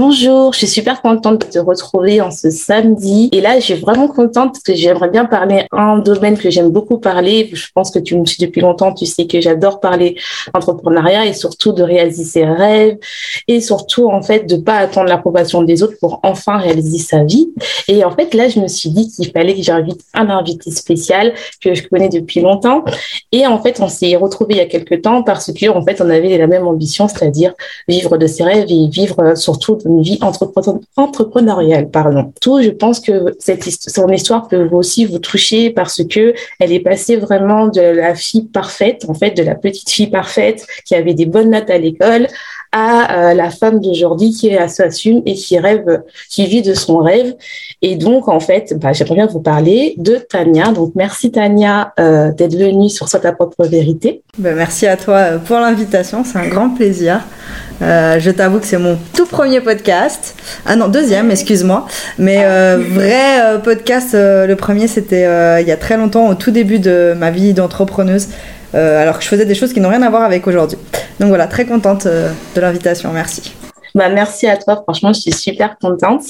Bonjour, je suis super contente de te retrouver en ce samedi. Et là, je suis vraiment contente parce que j'aimerais bien parler un domaine que j'aime beaucoup parler. Je pense que tu me suis depuis longtemps, tu sais que j'adore parler entrepreneuriat et surtout de réaliser ses rêves et surtout, en fait, de pas attendre l'approbation des autres pour enfin réaliser sa vie. Et en fait, là, je me suis dit qu'il fallait que j'invite un invité spécial que je connais depuis longtemps. Et en fait, on s'est retrouvés il y a quelques temps parce que, en fait, on avait la même ambition, c'est-à-dire vivre de ses rêves et vivre surtout une vie entrepreneuriale. Pardon. Tout, je pense que cette son histoire peut aussi vous toucher parce que elle est passée vraiment de la fille parfaite, en fait, de la petite fille parfaite qui avait des bonnes notes à l'école à euh, la femme d'aujourd'hui qui s'assume et qui rêve, qui vit de son rêve. Et donc, en fait, bah, j'aimerais bien vous parler de Tania. Donc, merci Tania euh, d'être venue sur Sois ta propre vérité. Ben, merci à toi euh, pour l'invitation, c'est un grand plaisir. je t'avoue que c'est mon tout premier podcast. Ah non, deuxième, excuse-moi. Mais vrai podcast, le premier, c'était il y a très longtemps, au tout début de ma vie d'entrepreneuse. Euh, alors que je faisais des choses qui n'ont rien à voir avec aujourd'hui. Donc voilà, très contente euh, de l'invitation, merci. Bah, merci à toi, franchement, je suis super contente.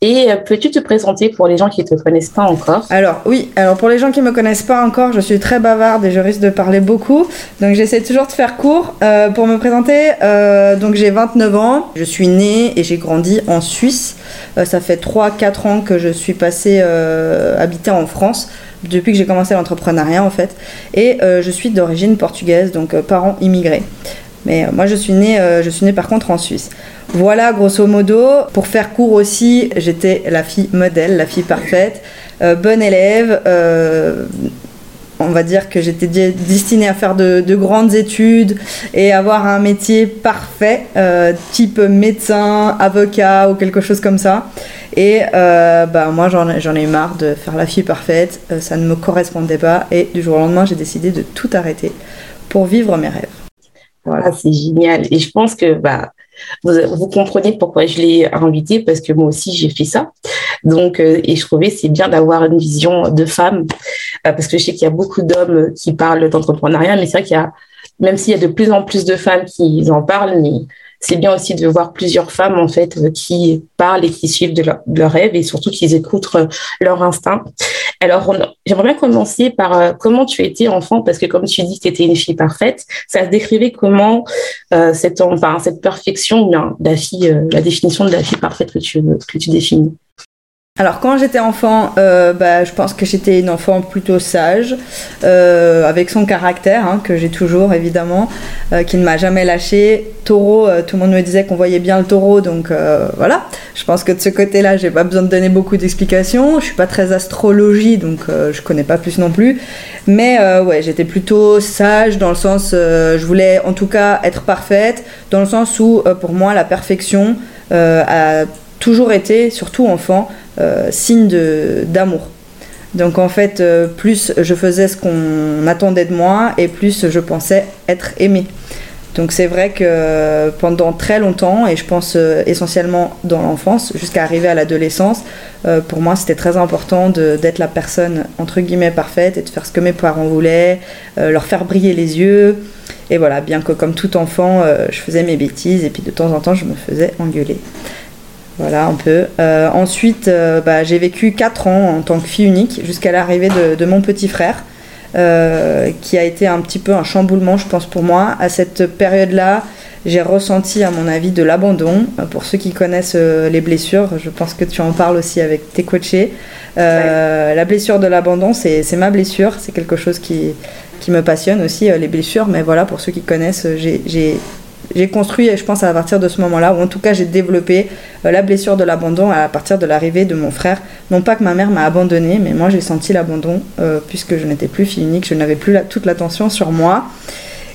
Et euh, peux-tu te présenter pour les gens qui ne te connaissent pas encore? Alors oui, alors pour les gens qui ne me connaissent pas encore, je suis très bavarde et je risque de parler beaucoup. Donc j'essaie toujours de faire court. pour me présenter, donc j'ai 29 ans, je suis née et j'ai grandi en Suisse. ça fait 3-4 ans que je suis passée habiter en France depuis que j'ai commencé l'entrepreneuriat en fait. Et euh, je suis d'origine portugaise, donc euh, parents immigrés. Mais euh, moi je suis née, je suis née par contre en Suisse. Voilà, grosso modo, pour faire court aussi, j'étais la fille modèle, la fille parfaite, bonne élève. On va dire que j'étais destinée à faire de, de, grandes études et avoir un métier parfait, type médecin, avocat ou quelque chose comme ça. Et euh, bah, moi, j'en ai marre de faire la fille parfaite, euh, ça ne me correspondait pas, et du jour au lendemain, j'ai décidé de tout arrêter pour vivre mes rêves. Voilà, c'est génial. Et je pense que bah, vous, comprenez pourquoi je l'ai invité, parce que moi aussi, j'ai fait ça. Donc, euh, et je trouvais c'est bien d'avoir une vision de femme, parce que je sais qu'il y a beaucoup d'hommes qui parlent d'entrepreneuriat, mais c'est vrai qu'il y a, même s'il y a de plus en plus de femmes qui en parlent, mais c'est bien aussi de voir plusieurs femmes en fait euh, qui parlent et qui suivent de leur rêves et surtout qui écoutent euh, leur instinct. Alors, j'aimerais bien commencer par euh, comment tu étais enfant, parce que comme tu dis que tu étais une fille parfaite, ça se décrivait comment cette, enfin, cette perfection, la, fille, la définition de la fille parfaite que tu, que tu définis? Alors quand j'étais enfant, euh, bah, je pense que j'étais une enfant plutôt sage, euh, avec son caractère, hein, que j'ai toujours évidemment, euh, qui ne m'a jamais lâché. Taureau, tout le monde me disait qu'on voyait bien le taureau, donc voilà. Je pense que de ce côté-là, j'ai pas besoin de donner beaucoup d'explications. Je suis pas très astrologie, donc je connais pas plus non plus. Mais ouais, j'étais plutôt sage dans le sens, je voulais en tout cas être parfaite, dans le sens où pour moi la perfection a toujours été, surtout enfant, euh, signe d'amour. Donc en fait, euh, plus je faisais ce qu'on attendait de moi et plus je pensais être aimée. Donc c'est vrai que pendant très longtemps, et je pense euh, essentiellement dans l'enfance, jusqu'à arriver à l'adolescence, pour moi c'était très important d'être la personne entre guillemets parfaite et de faire ce que mes parents voulaient, leur faire briller les yeux. Et voilà, bien que comme tout enfant, je faisais mes bêtises et puis de temps en temps je me faisais engueuler. Voilà, un peu. Euh, ensuite, euh, bah, j'ai vécu 4 ans en tant que fille unique jusqu'à l'arrivée de, mon petit frère, euh, qui a été un petit peu un chamboulement, je pense, pour moi. À cette période-là, j'ai ressenti, à mon avis, de l'abandon. Pour ceux qui connaissent les blessures, je pense que tu en parles aussi avec tes coachés. La blessure de l'abandon, c'est ma blessure. C'est quelque chose qui, qui me passionne aussi, les blessures. Mais voilà, pour ceux qui connaissent, j'ai j'ai construit, je pense, à partir de ce moment-là, ou en tout cas j'ai développé euh, la blessure de l'abandon à partir de l'arrivée de mon frère. Non pas que ma mère m'a abandonné, mais moi j'ai senti l'abandon euh, puisque je n'étais plus fille unique, je n'avais plus toute l'attention sur moi.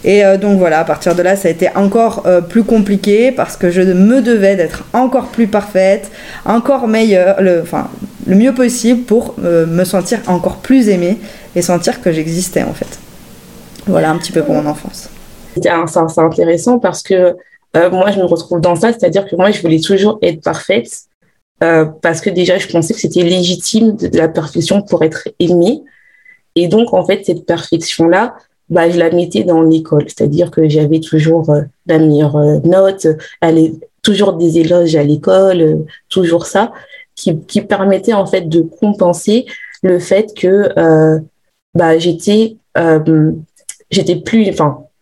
Et euh, donc voilà, à partir de là, ça a été encore plus compliqué parce que je me devais d'être encore plus parfaite, encore meilleure, le, enfin, le mieux possible pour me sentir encore plus aimée et sentir que j'existais en fait. Voilà un petit peu pour mon enfance c'est intéressant parce que euh, moi, je me retrouve dans ça, c'est-à-dire que moi, je voulais toujours être parfaite euh, parce que déjà, je pensais que c'était légitime la perfection pour être aimée. Et donc, en fait, cette perfection-là, bah, je la mettais dans l'école, c'est-à-dire que j'avais toujours euh, la meilleure note, toujours des éloges à l'école, toujours ça, qui, qui, permettait en fait de compenser le fait que bah, j'étais j'étais plus,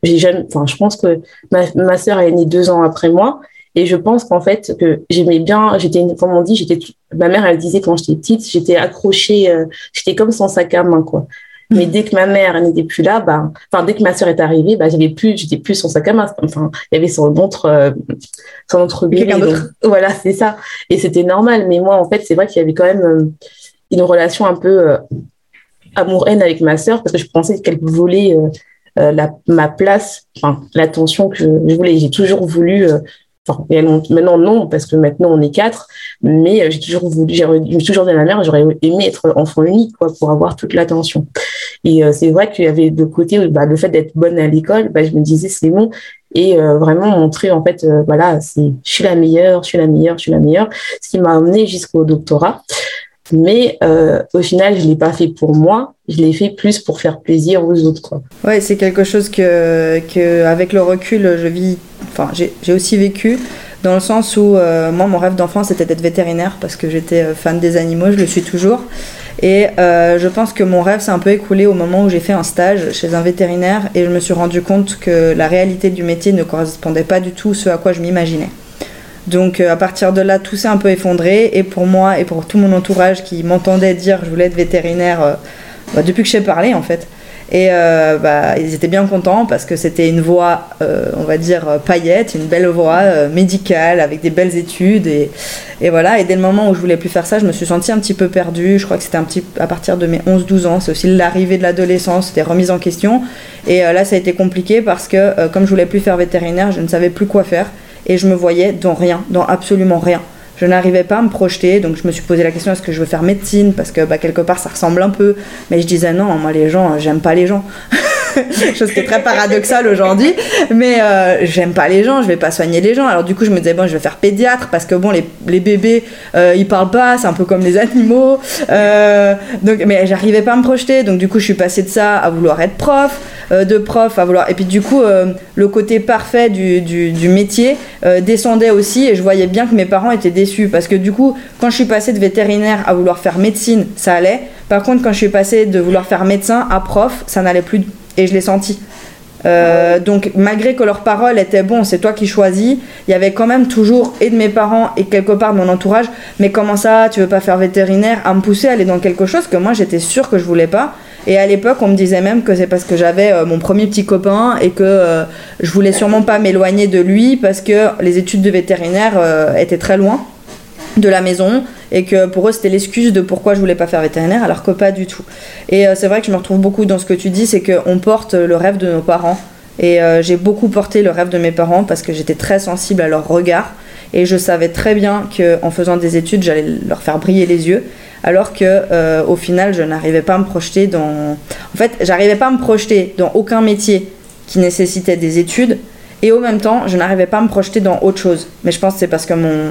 j'ai jamais, enfin, je pense que ma, ma sœur est née deux ans après moi. Et je pense qu'en fait, que j'aimais bien, j'étais, comme on dit, j'étais, ma mère, elle disait quand j'étais petite, j'étais accrochée, euh, j'étais comme son sac à main, quoi. Mm. Mais dès que ma mère n'était plus là, bah, enfin, dès que ma sœur est arrivée, bah, j'avais plus, j'étais plus son sac à main. Enfin, il y avait son autre, euh, son autre bébé. voilà, c'est ça. Et c'était normal. Mais moi, en fait, c'est vrai qu'il y avait quand même euh, une relation un peu amour-haine avec ma sœur parce que je pensais qu'elle volait euh, la, ma place, enfin l'attention que je, voulais. J'ai toujours voulu, euh, enfin maintenant non parce que maintenant on est quatre, mais euh, j'ai toujours voulu, j'ai toujours dit à ma mère, j'aurais aimé être enfant unique quoi pour avoir toute l'attention. Et c'est vrai qu'il y avait de côté bah, le fait d'être bonne à l'école, bah, je me disais c'est bon et vraiment montrer en fait voilà c'est je suis la meilleure je suis la meilleure je suis la meilleure ce qui m'a amené jusqu'au doctorat mais euh, au final, je l'ai pas fait pour moi, je l'ai fait plus pour faire plaisir aux autres. Quoi. Ouais, c'est quelque chose que, que, avec le recul, je vis. Enfin, j'ai aussi vécu dans le sens où euh, moi, mon rêve d'enfant, c'était d'être vétérinaire parce que j'étais euh, fan des animaux, je le suis toujours. Et je pense que mon rêve s'est un peu écoulé au moment où j'ai fait un stage chez un vétérinaire et je me suis rendu compte que la réalité du métier ne correspondait pas du tout à ce à quoi je m'imaginais. Donc euh, à partir de là, tout s'est un peu effondré. Et pour moi et pour tout mon entourage qui m'entendait dire je voulais être vétérinaire euh, bah, depuis que j'ai parlé en fait. Et euh, bah, ils étaient bien contents parce que c'était une voix, on va dire, paillette, une belle voix médicale avec des belles études. Et, et, voilà. Et dès le moment où je voulais plus faire ça, je me suis sentie un petit peu perdue. Je crois que c'était un petit à partir de mes 11-12 ans. C'est aussi l'arrivée de l'adolescence, des remises en question. Et là, ça a été compliqué parce que comme je voulais plus faire vétérinaire, je ne savais plus quoi faire et je me voyais dans rien, dans absolument rien. Je n'arrivais pas à me projeter, donc je me suis posé la question est-ce que je veux faire médecine? Parce que bah, quelque part ça ressemble un peu, mais je disais non, moi les gens, j'aime pas les gens. chose qui est très paradoxale aujourd'hui, mais euh, j'aime pas les gens, je vais pas soigner les gens. Alors du coup, je me disais bon, je vais faire pédiatre parce que bon, les, les bébés, euh, ils parlent pas, c'est un peu comme les animaux. Euh, donc, mais j'arrivais pas à me projeter, donc du coup, je suis passée de ça à vouloir être prof, de prof à vouloir. Et puis du coup, le côté parfait du, du, du métier descendait aussi, et je voyais bien que mes parents étaient déçus parce que du coup, quand je suis passée de vétérinaire à vouloir faire médecine, ça allait. Par contre, quand je suis passée de vouloir faire médecin à prof, ça n'allait plus et je l'ai senti. Euh, donc malgré que leurs paroles étaient bon, c'est toi qui choisis, il y avait quand même toujours et de mes parents et quelque part de mon entourage, mais comment ça, tu veux pas faire vétérinaire, à me pousser à aller dans quelque chose que moi j'étais sûre que je voulais pas. Et à l'époque, on me disait même que c'est parce que j'avais euh, mon premier petit copain et que euh, je voulais sûrement pas m'éloigner de lui parce que les études de vétérinaire étaient très loin de la maison et que pour eux c'était l'excuse de pourquoi je voulais pas faire vétérinaire alors que pas du tout. Et euh, c'est vrai que je me retrouve beaucoup dans ce que tu dis, c'est qu'on porte le rêve de nos parents. Et euh, j'ai beaucoup porté le rêve de mes parents parce que j'étais très sensible à leur regard. Et je savais très bien qu'en faisant des études j'allais leur faire briller les yeux. Alors que euh, au final je n'arrivais pas à me projeter dans en fait j'arrivais pas à me projeter dans aucun métier qui nécessitait des études. Et au même temps je n'arrivais pas à me projeter dans autre chose. Mais je pense que c'est parce que mon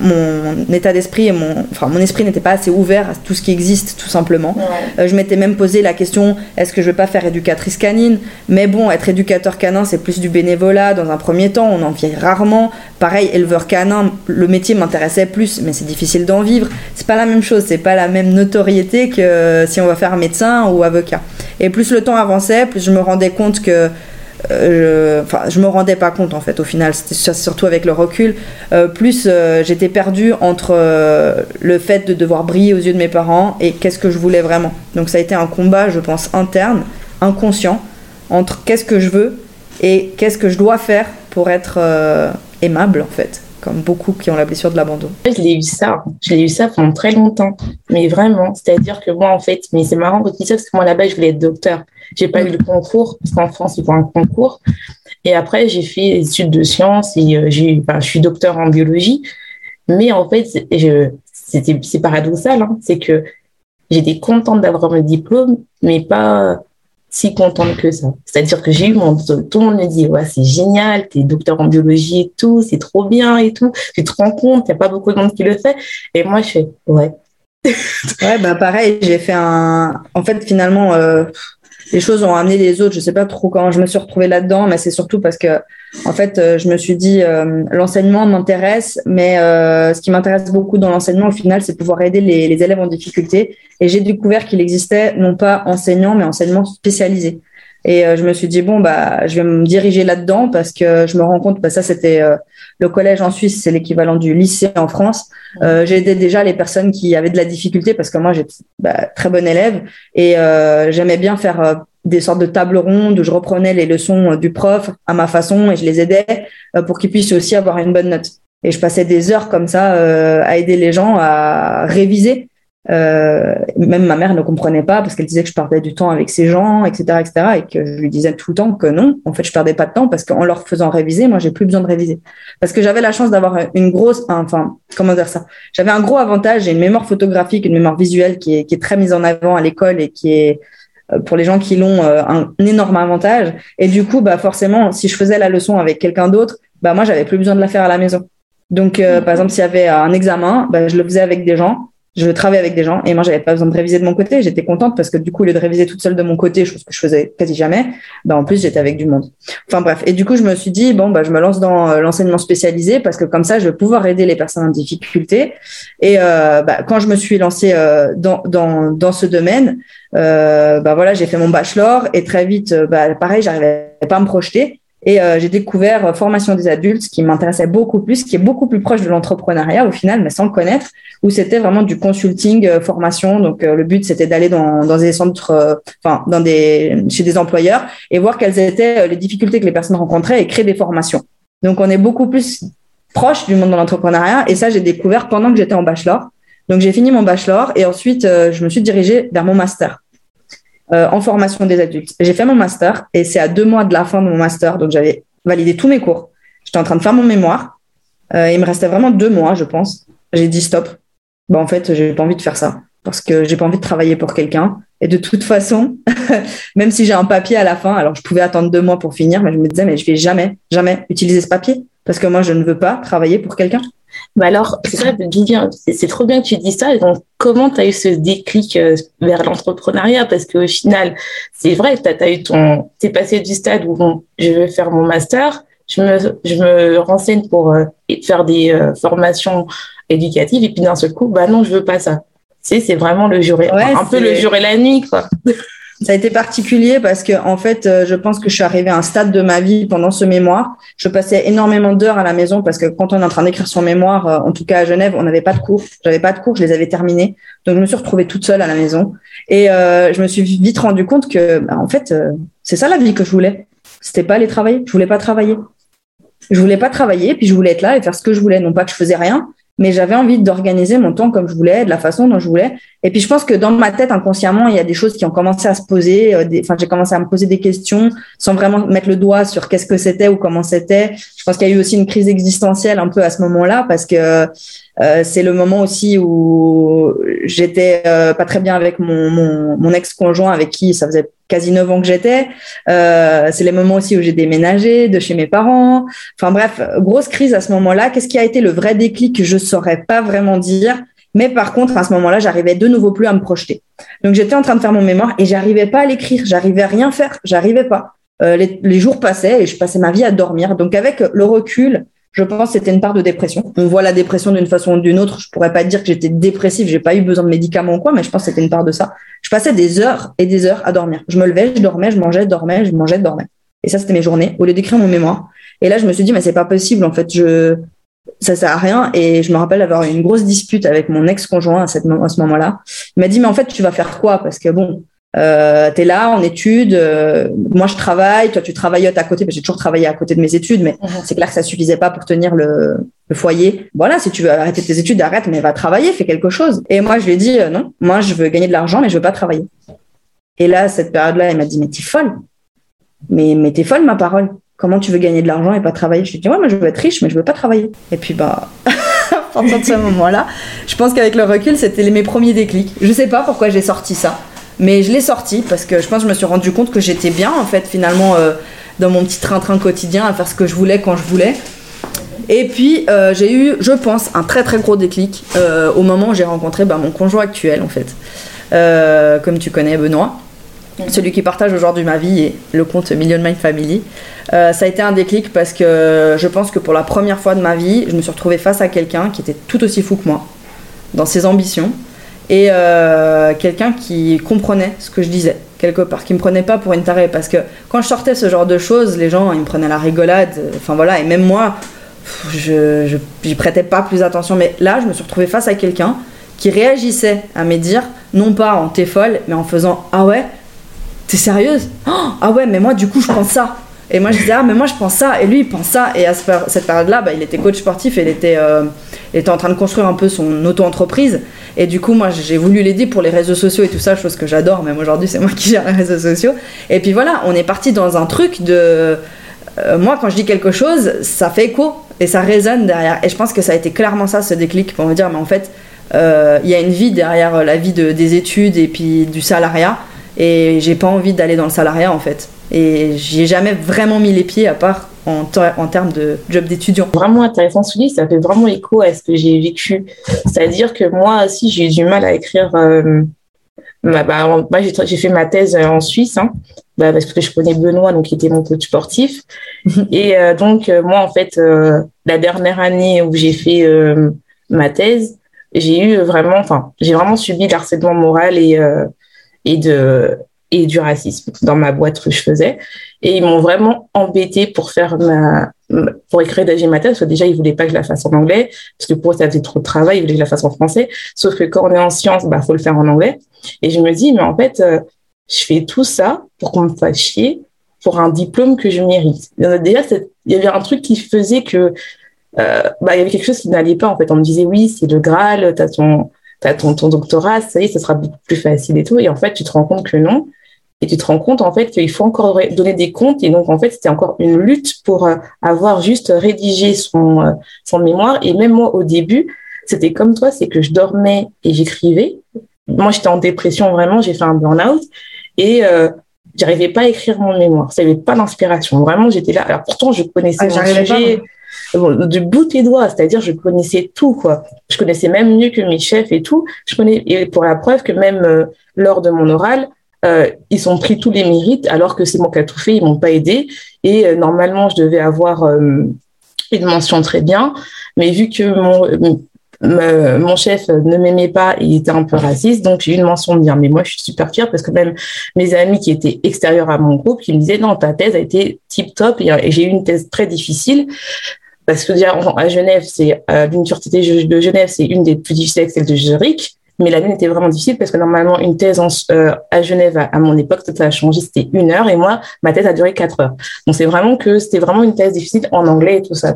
mon état d'esprit et mon, enfin, mon esprit n'était pas assez ouvert à tout ce qui existe, tout simplement. Euh, je m'étais même posé la question est-ce que je vais pas faire éducatrice canine? Mais bon, être éducateur canin, c'est plus du bénévolat dans un premier temps, on en vit rarement. Pareil, éleveur canin, le métier m'intéressait plus, mais c'est difficile d'en vivre. C'est pas la même chose, c'est pas la même notoriété que si on va faire médecin ou avocat. Et plus le temps avançait, plus je me rendais compte que euh, je, enfin, je me rendais pas compte en fait au final, c'était surtout avec le recul. Euh, plus euh, j'étais perdue entre le fait de devoir briller aux yeux de mes parents et qu'est-ce que je voulais vraiment. Donc ça a été un combat, je pense, interne, inconscient, entre qu'est-ce que je veux et qu'est-ce que je dois faire pour être aimable en fait comme beaucoup qui ont la blessure de l'abandon. Je l'ai eu ça, je l'ai eu ça pendant très longtemps, mais vraiment, c'est-à-dire que moi en fait, mais c'est marrant parce que moi là-bas je voulais être docteur. J'ai pas eu le concours parce qu'en France il faut un concours. Et après j'ai fait des études de sciences et euh, j'ai, enfin, je suis docteur en biologie. Mais en fait, je, c'était, c'est paradoxal, hein, c'est que j'étais contente d'avoir mon diplôme, mais pas si contente que ça. C'est-à-dire que j'ai eu mon, tout le monde me dit, ouais, c'est génial, t'es docteur en biologie et tout, c'est trop bien et tout. Tu te rends compte, il n'y a pas beaucoup de monde qui le fait. Et moi, je fais, ouais. ouais, bah pareil, j'ai fait un. En fait, finalement, euh, les choses ont amené les autres. Je sais pas trop comment je me suis retrouvée là-dedans, mais c'est surtout parce que, en fait, euh, je me suis dit, euh, l'enseignement m'intéresse, mais euh, ce qui m'intéresse beaucoup dans l'enseignement, au final, c'est pouvoir aider les, les, élèves en difficulté. Et j'ai découvert qu'il existait non pas enseignant, mais enseignement spécialisé. Et je me suis dit bon bah je vais me diriger là-dedans parce que je me rends compte bah ça c'était le collège en Suisse c'est l'équivalent du lycée en France. Euh, j'ai aidé déjà les personnes qui avaient de la difficulté parce que moi j'étais bah, très bonne élève et euh, j'aimais bien faire des sortes de tables rondes où je reprenais les leçons du prof à ma façon et je les aidais pour qu'ils puissent aussi avoir une bonne note. Et je passais des heures comme ça à aider les gens à réviser euh, même ma mère ne comprenait pas parce qu'elle disait que je perdais du temps avec ces gens, etc., etc., et que je lui disais tout le temps que non, en fait, je perdais pas de temps parce qu'en leur faisant réviser, moi, j'ai plus besoin de réviser. Parce que j'avais la chance d'avoir une grosse, enfin, comment dire ça? J'avais un gros avantage, j'ai une mémoire photographique, une mémoire visuelle qui est, qui est très mise en avant à l'école et qui est euh, pour les gens qui l'ont euh, un, énorme avantage. Et du coup, bah forcément, si je faisais la leçon avec quelqu'un d'autre, bah moi, j'avais plus besoin de la faire à la maison. Donc, par exemple, s'il y avait un examen, bah, je le faisais avec des gens je travaillais avec des gens et moi j'avais pas besoin de réviser de mon côté. J'étais contente parce que du coup au lieu de réviser toute seule de mon côté chose que je faisais quasi jamais bah en plus j'étais avec du monde. Enfin bref. Et du coup je me suis dit bon bah je me lance dans euh, l'enseignement spécialisé parce que comme ça je vais pouvoir aider les personnes en difficulté. Et euh, bah, quand je me suis lancée euh, dans, dans dans ce domaine euh, bah voilà j'ai fait mon bachelor et très vite euh, bah pareil j'arrivais pas à me projeter et euh, j'ai découvert euh, formation des adultes, qui m'intéressait beaucoup plus, qui est beaucoup plus proche de l'entrepreneuriat au final, mais sans le connaître, où c'était vraiment du consulting, euh, formation. Donc le but c'était d'aller dans, dans des centres, enfin dans des chez des employeurs et voir quelles étaient les difficultés que les personnes rencontraient et créer des formations. Donc on est beaucoup plus proche du monde de l'entrepreneuriat et ça j'ai découvert pendant que j'étais en bachelor. Donc j'ai fini mon bachelor et ensuite je me suis dirigée vers mon master. Euh, en formation des adultes. J'ai fait mon master et c'est à deux mois de la fin de mon master, donc j'avais validé tous mes cours. J'étais en train de faire mon mémoire. Euh, il me restait vraiment deux mois, je pense. J'ai dit stop. Bon, en fait, j'ai pas envie de faire ça parce que j'ai pas envie de travailler pour quelqu'un. Et de toute façon, même si j'ai un papier à la fin, alors je pouvais attendre deux mois pour finir, mais je me disais, mais je vais jamais, jamais utiliser ce papier parce que moi, je ne veux pas travailler pour quelqu'un. Bah alors, c'est trop bien que tu dis ça. Donc, comment tu as eu ce déclic euh, vers l'entrepreneuriat? Parce qu'au final, c'est vrai, tu as, eu ton, es passé du stade où bon, je veux faire mon master, je me, je me renseigne pour euh, faire des euh, formations éducatives, et puis d'un seul coup, bah non, je veux pas ça. Tu sais, c'est vraiment le jour un peu le jour et la nuit, quoi. Ça a été particulier parce que en fait, euh, je pense que je suis arrivée à un stade de ma vie pendant ce mémoire. Je passais énormément d'heures à la maison parce que quand on est en train d'écrire son mémoire, euh, en tout cas à Genève, on n'avait pas de cours. J'avais pas de cours, je les avais terminés. Donc je me suis retrouvée toute seule à la maison et euh, je me suis vite rendu compte que, bah, en fait, c'est ça la vie que je voulais. C'était pas aller travailler. Je voulais pas travailler. Je voulais pas travailler, puis je voulais être là et faire ce que je voulais. Non pas que je faisais rien, mais j'avais envie d'organiser mon temps comme je voulais, de la façon dont je voulais. Et puis je pense que dans ma tête, inconsciemment, il y a des choses qui ont commencé à se poser. Euh, enfin, j'ai commencé à me poser des questions sans vraiment mettre le doigt sur qu'est-ce que c'était ou comment c'était. Je pense qu'il y a eu aussi une crise existentielle un peu à ce moment-là parce que euh, c'est le moment aussi où j'étais euh, pas très bien avec mon, mon, mon ex-conjoint avec qui ça faisait quasi neuf ans que j'étais. Euh, c'est les moments aussi où j'ai déménagé de chez mes parents. Enfin bref, grosse crise à ce moment-là. Qu'est-ce qui a été le vrai déclic Je saurais pas vraiment dire? Mais par contre, à ce moment-là, j'arrivais de nouveau plus à me projeter. Donc j'étais en train de faire mon mémoire et j'arrivais pas à l'écrire, j'arrivais à rien faire, j'arrivais pas. Euh, les, jours passaient et je passais ma vie à dormir. Donc avec le recul, je pense que c'était une part de dépression. On voit la dépression d'une façon ou d'une autre. Je pourrais pas dire que j'étais dépressive, j'ai pas eu besoin de médicaments ou quoi, mais je pense que c'était une part de ça. Je passais des heures et des heures à dormir. Je me levais, je dormais, je mangeais, je dormais, je mangeais, je dormais. Et ça, c'était mes journées, au lieu d'écrire mon mémoire. Et là, je me suis dit, mais c'est pas possible, en fait, je, ça sert à rien. Et je me rappelle avoir eu une grosse dispute avec mon ex-conjoint à, cette, à ce moment-là. Il m'a dit, mais en fait, tu vas faire quoi? Parce que bon, euh, tu es là en études, euh, moi je travaille, toi tu travailles à côté, j'ai toujours travaillé à côté de mes études, mais mhm. c'est clair que ça suffisait pas pour tenir le, le, foyer. Voilà, si tu veux arrêter tes études, arrête, mais va travailler, fais quelque chose. Et moi je lui ai dit, euh, non, moi je veux gagner de l'argent, mais je veux pas travailler. Et là, cette période-là, il m'a dit, mais t'es folle. Mais, mais t'es folle, ma parole. Comment tu veux gagner de l'argent et pas travailler? Je lui dit, ouais, moi je veux être riche, mais je veux pas travailler. Et puis, bah, à partir de ce moment-là, je pense qu'avec le recul, c'était mes premiers déclics. Je sais pas pourquoi j'ai sorti ça, mais je l'ai sorti parce que je pense que je me suis rendu compte que j'étais bien, en fait, finalement, euh, dans mon petit train-train quotidien, à faire ce que je voulais quand je voulais. Et puis, euh, j'ai eu, je pense, un très très gros déclic euh, au moment où j'ai rencontré bah, mon conjoint actuel, en fait. comme tu connais, Benoît celui qui partage aujourd'hui ma vie et le compte Million Mind Family. Euh, ça a été un déclic parce que je pense que pour la première fois de ma vie, je me suis retrouvée face à quelqu'un qui était tout aussi fou que moi dans ses ambitions et euh, quelqu'un qui comprenait ce que je disais quelque part, qui me prenait pas pour une tarée parce que quand je sortais ce genre de choses, les gens ils me prenaient la rigolade, enfin voilà, et même moi, je j'y prêtais pas plus attention. Mais là, je me suis retrouvée face à quelqu'un qui réagissait à mes dires, non pas en t'es folle, mais en faisant ah ouais, T'es sérieuse? Oh, Ah ouais, mais moi, du coup, je pense ça. Et moi, je disais, ah, mais moi, je pense ça. Et lui, il pense ça. Et à cette période-là, bah, il était coach sportif et il était, euh, était en train de construire un peu son auto-entreprise. Et du coup, moi, j'ai voulu l'aider pour les réseaux sociaux et tout ça, chose que j'adore. Même aujourd'hui, c'est moi qui gère les réseaux sociaux. Et puis voilà, on est parti dans un truc de. Euh, moi, quand je dis quelque chose, ça fait écho et ça résonne derrière. Et je pense que ça a été clairement ça, ce déclic, pour me dire, mais en fait, euh, il y a une vie derrière la vie de, des études et puis du salariat. Et j'ai pas envie d'aller dans le salariat en fait. Et j'ai jamais vraiment mis les pieds à part en, en termes de job d'étudiant. Vraiment intéressant ce que ça fait vraiment écho à ce que j'ai vécu. C'est-à-dire que moi aussi j'ai eu du mal à écrire. Euh, bah, moi j'ai fait ma thèse en Suisse, hein, bah, parce que je connais Benoît, donc qui était mon coach sportif. Et euh, donc euh, moi en fait la dernière année où j'ai fait ma thèse, j'ai eu vraiment, enfin j'ai vraiment subi l'harcèlement moral et et de et du racisme dans ma boîte que je faisais. Et ils m'ont vraiment embêté pour faire ma, pour écrire ma thèse, parce que déjà, ils voulaient pas que je la fasse en anglais, parce que pour eux, ça faisait trop de travail, ils voulaient que je la fasse en français. Sauf que quand on est en sciences, bah, faut le faire en anglais. Et je me dis, mais en fait, euh, je fais tout ça pour qu'on me fasse chier pour un diplôme que je mérite. Déjà, il y avait un truc qui faisait que, euh, bah, il y avait quelque chose qui n'allait pas, en fait. On me disait, oui, c'est le Graal, t'as ton, tu ton, ton doctorat, ça y est, ça sera beaucoup plus facile et tout. Et en fait, tu te rends compte que non. Et tu te rends compte, en fait, qu'il faut encore donner des comptes. Et donc, en fait, c'était encore une lutte pour euh, avoir juste rédigé son, euh, son mémoire. Et même moi, au début, c'était comme toi, c'est que je dormais et j'écrivais. Moi, j'étais en dépression, vraiment. J'ai fait un burn-out. Et euh, j'arrivais pas à écrire mon mémoire. Ça n'avait pas d'inspiration. Vraiment, j'étais là. Alors, pourtant, je connaissais ah, mon sujet du bout des doigts, c'est-à-dire je connaissais tout quoi. Je connaissais même mieux que mes chefs et tout. Je connais et pour la preuve que même euh, lors de mon oral, euh, ils ont pris tous les mérites alors que c'est moi qui a tout m'ont pas aidé et euh, normalement je devais avoir une mention très bien, mais vu que mon mon chef ne m'aimait pas, il était un peu raciste, donc j'ai eu une mention de bien. Mais moi, je suis super fière parce que même mes amis qui étaient extérieurs à mon groupe, qui me disaient non, ta thèse a été tip top et j'ai eu une thèse très difficile parce que déjà à Genève, c'est euh, l'université de Genève, c'est une des plus difficiles, celle de Zurich. Mais la mienne était vraiment difficile parce que normalement, une thèse euh, à Genève, à, mon époque, ça a changé, c'était une heure et moi, ma thèse a duré quatre heures. Donc c'est vraiment que c'était vraiment une thèse difficile en anglais et tout ça.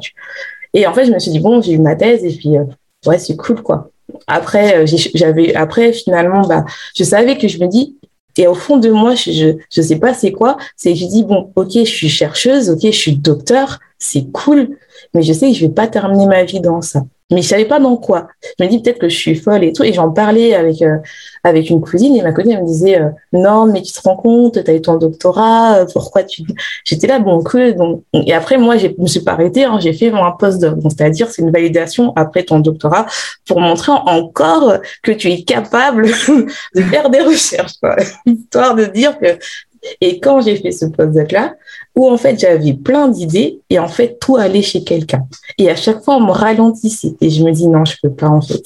Et en fait, je me suis dit, bon, j'ai eu ma thèse et puis, euh, ouais, c'est cool, quoi. après, j'avais, après, finalement, bah, je savais que je me dis, et au fond de moi, je, je, sais pas c'est quoi, c'est je dis, bon, ok, je suis chercheuse, ok, je suis docteur, c'est cool, mais je sais que je vais pas terminer ma vie dans ça mais je savais pas dans quoi. Je me dis peut-être que je suis folle et tout. Et j'en parlais avec euh, avec une cousine et ma cousine elle me disait euh, non mais tu te rends compte, tu as eu ton doctorat, euh, pourquoi tu J'étais là bon que donc et après moi je me suis pas arrêtée, hein, j'ai fait mon post donc c'est-à-dire c'est une validation après ton doctorat pour montrer encore que tu es capable de faire des recherches, quoi. histoire de dire que et quand j'ai fait ce post là où en fait j'avais plein d'idées et en fait tout allait chez quelqu'un. Et à chaque fois on me ralentissait et je me dis non je peux pas en fait.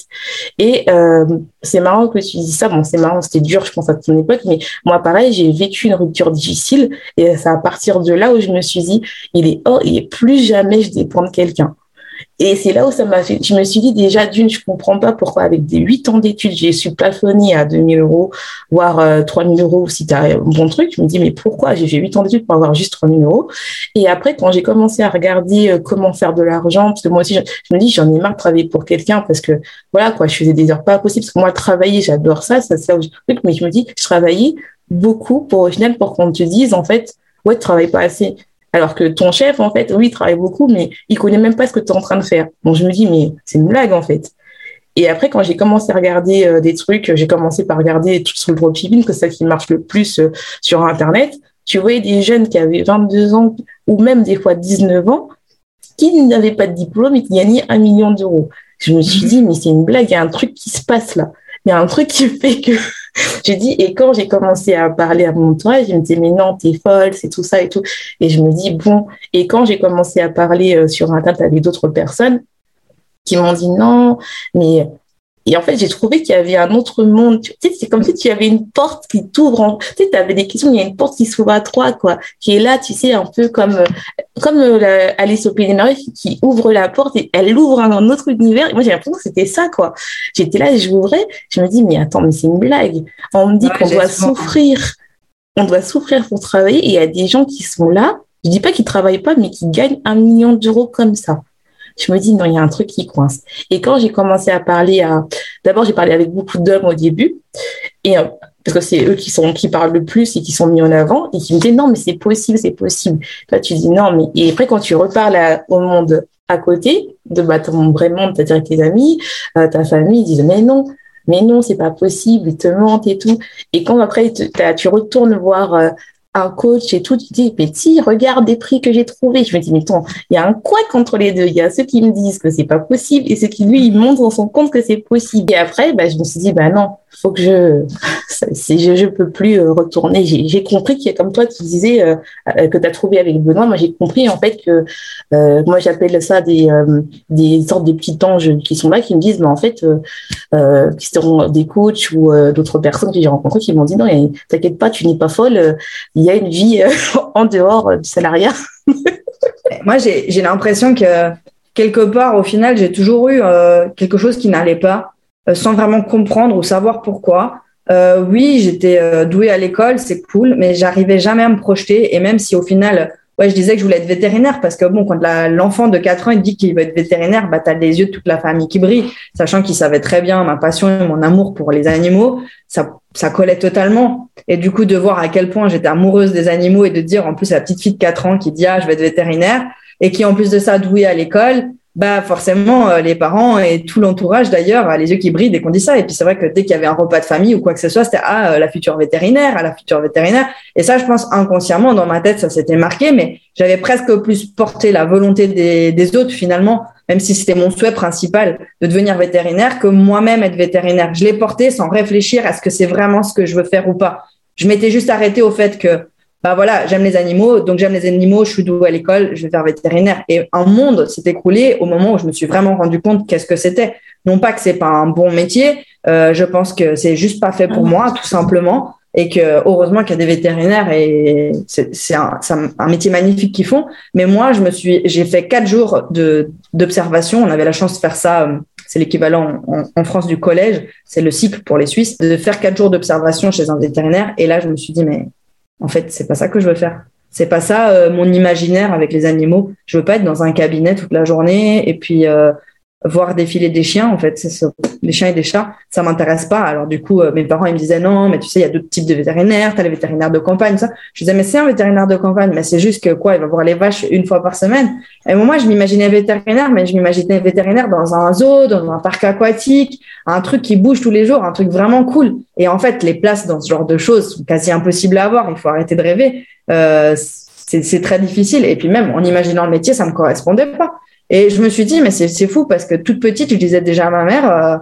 Et euh, c'est marrant que tu dis ça. Bon c'est marrant c'était dur je pense à ton époque mais moi pareil j'ai vécu une rupture difficile et c'est à partir de là où je me suis dit il est oh il est plus jamais je dépends de quelqu'un. Et c'est là où ça m'a fait. Je me suis dit déjà, d'une, je comprends pas pourquoi avec des huit ans d'études, j'ai su plafonner à 2000 euros, voire euh, 3000 euros si tu as un bon truc. Je me dis, mais pourquoi? J'ai fait huit ans d'études pour avoir juste 3000 euros. Et après, quand j'ai commencé à regarder euh, comment faire de l'argent, parce que moi aussi, je, me dis, j'en ai marre de travailler pour quelqu'un parce que voilà, quoi, je faisais des heures pas possibles. Parce que moi, travailler, j'adore ça, ça, c'est Mais je me dis, je travaillais beaucoup pour au final, pour qu'on te dise, en fait, ouais, tu travailles pas assez. Alors que ton chef, en fait, oui, il travaille beaucoup, mais il connaît même pas ce que tu es en train de faire. Donc je me dis, mais c'est une blague, en fait. Et après, quand j'ai commencé à regarder euh, des trucs, j'ai commencé par regarder tout sur le dropshipping, que c'est ça qui marche le plus euh, sur Internet. Tu voyais des jeunes qui avaient 22 ans ou même des fois 19 ans qui n'avaient pas de diplôme et qui gagnaient un million d'euros. Je me suis dit, mais c'est une blague, il y a un truc qui se passe là. Il y a un truc qui fait que j'ai dit, et quand j'ai commencé à parler à mon entourage, je me disais, mais non, t'es folle, c'est tout ça et tout. Et je me dis, bon, et quand j'ai commencé à parler euh, sur Internet avec d'autres personnes qui m'ont dit, non, mais et en fait, j'ai trouvé qu'il y avait un autre monde. Tu sais, c'est comme si tu avais une porte qui t'ouvre. Tu sais, tu avais des questions, il y a une porte qui s'ouvre à trois, quoi, qui est là, tu sais, un peu comme comme euh, Alice au Pays des Merveilles qui ouvre la porte et elle ouvre un, autre univers. Et moi, j'ai l'impression que c'était ça, quoi. J'étais là et je m'ouvrais. Je me dis, mais attends, mais c'est une blague. On me dit qu'on doit souffrir. On doit souffrir pour travailler. Et il y a des gens qui sont là. Je dis pas qu'ils travaillent pas, mais qui gagnent un million d'euros comme ça je me dis non, il y a un truc qui coince. Et quand j'ai commencé à parler à, d'abord j'ai parlé avec beaucoup d'hommes au début, et euh, parce que c'est eux qui sont qui parlent le plus et qui sont mis en avant et qui me disent non mais c'est possible, c'est possible. Toi tu dis non mais et après quand tu reparles au monde à côté de bah, ton vrai monde, c'est-à-dire tes amis, euh, ta famille, ils disent mais non, mais non, c'est pas possible, ils te mentent et tout. Et quand après tu retournes voir euh, un coach et tout, tu dis, si, regarde des prix que j'ai trouvés. Je me dis, mais attends, il y a un quoi entre les deux. Il y a ceux qui me disent que c'est pas possible et ceux qui, lui, ils montrent dans son compte que c'est possible. Et après, bah, je me suis dit, bah non, faut que je, je, je peux plus euh, retourner. J'ai compris qu'il y a, comme toi, tu disais, euh, euh, que tu as trouvé avec Benoît. Moi, j'ai compris, en fait, que, moi, j'appelle ça des, des sortes de petits anges qui sont là, qui me disent, mais en fait, qui seront des coachs ou d'autres personnes que j'ai rencontrées qui m'ont dit, non, t'inquiète pas, tu n'es pas folle. Il y a une vie en dehors du salariat. moi, j'ai l'impression que quelque part, au final, j'ai toujours eu quelque chose qui n'allait pas. Euh, sans vraiment comprendre ou savoir pourquoi. Euh, oui, j'étais euh, douée à l'école, c'est cool, mais j'arrivais jamais à me projeter. Et même si au final, ouais, je disais que je voulais être vétérinaire, parce que bon, quand l'enfant de 4 ans il dit qu'il veut être vétérinaire, bah t'as les yeux de toute la famille qui brillent, sachant qu'il savait très bien ma passion et mon amour pour les animaux, ça, ça collait totalement. Et du coup, de voir à quel point j'étais amoureuse des animaux et de dire en plus à la petite fille de 4 ans qui dit ah je vais être vétérinaire et qui en plus de ça douée à l'école, bah forcément euh, les parents et tout l'entourage d'ailleurs a les yeux qui brillent dès qu'on dit ça. Et puis c'est vrai que dès qu'il y avait un repas de famille ou quoi que ce soit c'était ah euh, la future vétérinaire à la future vétérinaire. Et ça je pense inconsciemment dans ma tête ça s'était marqué mais j'avais presque plus porté la volonté des, des autres finalement même si c'était mon souhait principal de devenir vétérinaire que moi-même être vétérinaire. Je l'ai porté sans réfléchir à ce que c'est vraiment ce que je veux faire ou pas. Je m'étais juste arrêté au fait que bah voilà, j'aime les animaux, donc j'aime les animaux, je suis douée à l'école, je vais faire vétérinaire. Et un monde s'est écroulé au moment où je me suis vraiment rendu compte qu'est-ce que c'était. Non pas que c'est pas un bon métier, euh, je pense que c'est juste pas fait pour moi, tout simplement, et que heureusement qu'il y a des vétérinaires et c'est un, un, métier magnifique qu'ils font. Mais moi, je me suis, j'ai fait quatre jours de d'observation. On avait la chance de faire ça. Euh, c'est l'équivalent en, en, France du collège. C'est le cycle pour les Suisses de faire quatre jours d'observation chez un vétérinaire. Et là, je me suis dit mais en fait, c'est pas ça que je veux faire. C'est pas ça euh, mon imaginaire avec les animaux. Je veux pas être dans un cabinet toute la journée et puis euh, voir défiler des chiens, en fait, les chiens et des chats, ça m'intéresse pas. Alors du coup, euh, mes parents ils me disaient non, mais tu sais, il y a d'autres types de vétérinaires, t'as les vétérinaires de campagne, ça. Je disais mais c'est un vétérinaire de campagne, mais c'est juste que quoi, il va voir les vaches une fois par semaine. Et moi, je m'imaginais vétérinaire, mais je m'imaginais vétérinaire dans un zoo, dans un parc aquatique, un truc qui bouge tous les jours, un truc vraiment cool. Et en fait, les places dans ce genre de choses sont quasi impossibles à avoir. Il faut arrêter de rêver. Euh, c'est très difficile. Et puis même en imaginant le métier, ça me correspondait pas. Et je me suis dit, mais c'est fou parce que toute petite, je disais déjà à ma mère, euh,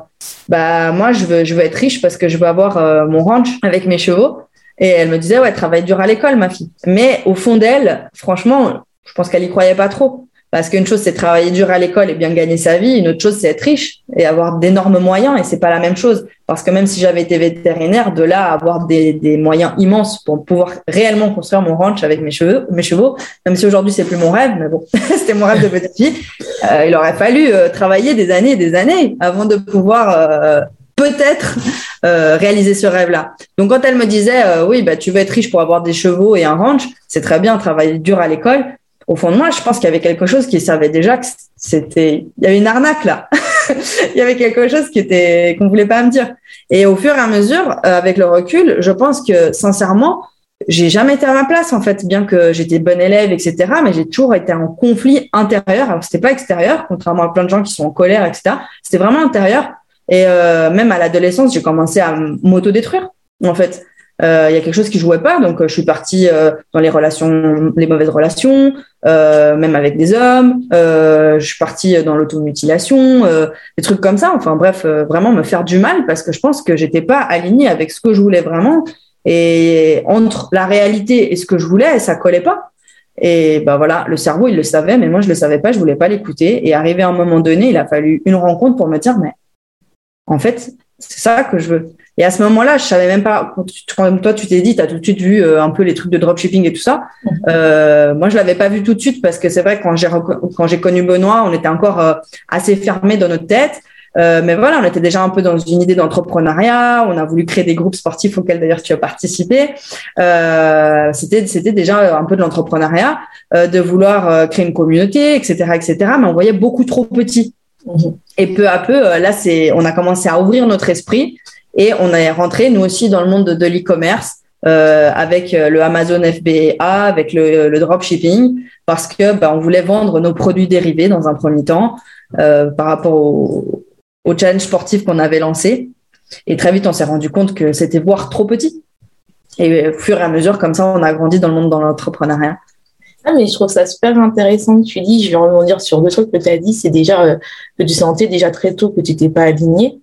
bah moi, je veux, je veux être riche parce que je veux avoir euh, mon ranch avec mes chevaux. Et elle me disait, ouais, travaille dur à l'école, ma fille. Mais au fond d'elle, franchement, je pense qu'elle y croyait pas trop. Parce qu'une chose, c'est travailler dur à l'école et bien gagner sa vie. Une autre chose, c'est être riche et avoir d'énormes moyens. Et c'est pas la même chose. Parce que même si j'avais été vétérinaire, de là à avoir des, des, moyens immenses pour pouvoir réellement construire mon ranch avec mes cheveux, mes chevaux, même si aujourd'hui c'est plus mon rêve, mais bon, c'était mon rêve de petite fille. Euh, il aurait fallu euh, travailler des années et des années avant de pouvoir euh, peut-être euh, réaliser ce rêve-là. Donc quand elle me disait, euh, oui, bah tu veux être riche pour avoir des chevaux et un ranch, c'est très bien, travailler dur à l'école au fond de moi, je pense qu'il y avait quelque chose qui savait déjà que c'était, il y avait une arnaque là. il y avait quelque chose qui était, qu'on voulait pas me dire. Et au fur et à mesure, euh, avec le recul, je pense que sincèrement, j'ai jamais été à ma place en fait, bien que j'étais bonne élève, etc. Mais j'ai toujours été en conflit intérieur. Alors c'était pas extérieur, contrairement à plein de gens qui sont en colère, etc. C'était vraiment intérieur. Et euh, même à l'adolescence, j'ai commencé à m'auto-détruire en fait. Euh, il y a quelque chose qui jouait pas, donc euh, je suis partie euh, dans les relations, les mauvaises relations, même avec des hommes. je suis partie dans l'automutilation, des trucs comme ça. Enfin bref, vraiment me faire du mal parce que je pense que j'étais pas alignée avec ce que je voulais vraiment. Et entre la réalité et ce que je voulais, ça collait pas. Et ben voilà, le cerveau, il le savait, mais moi, je le savais pas, je voulais pas l'écouter. Et arrivé à un moment donné, il a fallu une rencontre pour me dire, mais en fait, c'est ça que je veux. Et à ce moment-là, je savais même pas. Quand, toi, tu t'es dit, tu as tout de suite vu euh, un peu les trucs de dropshipping et tout ça. Mhm. Euh, moi, je l'avais pas vu tout de suite parce que c'est vrai que quand j'ai quand j'ai connu Benoît, on était encore euh, assez fermé dans notre tête. Euh, mais voilà, on était déjà un peu dans une idée d'entrepreneuriat. On a voulu créer des groupes sportifs auxquels d'ailleurs tu as participé. Euh, c'était c'était déjà un peu de l'entrepreneuriat, de vouloir créer une communauté, etc., etc. Mais on voyait beaucoup trop petit. Et peu à peu, là, c'est on a commencé à ouvrir notre esprit et on est rentré, nous aussi, dans le monde de, l'e-commerce euh, avec euh, le Amazon FBA, avec le, dropshipping, parce que bah, on voulait vendre nos produits dérivés dans un premier temps euh, par rapport au, au challenge sportif qu'on avait lancé. Et très vite, on s'est rendu compte que c'était voire trop petit. Et au fur et à mesure, comme ça, on a grandi dans le monde dans l'entrepreneuriat. Ah, mais je trouve ça super intéressant que tu dis. Je vais rebondir sur deux trucs que tu as dit. C'est déjà euh, que tu sentais déjà très tôt que tu n'étais pas aligné.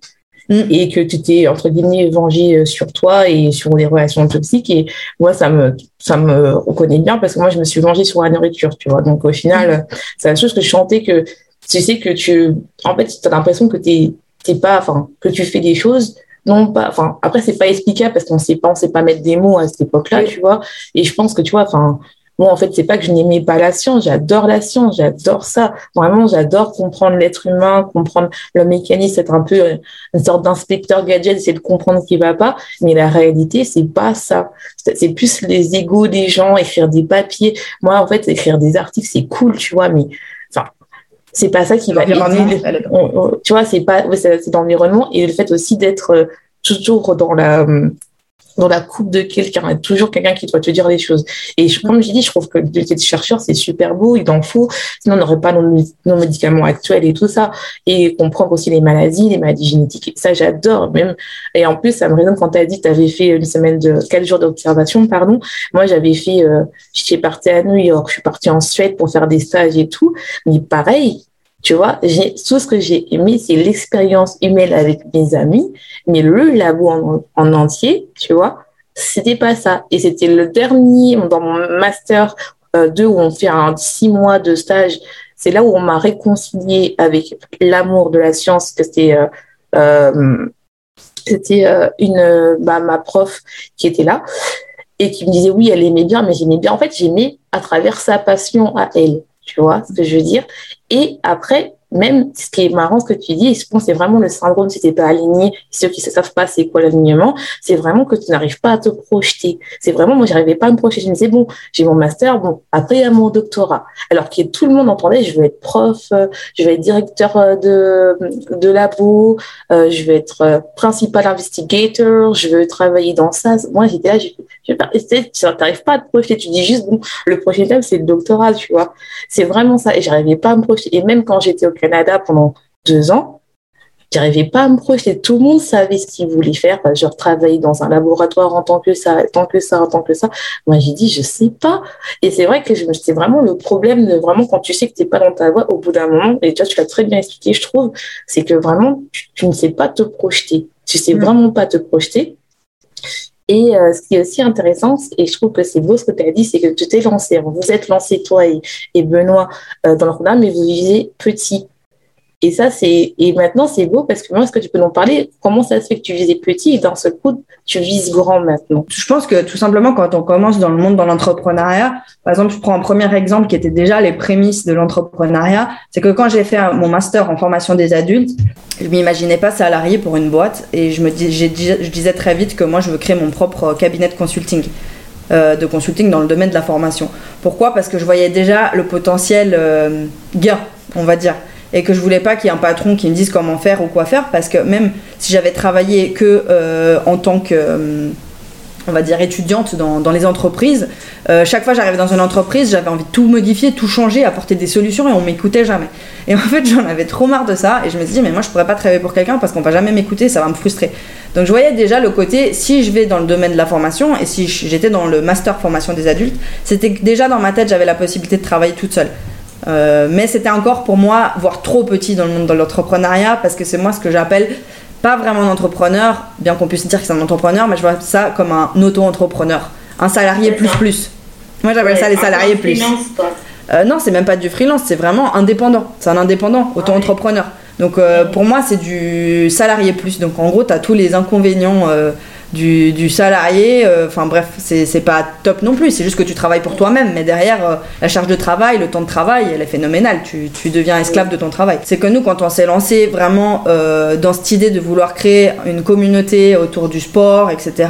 Mm. et que tu t'es entre guillemets vengé euh, sur toi et sur les relations toxiques et moi ça me ça me reconnaît bien parce que moi je me suis vengée sur la nourriture tu vois donc au final mm. c'est la chose que je chantais que tu sais que tu en fait tu as l'impression que t'es t'es pas enfin que tu fais des choses non pas enfin après c'est pas explicable parce qu'on sait pas on sait pas mettre des mots à cette époque là tu vois et je pense que tu vois enfin moi, en fait, c'est pas que je n'aimais pas la science, j'adore la science, j'adore ça. Vraiment, j'adore comprendre l'être humain, comprendre le mécanisme, être un peu euh, une sorte d'inspecteur gadget, essayer de comprendre ce qui va pas. Mais la réalité, c'est pas ça. C'est plus les égos des gens, écrire des papiers. Moi, en fait, écrire des articles, c'est cool, tu vois, mais enfin, c'est pas ça qui va aider. Tu vois, c'est pas, c'est l'environnement et le fait aussi d'être euh, toujours dans la dans la coupe de quelqu'un. Toujours quelqu'un qui doit te dire les choses. Et je, comme j'ai dit, je trouve que le de chercheur, c'est super beau, il en faut. Sinon, on n'aurait pas nos, nos, médicaments actuels et tout ça. Et comprendre aussi les maladies, les maladies génétiques. Ça, j'adore même. Et en plus, ça me résonne quand tu as dit que tu avais fait une semaine de quatre jours d'observation, pardon. Moi, j'avais fait, euh, j'étais partie à New York, je suis partie en Suède pour faire des stages et tout. Mais pareil, tu vois, tout ce que j'ai aimé, c'est l'expérience humaine avec mes amis, mais le labo en, entier, tu vois, c'était pas ça. Et c'était le dernier, dans mon master 2, euh, où on fait un six mois de stage, c'est là où on m'a réconcilié avec l'amour de la science, que c'était, euh, euh, c'était une, bah, ma prof qui était là et qui me disait oui, elle aimait bien, mais j'aimais bien. En fait, j'aimais à travers sa passion à elle. Tu vois ce que je veux dire? Et après, même ce qui est marrant, ce que tu dis, je pense c'est vraiment le syndrome si tu pas aligné, ceux qui ne savent pas c'est quoi l'alignement, c'est vraiment que tu n'arrives pas à te projeter. C'est vraiment, moi, j'arrivais pas à me projeter. Je me disais, bon, j'ai mon master, bon, après, il y a mon doctorat. Alors que tout le monde entendait, je veux être prof, euh, je vais être directeur euh, de, de labo, euh, je vais être principal investigator, je veux travailler dans ça. Moi, j'étais là, je, je, tu n'arrives pas à te projeter. Tu dis juste, bon, le prochain thème, c'est le doctorat, tu vois. C'est vraiment ça. Et j'arrivais pas à me projeter. Et même quand j'étais au Canada pendant deux ans, j'arrivais pas à me projeter. Tout le monde savait ce qu'il voulait faire. Genre travailler dans un laboratoire en tant que ça, tant que ça, en tant que ça. Moi, j'ai dit, je sais pas. Et c'est vrai que c'est vraiment le problème de vraiment quand tu sais que tu n'es pas dans ta voie au bout d'un moment. Et toi, tu l'as très bien expliqué, je trouve. C'est que vraiment, tu, ne sais pas te projeter. Tu sais mm. vraiment pas te projeter. Et euh, ce qui est aussi intéressant, et je trouve que c'est beau ce que tu as dit, c'est que tu t'es lancé. Vous êtes lancé, toi et, Benoît, euh, dans le programme, mais vous visez petit. Et ça, c'est et maintenant c'est beau parce que moi, est-ce que tu peux nous parler comment ça se fait que tu visais petit et d'un seul coup tu vises grand maintenant? Je pense que tout simplement quand on commence dans le monde dans l'entrepreneuriat, par exemple, je prends un premier exemple qui était déjà les prémices de l'entrepreneuriat, c'est que quand j'ai fait mon master en formation des adultes, je m'imaginais pas salarié pour une boîte et je me dis, je disais très vite que moi je veux créer mon propre cabinet de consulting. Euh, de consulting dans le domaine de la formation. Pourquoi? Parce que je voyais déjà le potentiel euh, gain, on va dire et que je voulais pas qu'il y ait un patron qui me dise comment faire ou quoi faire parce que même si j'avais travaillé que euh, en tant que euh, on va dire étudiante dans, les entreprises euh, chaque fois j'arrivais dans une entreprise j'avais envie de tout modifier tout changer apporter des solutions et on m'écoutait jamais. Et en fait j'en avais trop marre de ça et je me suis dit mais moi je pourrais pas travailler pour quelqu'un parce qu'on va jamais m'écouter ça va me frustrer. Donc je voyais déjà le côté si je vais dans le domaine de la formation et si j'étais dans le master formation des adultes c'était déjà dans ma tête j'avais la possibilité de travailler toute seule euh, mais c'était encore pour moi, voire trop petit dans le monde de l'entrepreneuriat, parce que c'est moi ce que j'appelle pas vraiment un entrepreneur, bien qu'on puisse dire que c'est un entrepreneur, mais je vois ça comme un auto-entrepreneur, un salarié plus plus. Moi j'appelle ça les salariés plus. Euh, non, c'est même pas du freelance, c'est vraiment indépendant. C'est un indépendant, auto-entrepreneur. Donc euh, pour moi, c'est du salarié plus. Donc en gros, tu as tous les inconvénients du, salarié. Euh, enfin bref, c'est pas top non plus. C'est juste que tu travailles pour toi-même. Mais derrière, euh, la charge de travail, le temps de travail, elle est phénoménale. Tu, deviens esclave de ton travail. C'est que nous, quand on s'est lancé vraiment euh, dans cette idée de vouloir créer une communauté autour du sport, etc.,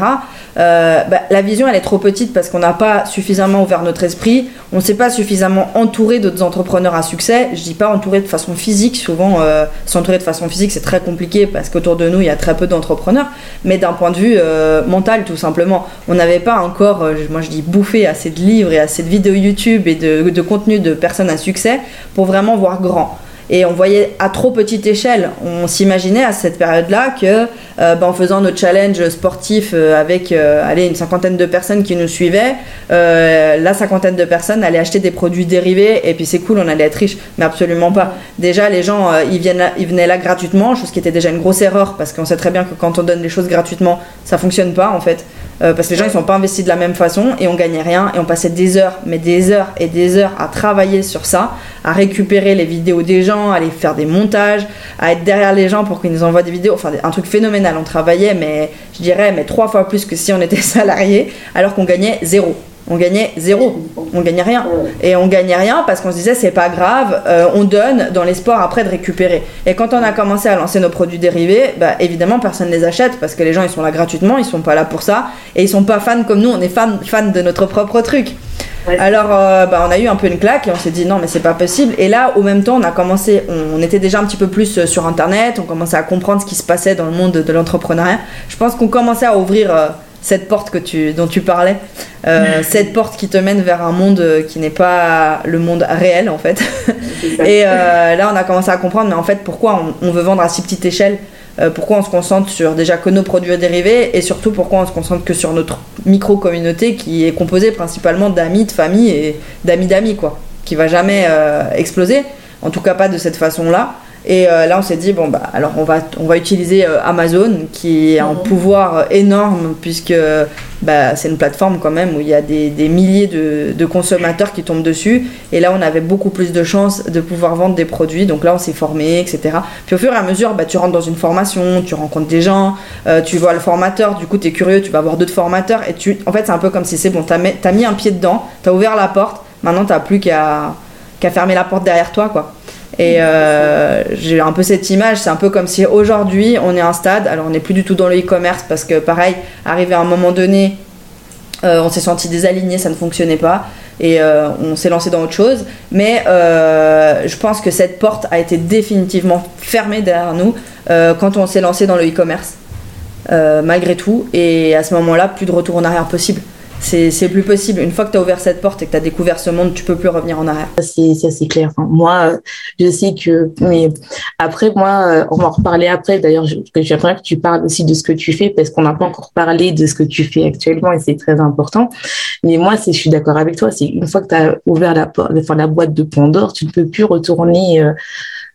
bah, la vision, elle est trop petite parce qu'on n'a pas suffisamment ouvert notre esprit. On ne s'est pas suffisamment entouré d'autres entrepreneurs à succès. Je dis pas entouré de façon physique. Souvent, s'entourer de façon physique, c'est très compliqué parce qu'autour de nous, il y a très peu d'entrepreneurs. Mais d'un point de vue euh, mental tout simplement. On n'avait pas encore, euh, moi je dis bouffé assez de livres et assez de vidéos YouTube et de, de contenu de personnes à succès pour vraiment voir grand. Et on voyait à trop petite échelle. On s'imaginait à cette période-là que, euh, ben, en faisant nos challenges sportifs avec allez, une cinquantaine de personnes qui nous suivaient, la cinquantaine de personnes allaient acheter des produits dérivés et puis c'est cool, on allait être riche. Mais absolument pas. Déjà, les gens, ils, viennent ils venaient là gratuitement, chose qui était déjà une grosse erreur parce qu'on sait très bien que quand on donne des choses gratuitement, ça fonctionne pas en fait. Euh, parce que les gens ils sont pas investis de la même façon et on gagnait rien et on passait des heures, mais des heures et des heures à travailler sur ça, à récupérer les vidéos des gens, à aller faire des montages, à être derrière les gens pour qu'ils nous envoient des vidéos, enfin un truc phénoménal. On travaillait, mais je dirais, mais trois fois plus que si on était salarié, alors qu'on gagnait zéro on gagnait zéro, on gagnait rien. Et on gagnait rien parce qu'on se disait c'est pas grave, euh, on donne dans l'espoir après de récupérer. Et quand on a commencé à lancer nos produits dérivés, bah, évidemment personne ne les achète parce que les gens ils sont là gratuitement, ils sont pas là pour ça et ils sont pas fans comme nous, on est fans, fans de notre propre truc. Alors, euh, bah, on a eu un peu une claque et on s'est dit non, mais c'est pas possible. Et là, au même temps, on a commencé, on, était déjà un petit peu plus euh, sur Internet, on commençait à comprendre ce qui se passait dans le monde de, l'entrepreneuriat. Je pense qu'on commençait à ouvrir cette porte que tu, dont tu parlais, euh, cette porte qui te mène vers un monde qui n'est pas le monde réel en fait. et euh, là, on a commencé à comprendre, mais en fait, pourquoi on, veut vendre à si petite échelle? Euh, Pourquoi on se concentre sur déjà que nos produits dérivés et surtout pourquoi on se concentre que sur notre micro-communauté qui est composée principalement d'amis, de famille et d'amis d'amis quoi, qui va jamais exploser, en tout cas pas de cette façon-là. Et euh, là, on s'est dit, bon, bah, alors on va, on va utiliser euh, Amazon, qui a un mhm. pouvoir euh, énorme, puisque bah, c'est une plateforme quand même où il y a des, des milliers de, de, consommateurs qui tombent dessus. Et là, on avait beaucoup plus de chances de pouvoir vendre des produits. Donc là, on s'est formé, etc. Puis au fur et à mesure, bah, tu rentres dans une formation, tu rencontres des gens, tu vois le formateur, du coup, tu es curieux, tu vas voir d'autres formateurs. Et tu, en fait, c'est un peu comme si c'est bon, tu as, as, mis un pied dedans, tu as ouvert la porte, maintenant, tu n'as plus qu'à qu'à fermer la porte derrière toi, quoi. Et euh, j'ai un peu cette image, c'est un peu comme si aujourd'hui on est à un stade, alors on n'est plus du tout dans le e-commerce parce que pareil, arrivé à un moment donné, euh, on s'est senti désaligné, ça ne fonctionnait pas et euh, on s'est lancé dans autre chose. Mais je pense que cette porte a été définitivement fermée derrière nous quand on s'est lancé dans le e-commerce, malgré tout. Et à ce moment-là, plus de retour en arrière possible c'est plus possible. Une fois que tu as ouvert cette porte et que tu as découvert ce monde, tu peux plus revenir en arrière. C'est clair. moi, je sais que. Mais après, moi, euh, on va en reparler après. D'ailleurs, j'aimerais que tu parles aussi de ce que tu fais parce qu'on n'a pas encore parlé de ce que tu fais actuellement et c'est très important. Mais moi, je suis d'accord avec toi. C'est une fois que tu as ouvert la, porte, enfin, la boîte de Pandore, tu ne peux plus retourner. Euh,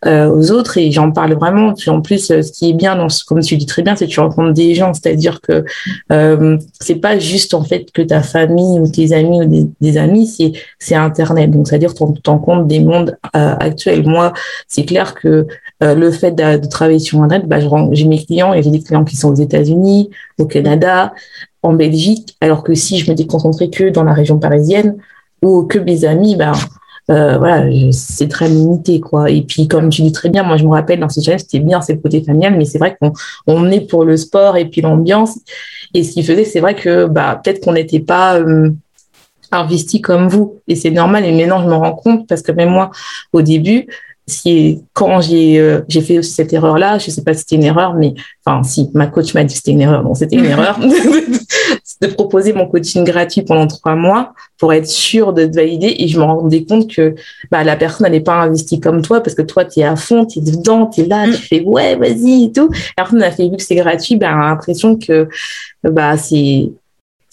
euh, aux autres et j'en parle vraiment. En plus, euh, ce qui est bien, dans comme tu dis très bien, c'est que tu rencontres des gens, c'est-à-dire que euh, c'est pas juste en fait que ta famille ou tes amis ou des, amis, c'est c'est Internet. Donc c'est-à-dire que tu rencontres des mondes euh, actuels. Moi, c'est clair que le fait de, travailler sur Internet, bah, j'ai mes clients et j'ai des clients qui sont aux États-Unis, au Canada, en Belgique, alors que si je m'étais concentrée que dans la région parisienne ou que mes amis, bah euh, voilà, c'est très limité, quoi. Et puis, comme tu dis très bien, moi, je me rappelle dans ces jeunes, c'était bien, c'est le côté familial, mais c'est vrai qu'on on est pour le sport et puis l'ambiance. Et ce qui faisait, c'est vrai que, bah, peut-être qu'on n'était pas euh, investi comme vous. Et c'est normal. Et maintenant, je me rends compte parce que même moi, au début, quand j'ai euh, j'ai fait cette erreur là je sais pas si c'était une erreur mais enfin si ma coach m'a dit que c'était une erreur bon c'était une erreur de proposer mon coaching gratuit pendant trois mois pour être sûr de te valider et je me rendais compte que bah la personne n'allait pas investir comme toi parce que toi tu es à fond tu es dedans tu es là tu mm. fais ouais vas-y et tout la personne a fait vu que c'est gratuit bah a l'impression que bah c'est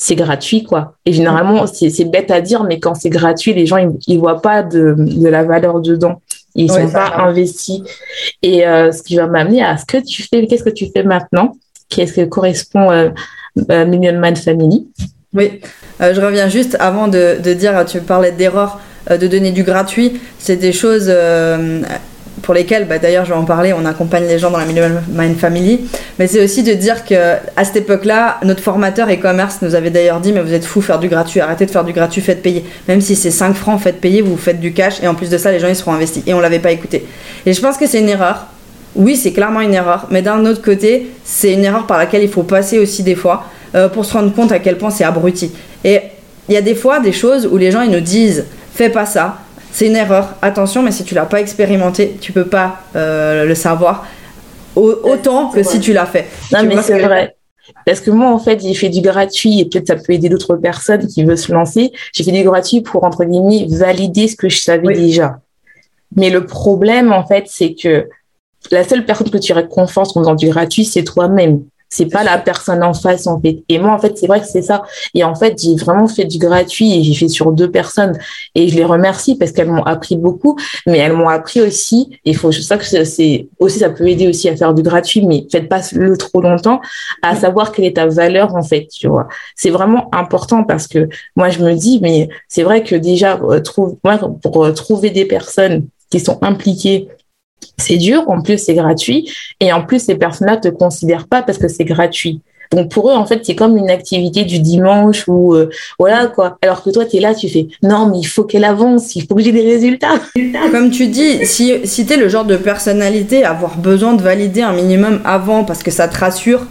c'est gratuit quoi. Et généralement c'est bête à dire mais quand c'est gratuit les gens ils, ils voient pas de, de la valeur dedans. Ils ne sont pas investis. Et euh, ce qui va m'amener à ce que tu fais, qu'est-ce que tu fais maintenant Qu'est-ce que correspond euh, à Million Man Family? Oui, euh, je reviens juste avant de, de dire, tu parlais d'erreurs, de donner du gratuit. C'est des choses pour lesquels, bah, d'ailleurs, je vais en parler, on accompagne les gens dans la Million Mind Family. Mais c'est aussi de dire que à cette époque-là, notre formateur e-commerce nous avait d'ailleurs dit Mais vous êtes fou, faire du gratuit, arrêtez de faire du gratuit, faites payer. Même si c'est 5 francs, faites payer, vous faites du cash, et en plus de ça, les gens ils seront investis. Et on l'avait pas écouté. Et je pense que c'est une erreur. Oui, c'est clairement une erreur, mais d'un autre côté, c'est une erreur par laquelle il faut passer aussi des fois euh, pour se rendre compte à quel point c'est abruti. Et il y a des fois des choses où les gens ils nous disent fais pas ça, c'est une erreur. Attention, mais si tu l'as pas expérimenté, tu peux pas euh, le savoir autant que si tu l'as fait. Non, mais c'est vrai. Parce que moi, en fait, j'ai fait du gratuit et peut-être ça peut aider d'autres personnes qui veulent se lancer. J'ai fait du gratuit pour, entre guillemets, valider ce que je savais déjà. Mais le problème, en fait, c'est que la seule personne que tu réconfortes en faisant du gratuit, c'est toi-même c'est pas la personne en face en fait. Et moi en fait c'est vrai que c'est ça. Et en fait j'ai vraiment fait du gratuit et j'ai fait sur deux personnes et je les remercie parce qu'elles m'ont appris beaucoup, mais elles m'ont appris aussi. Il faut ça que c'est aussi ça peut aider aussi à faire du gratuit, mais faites pas le trop longtemps à savoir quelle est ta valeur en fait. Tu vois, c'est vraiment important parce que moi je me dis mais c'est vrai que déjà euh, trouve moi pour euh, trouver des personnes qui sont impliquées c'est dur, en plus c'est gratuit, et en plus ces personnes-là te considèrent pas parce que c'est gratuit. Donc pour eux, en fait, c'est comme une activité du dimanche ou euh, voilà quoi. Alors que toi, tu es là, tu fais non, mais il faut qu'elle avance, il faut que j'ai des résultats. Comme tu dis, si, si tu es le genre de personnalité avoir besoin de valider un minimum avant parce que ça te rassure,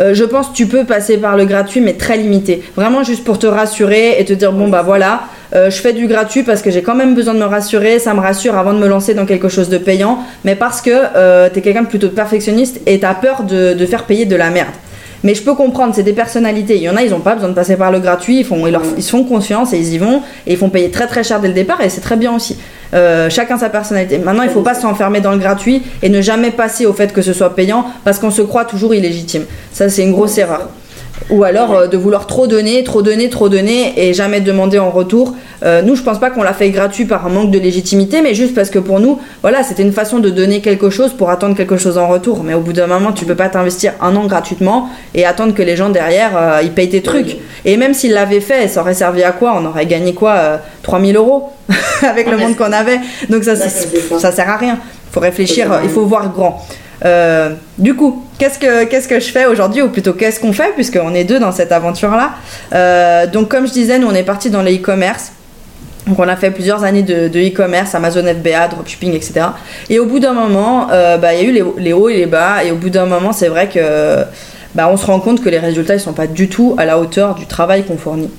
euh, je pense tu peux passer par le gratuit, mais très limité. Vraiment juste pour te rassurer et te dire bon bah voilà, euh, je fais du gratuit parce que j'ai quand même besoin de me rassurer, ça me rassure avant de me lancer dans quelque chose de payant, mais parce que euh, tu es quelqu'un de plutôt perfectionniste et tu as peur de, de faire payer de la merde. Mais je peux comprendre, c'est des personnalités. Il y en a, ils n'ont pas besoin de passer par le gratuit, ils, font, ils, leur, ils se font confiance et ils y vont, et ils font payer très très cher dès le départ, et c'est très bien aussi. Euh, chacun sa personnalité. Maintenant, il ne faut pas s'enfermer dans le gratuit et ne jamais passer au fait que ce soit payant parce qu'on se croit toujours illégitime. Ça, c'est une grosse erreur. Ou alors euh, de vouloir trop donner, trop donner, trop donner et jamais demander en retour. Euh, nous, je pense pas qu'on l'a fait gratuit par un manque de légitimité, mais juste parce que pour nous, voilà, c'était une façon de donner quelque chose pour attendre quelque chose en retour. Mais au bout d'un moment, tu peux pas t'investir un an gratuitement et attendre que les gens derrière euh, ils payent tes trucs. Et même s'ils l'avaient fait, ça aurait servi à quoi? On aurait gagné quoi 3000 euros avec le monde qu'on avait? Donc ça, ça sert à rien. Il faut réfléchir, il faut voir grand. Euh, du coup, qu'est-ce que, qu'est-ce que je fais aujourd'hui, ou plutôt qu'est-ce qu'on fait, puisqu'on est deux dans cette aventure-là. Euh, donc, comme je disais, nous, on est parti dans le e-commerce. Donc on a fait plusieurs années de e-commerce, Amazon FBA, dropshipping, etc. Et au bout d'un moment, euh, bah, il y a eu les, hauts et les bas. Et au bout d'un moment, c'est vrai que bah, on se rend compte que les résultats ne sont pas du tout à la hauteur du travail qu'on fournit.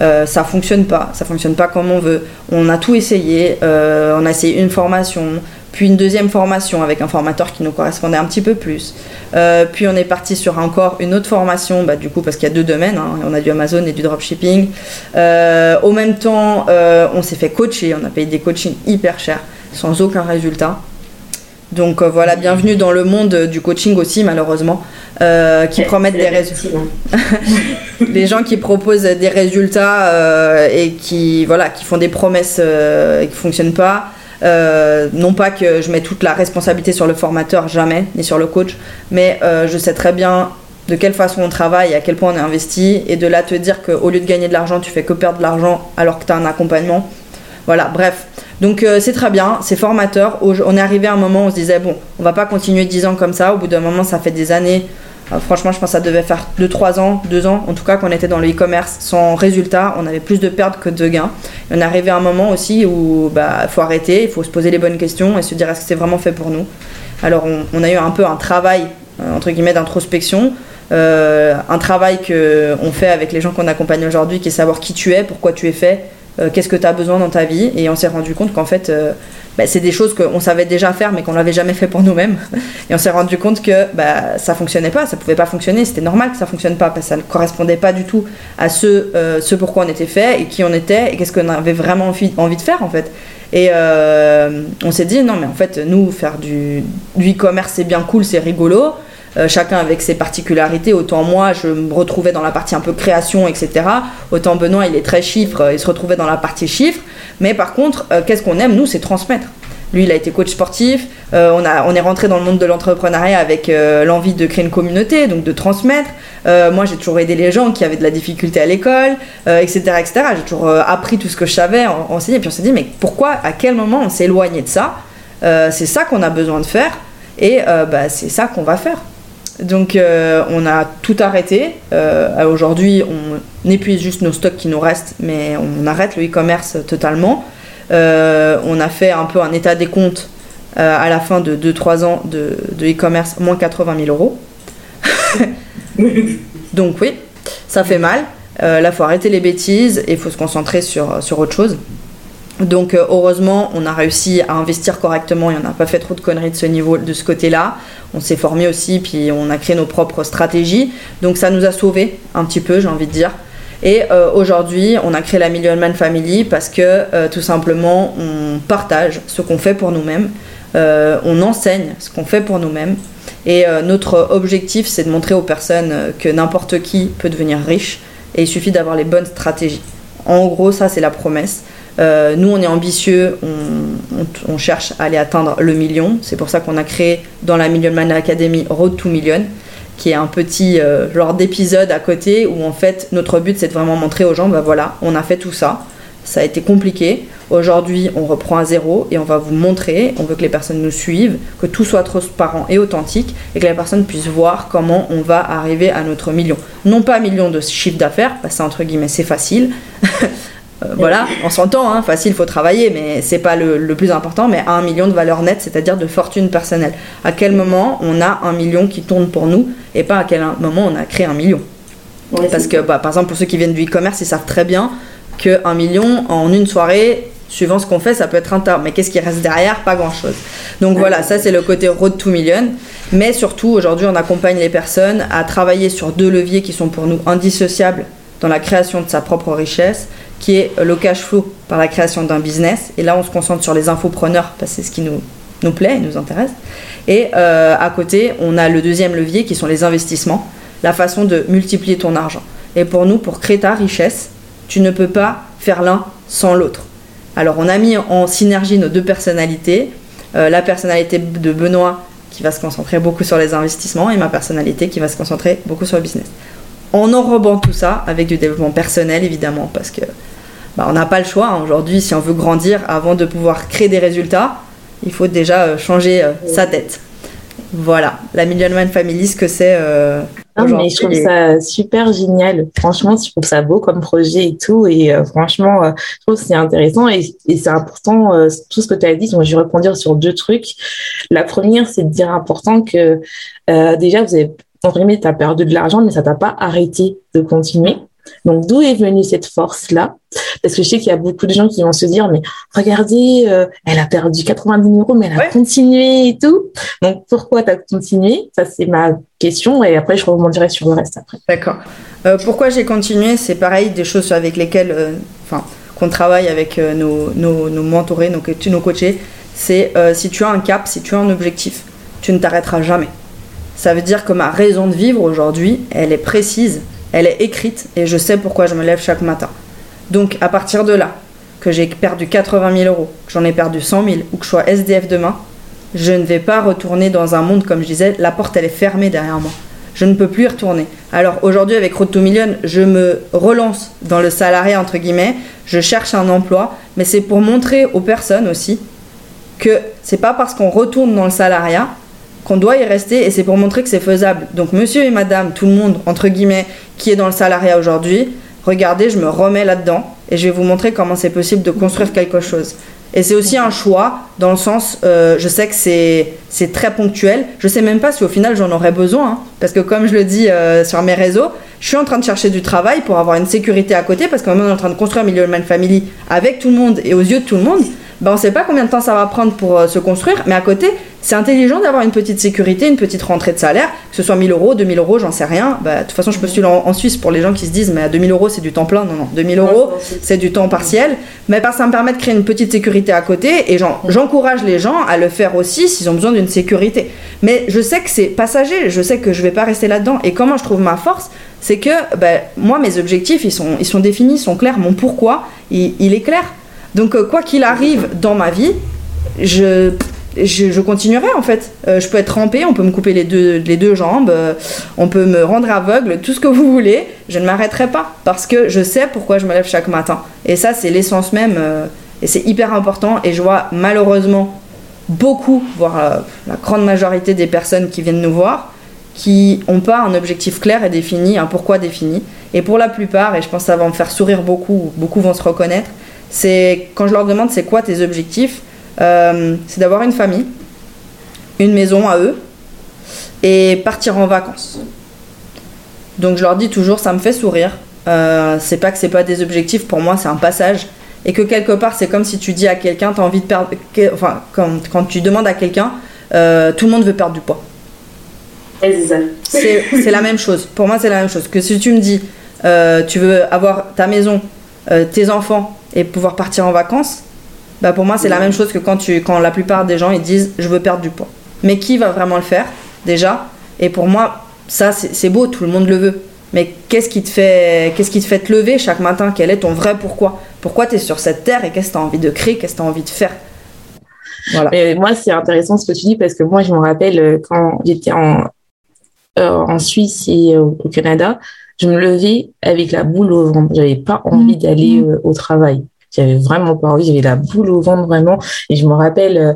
Euh, ça fonctionne pas, ça fonctionne pas comme on veut. On a tout essayé, on a essayé une formation, puis une deuxième formation avec un formateur qui nous correspondait un petit peu plus. Euh, puis on est parti sur encore une autre formation, bah, du coup parce qu'il y a deux domaines, hein. on a du Amazon et du dropshipping. au même temps, on s'est fait coacher, on a payé des coachings hyper chers, sans aucun résultat. Donc voilà, bienvenue dans le monde du coaching aussi, malheureusement. Euh, qui promettent des résultats. les gens qui proposent des résultats euh, et qui, voilà, qui font des promesses euh, et qui ne fonctionnent pas. Non pas que je mets toute la responsabilité sur le formateur, jamais, ni sur le coach, mais je sais très bien de quelle façon on travaille, à quel point on est investi, et de là te dire qu'au lieu de gagner de l'argent, tu fais que perdre de l'argent alors que tu as un accompagnement. Voilà, bref. Donc c'est très bien, c'est formateur. On est arrivé à un moment où on se disait, bon, on va pas continuer 10 ans comme ça. Au bout d'un moment, ça fait des années euh, franchement, je pense que ça devait faire 2-3 ans, 2 ans, en tout cas, qu'on était dans le e-commerce sans résultat. On avait plus de pertes que de gains. on est arrivé à un moment aussi où il bah, faut arrêter, il faut se poser les bonnes questions et se dire est-ce que c'est vraiment fait pour nous? Alors, on, a eu un peu un travail, euh, entre guillemets, d'introspection. Euh, un travail qu'on fait avec les gens qu'on accompagne aujourd'hui, qui est savoir qui tu es, pourquoi tu es fait, qu'est-ce que tu as besoin dans ta vie. Et on s'est rendu compte qu'en fait, bah, c'est des choses qu'on savait déjà faire mais qu'on l'avait jamais fait pour nous-mêmes. Et on s'est rendu compte que bah, ça fonctionnait pas, ça pouvait pas fonctionner, c'était normal que ça fonctionne pas parce que ça ne correspondait pas du tout à ce, euh, ce pourquoi on était fait et qui on était et qu'est-ce qu'on avait vraiment envie, envie de faire en fait. Et euh, on s'est dit non mais en fait nous faire du, du e-commerce c'est bien cool, c'est rigolo. Euh, chacun avec ses particularités. Autant moi, je me retrouvais dans la partie un peu création, etc. Autant Benoît, il est très chiffre, il se retrouvait dans la partie chiffre. Mais par contre, euh, qu'est-ce qu'on aime, nous, c'est transmettre. Lui, il a été coach sportif. Euh, on, a, on est rentré dans le monde de l'entrepreneuriat avec l'envie de créer une communauté, donc de transmettre. moi, j'ai toujours aidé les gens qui avaient de la difficulté à l'école, etc., etc. J'ai toujours appris tout ce que je savais, enseigné. Puis on s'est dit, mais pourquoi, à quel moment on s'est éloigné de ça? C'est ça qu'on a besoin de faire, et bah, c'est ça qu'on va faire. Donc euh, on a tout arrêté. Euh, Aujourd'hui, on épuise juste nos stocks qui nous restent, mais on arrête le e-commerce totalement. Euh, on a fait un peu un état des comptes à la fin de 2-3 ans de e-commerce, moins 80 000 euros. Donc oui, ça fait mal. là, il faut arrêter les bêtises et il faut se concentrer sur, sur autre chose. Donc euh, heureusement, on a réussi à investir correctement et on n'a pas fait trop de conneries de ce niveau, de ce côté-là. On s'est formé aussi, puis on a créé nos propres stratégies. Donc ça nous a sauvés un petit peu, j'ai envie de dire. Et euh, aujourd'hui, on a créé la Million Man Family parce que euh, tout simplement, on partage ce qu'on fait pour nous-mêmes, on enseigne ce qu'on fait pour nous-mêmes. Et notre objectif, c'est de montrer aux personnes que n'importe qui peut devenir riche et il suffit d'avoir les bonnes stratégies. En gros, ça, c'est la promesse. Euh, nous, on est ambitieux, on, cherche à aller atteindre le million. C'est pour ça qu'on a créé dans la Million Man Academy Road to Million, qui est un petit euh, genre d'épisode à côté où en fait notre but c'est de vraiment montrer aux gens, bah voilà, on a fait tout ça. Ça a été compliqué. Aujourd'hui, on reprend à zéro et on va vous montrer. On veut que les personnes nous suivent, que tout soit transparent et authentique et que les personnes puissent voir comment on va arriver à notre million. Non pas million de chiffre d'affaires, parce que entre guillemets c'est facile. Euh, voilà, on s'entend, hein, facile, il faut travailler, mais c'est pas le, plus important, mais un million de valeur nette, c'est-à-dire de fortune personnelle. À quel moment on a un million qui tourne pour nous et pas à quel moment on a créé un million Parce que, bah, par exemple, pour ceux qui viennent du e-commerce, ils savent très bien qu'un million en une soirée, suivant ce qu'on fait, ça peut être un tas. Mais qu'est-ce qui reste derrière? Pas grand-chose. Donc voilà, ça c'est le côté road to million. Mais surtout, aujourd'hui, on accompagne les personnes à travailler sur deux leviers qui sont pour nous indissociables dans la création de sa propre richesse qui est le cash flow par la création d'un business. Et là, on se concentre sur les infopreneurs parce que c'est ce qui nous, nous plaît et nous intéresse. Et euh, à côté, on a le deuxième levier qui sont les investissements, la façon de multiplier ton argent. Et pour nous, pour créer ta richesse, tu ne peux pas faire l'un sans l'autre. Alors, on a mis en synergie nos deux personnalités. Euh, la personnalité de Benoît qui va se concentrer beaucoup sur les investissements et ma personnalité qui va se concentrer beaucoup sur le business en enrobant tout ça avec du développement personnel évidemment parce que bah, on n'a pas le choix hein. aujourd'hui si on veut grandir avant de pouvoir créer des résultats il faut déjà euh, changer euh, sa tête voilà la Million Man Family ce que c'est euh, mais je trouve ça super génial. Franchement, je trouve ça beau comme projet et tout. Et franchement, je trouve que c'est intéressant et, c'est important tout ce que tu as dit. Donc, je vais répondre sur deux trucs. La première, c'est de dire important que déjà, vous avez, entre tu as perdu de l'argent, mais ça t'a pas arrêté de continuer. Donc, d'où est venue cette force-là? Parce que je sais qu'il y a beaucoup de gens qui vont se dire, mais regardez, euh, elle a perdu 90 000 euros, mais elle a continué et tout. Donc, pourquoi tu as continué? Ça, c'est ma question. Et après, je rebondirai sur le reste après. D'accord. Euh, pourquoi j'ai continué? C'est pareil, des choses avec lesquelles, euh, enfin, qu'on travaille avec nos, nos, nos, mentorés, nos, nos coachés. C'est si tu as un cap, si tu as un objectif, tu ne t'arrêteras jamais. Ça veut dire que ma raison de vivre aujourd'hui, elle est précise elle est écrite et je sais pourquoi je me lève chaque matin. Donc à partir de là, que j'ai perdu 80 000 euros, que j'en ai perdu 100 000 ou que je sois SDF demain, je ne vais pas retourner dans un monde, comme je disais, la porte elle est fermée derrière moi. Je ne peux plus y retourner. Alors aujourd'hui avec Road to Million, je me relance dans le salariat entre guillemets, je cherche un emploi, mais c'est pour montrer aux personnes aussi que c'est pas parce qu'on retourne dans le salariat qu'on doit y rester et c'est pour montrer que c'est faisable. Donc monsieur et madame, tout le monde, entre guillemets, qui est dans le salariat aujourd'hui, regardez, je me remets là-dedans et je vais vous montrer comment c'est possible de construire quelque chose. Et c'est aussi un choix dans le sens, euh, je sais que c'est très ponctuel. Je sais même pas si au final j'en aurais besoin, hein. parce que comme je le dis euh, sur mes réseaux, je suis en train de chercher du travail pour avoir une sécurité à côté, parce qu'en même on est en train de construire de family avec tout le monde et aux yeux de tout le monde ben, on ne sait pas combien de temps ça va prendre pour euh, se construire, mais à côté, c'est intelligent d'avoir une petite sécurité, une petite rentrée de salaire, que ce soit 1000 euros, 2000 euros, j'en sais rien. Ben, de toute façon, je postule en, Suisse pour les gens qui se disent, mais à 2000 euros, c'est du temps plein. Non, non, 2000 euros, c'est du temps partiel. Mais ça me permet de créer une petite sécurité à côté, et j'encourage les gens à le faire aussi s'ils ont besoin d'une sécurité. Mais je sais que c'est passager, je sais que je vais pas rester là-dedans. Et comment je trouve ma force c'est que ben, moi, mes objectifs, ils sont, ils sont définis, ils sont clairs. Mon pourquoi, il est clair. Donc, euh, quoi qu'il arrive dans ma vie, je, je, continuerai en fait. Euh, je peux être trempée, on peut me couper les deux, les deux jambes, euh, on peut me rendre aveugle, tout ce que vous voulez. Je ne m'arrêterai pas parce que je sais pourquoi je me lève chaque matin. Et ça, c'est l'essence même. et c'est hyper important. Et je vois malheureusement beaucoup, voire la grande majorité des personnes qui viennent nous voir, qui n'ont pas un objectif clair et défini, un pourquoi défini. Et pour la plupart, et je pense que ça va me faire sourire beaucoup, beaucoup vont se reconnaître, c'est quand je leur demande c'est quoi tes objectifs, euh, c'est d'avoir une famille, une maison à eux et partir en vacances. Donc je leur dis toujours ça me fait sourire. Euh, c'est pas que c'est pas des objectifs pour moi, c'est un passage et que quelque part c'est comme si tu dis à quelqu'un t'as envie de perdre, enfin quand, tu demandes à quelqu'un euh, tout le monde veut perdre du poids. C'est la même chose. Pour moi c'est la même chose que si tu me dis tu veux avoir ta maison, tes enfants et pouvoir partir en vacances, bah pour moi c'est la même chose que quand, tu, quand la plupart des gens ils disent je veux perdre du poids. Mais qui va vraiment le faire déjà? Et pour moi ça c'est beau, tout le monde le veut. Mais qu'est-ce qui te fait qu'est-ce qui te fait te lever chaque matin? Quel est ton vrai pourquoi? Pourquoi tu es sur cette terre et qu'est-ce que tu as envie de créer? Qu'est-ce que tu as envie de faire? Voilà. moi c'est intéressant ce que tu dis parce que moi je me rappelle euh, quand j'étais en, euh, en Suisse et au Canada, je me levais avec la boule au ventre. J'avais pas envie mmh. d'aller mmh. Euh, au travail. J'avais vraiment pas envie. J'avais la boule au ventre vraiment. Et je me rappelle, euh,